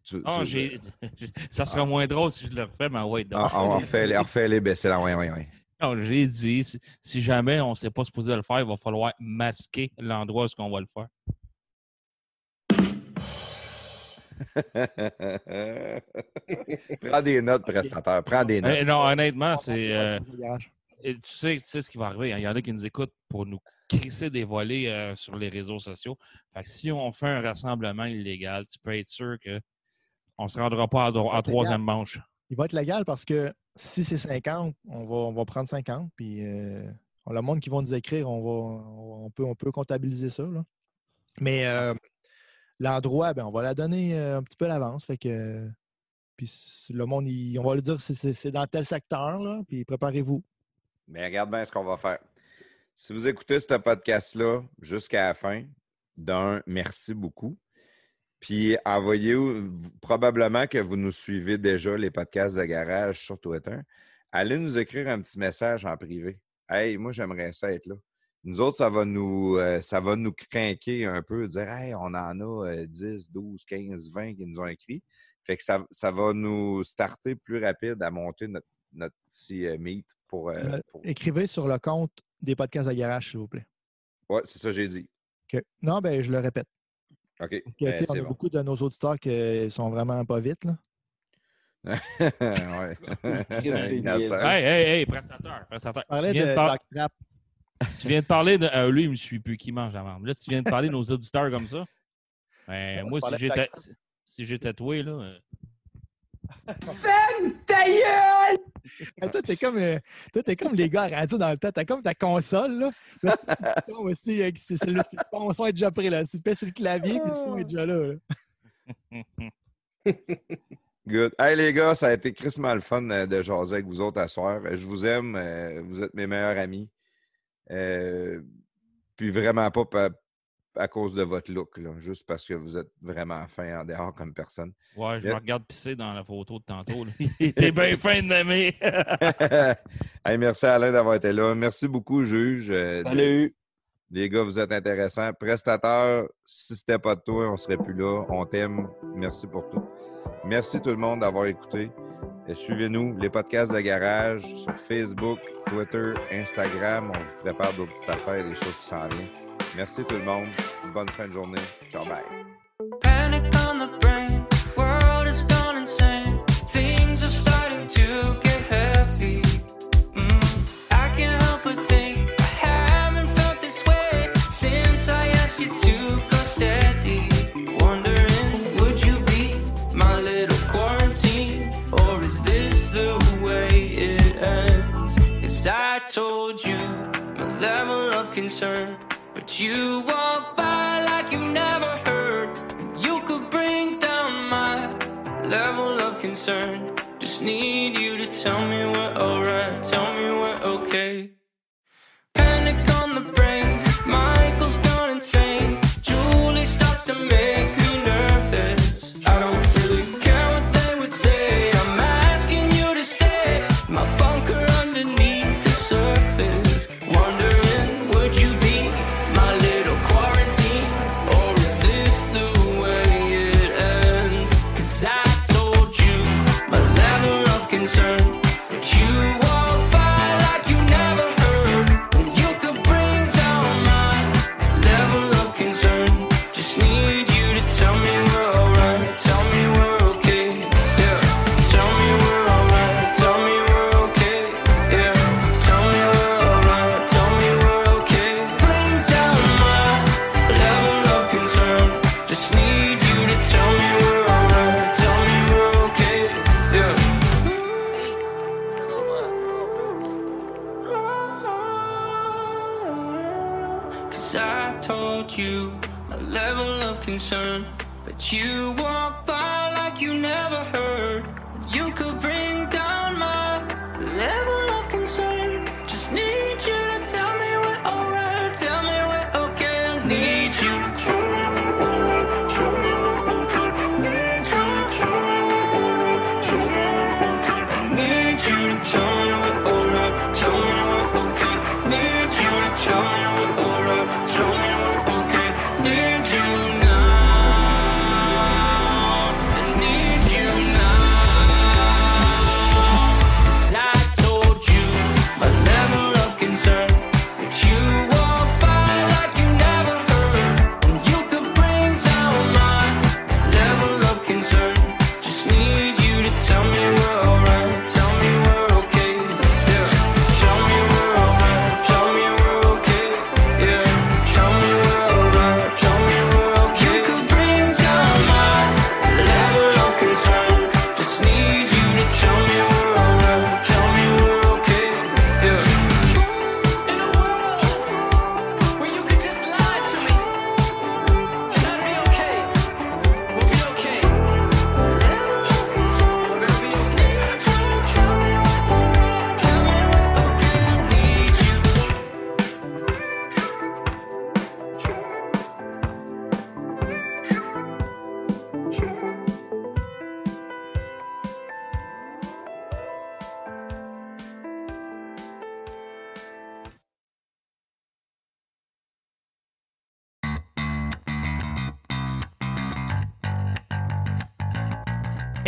Tu- Ah, tu- [LAUGHS] ça sera moins drôle si je le refais, mais ouais, Ah, on refait, les- on refait les baisser là. Oui, oui, oui. Non, j'ai dit, si, si jamais on ne s'est pas supposé le faire, il va falloir masquer l'endroit où on va le faire. [LAUGHS] Prends des notes, prestataire. Prends des notes. Eh, non, honnêtement, c'est. euh, tu, sais, tu sais ce qui va arriver. hein. Il y en a qui nous écoutent pour nous crisser des volets euh, sur les réseaux sociaux. Fait que si on fait un rassemblement illégal, tu peux être sûr que on ne se rendra pas à, troisième manche. Il va être légal parce que si c'est 50, on va, on va prendre 50. Puis euh, le monde qui va nous écrire, on, va, on, peut, on peut comptabiliser ça. là. Mais euh, l'endroit, ben, on va la donner euh, un petit peu à l'avance. Fait que. Puis le monde, on va lui dire c'est dans tel secteur, là, puis préparez-vous. Mais regarde bien ce qu'on va faire. Si vous écoutez ce podcast-là jusqu'à la fin, d'un, merci beaucoup. Puis envoyez probablement que vous nous suivez déjà les podcasts de garage sur Twitter. Allez nous écrire un petit message en privé. Hey, moi j'aimerais ça être là. Nous autres, ça va nous, euh, ça va nous craquer un peu, dire Hey, on en a euh, 10, 12, 15, 20 qui nous ont écrit. Fait que ça, ça va nous starter plus rapide à monter notre, notre petit euh, meet pour. euh, pour- Écrivez sur le compte des podcasts de garage, s'il vous plaît. Ouais, c'est ça que j'ai dit. OK. Non, ben je le répète. OK. Parce que, Ben, on a bon. beaucoup de nos auditeurs qui sont vraiment pas vite. Là. [LAUGHS] ouais. [LAUGHS] [LAUGHS] Hey, hey, hey, Tu parlais viens, de par-. Tu viens de parler de. euh, lui, il me suit plus qui mange avant. Là, tu viens de parler de nos auditeurs comme ça. Ben, Non, moi, si j'étais Doc si j'étais tatoué, là. euh, Hey, toi, t'es comme, euh, toi, t'es comme les gars à radio dans le temps. T'as comme ta console. Là. Là, c'est comme [LAUGHS] aussi, euh, c'est- c'est le c'est- ton son est déjà pris. Là. Tu te sur le clavier, puis le son est déjà là. là. [LAUGHS] Good. Hey les gars, ça a été crissement le fun de jaser avec vous autres à soir. Je vous aime. Vous êtes mes meilleurs amis. Euh, Puis vraiment pas pa- à cause de votre look, là, juste parce que vous êtes vraiment fin en dehors comme personne. Ouais, je Yeah. me regarde pisser dans la photo de tantôt. là. [LAUGHS] Il était bien fin de m'aimer. [LAUGHS] Hey, merci Alain d'avoir été là. Merci beaucoup, juge. euh, Salut! Les gars, vous êtes intéressants. Prestateur, si c'était pas de toi, on serait plus là. On t'aime. Merci pour tout. Merci tout le monde d'avoir écouté. Et Suivez-nous, les podcasts de garage sur Facebook, Twitter, Instagram. On vous prépare d'autres petites affaires, des choses qui s'en viennent. Merci tout le monde. Bonne fin de journée. Ciao, bye. You walk by like you never heard. You could bring down my level of concern. Just need you to tell me we're alright, tell me we're okay.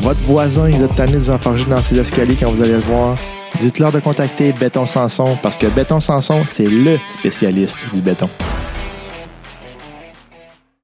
votre voisin, il a tanné de vous enfarger dans ses escaliers quand vous allez le voir. Dites-leur de contacter Béton Sanson parce que Béton Sanson, c'est le spécialiste du béton.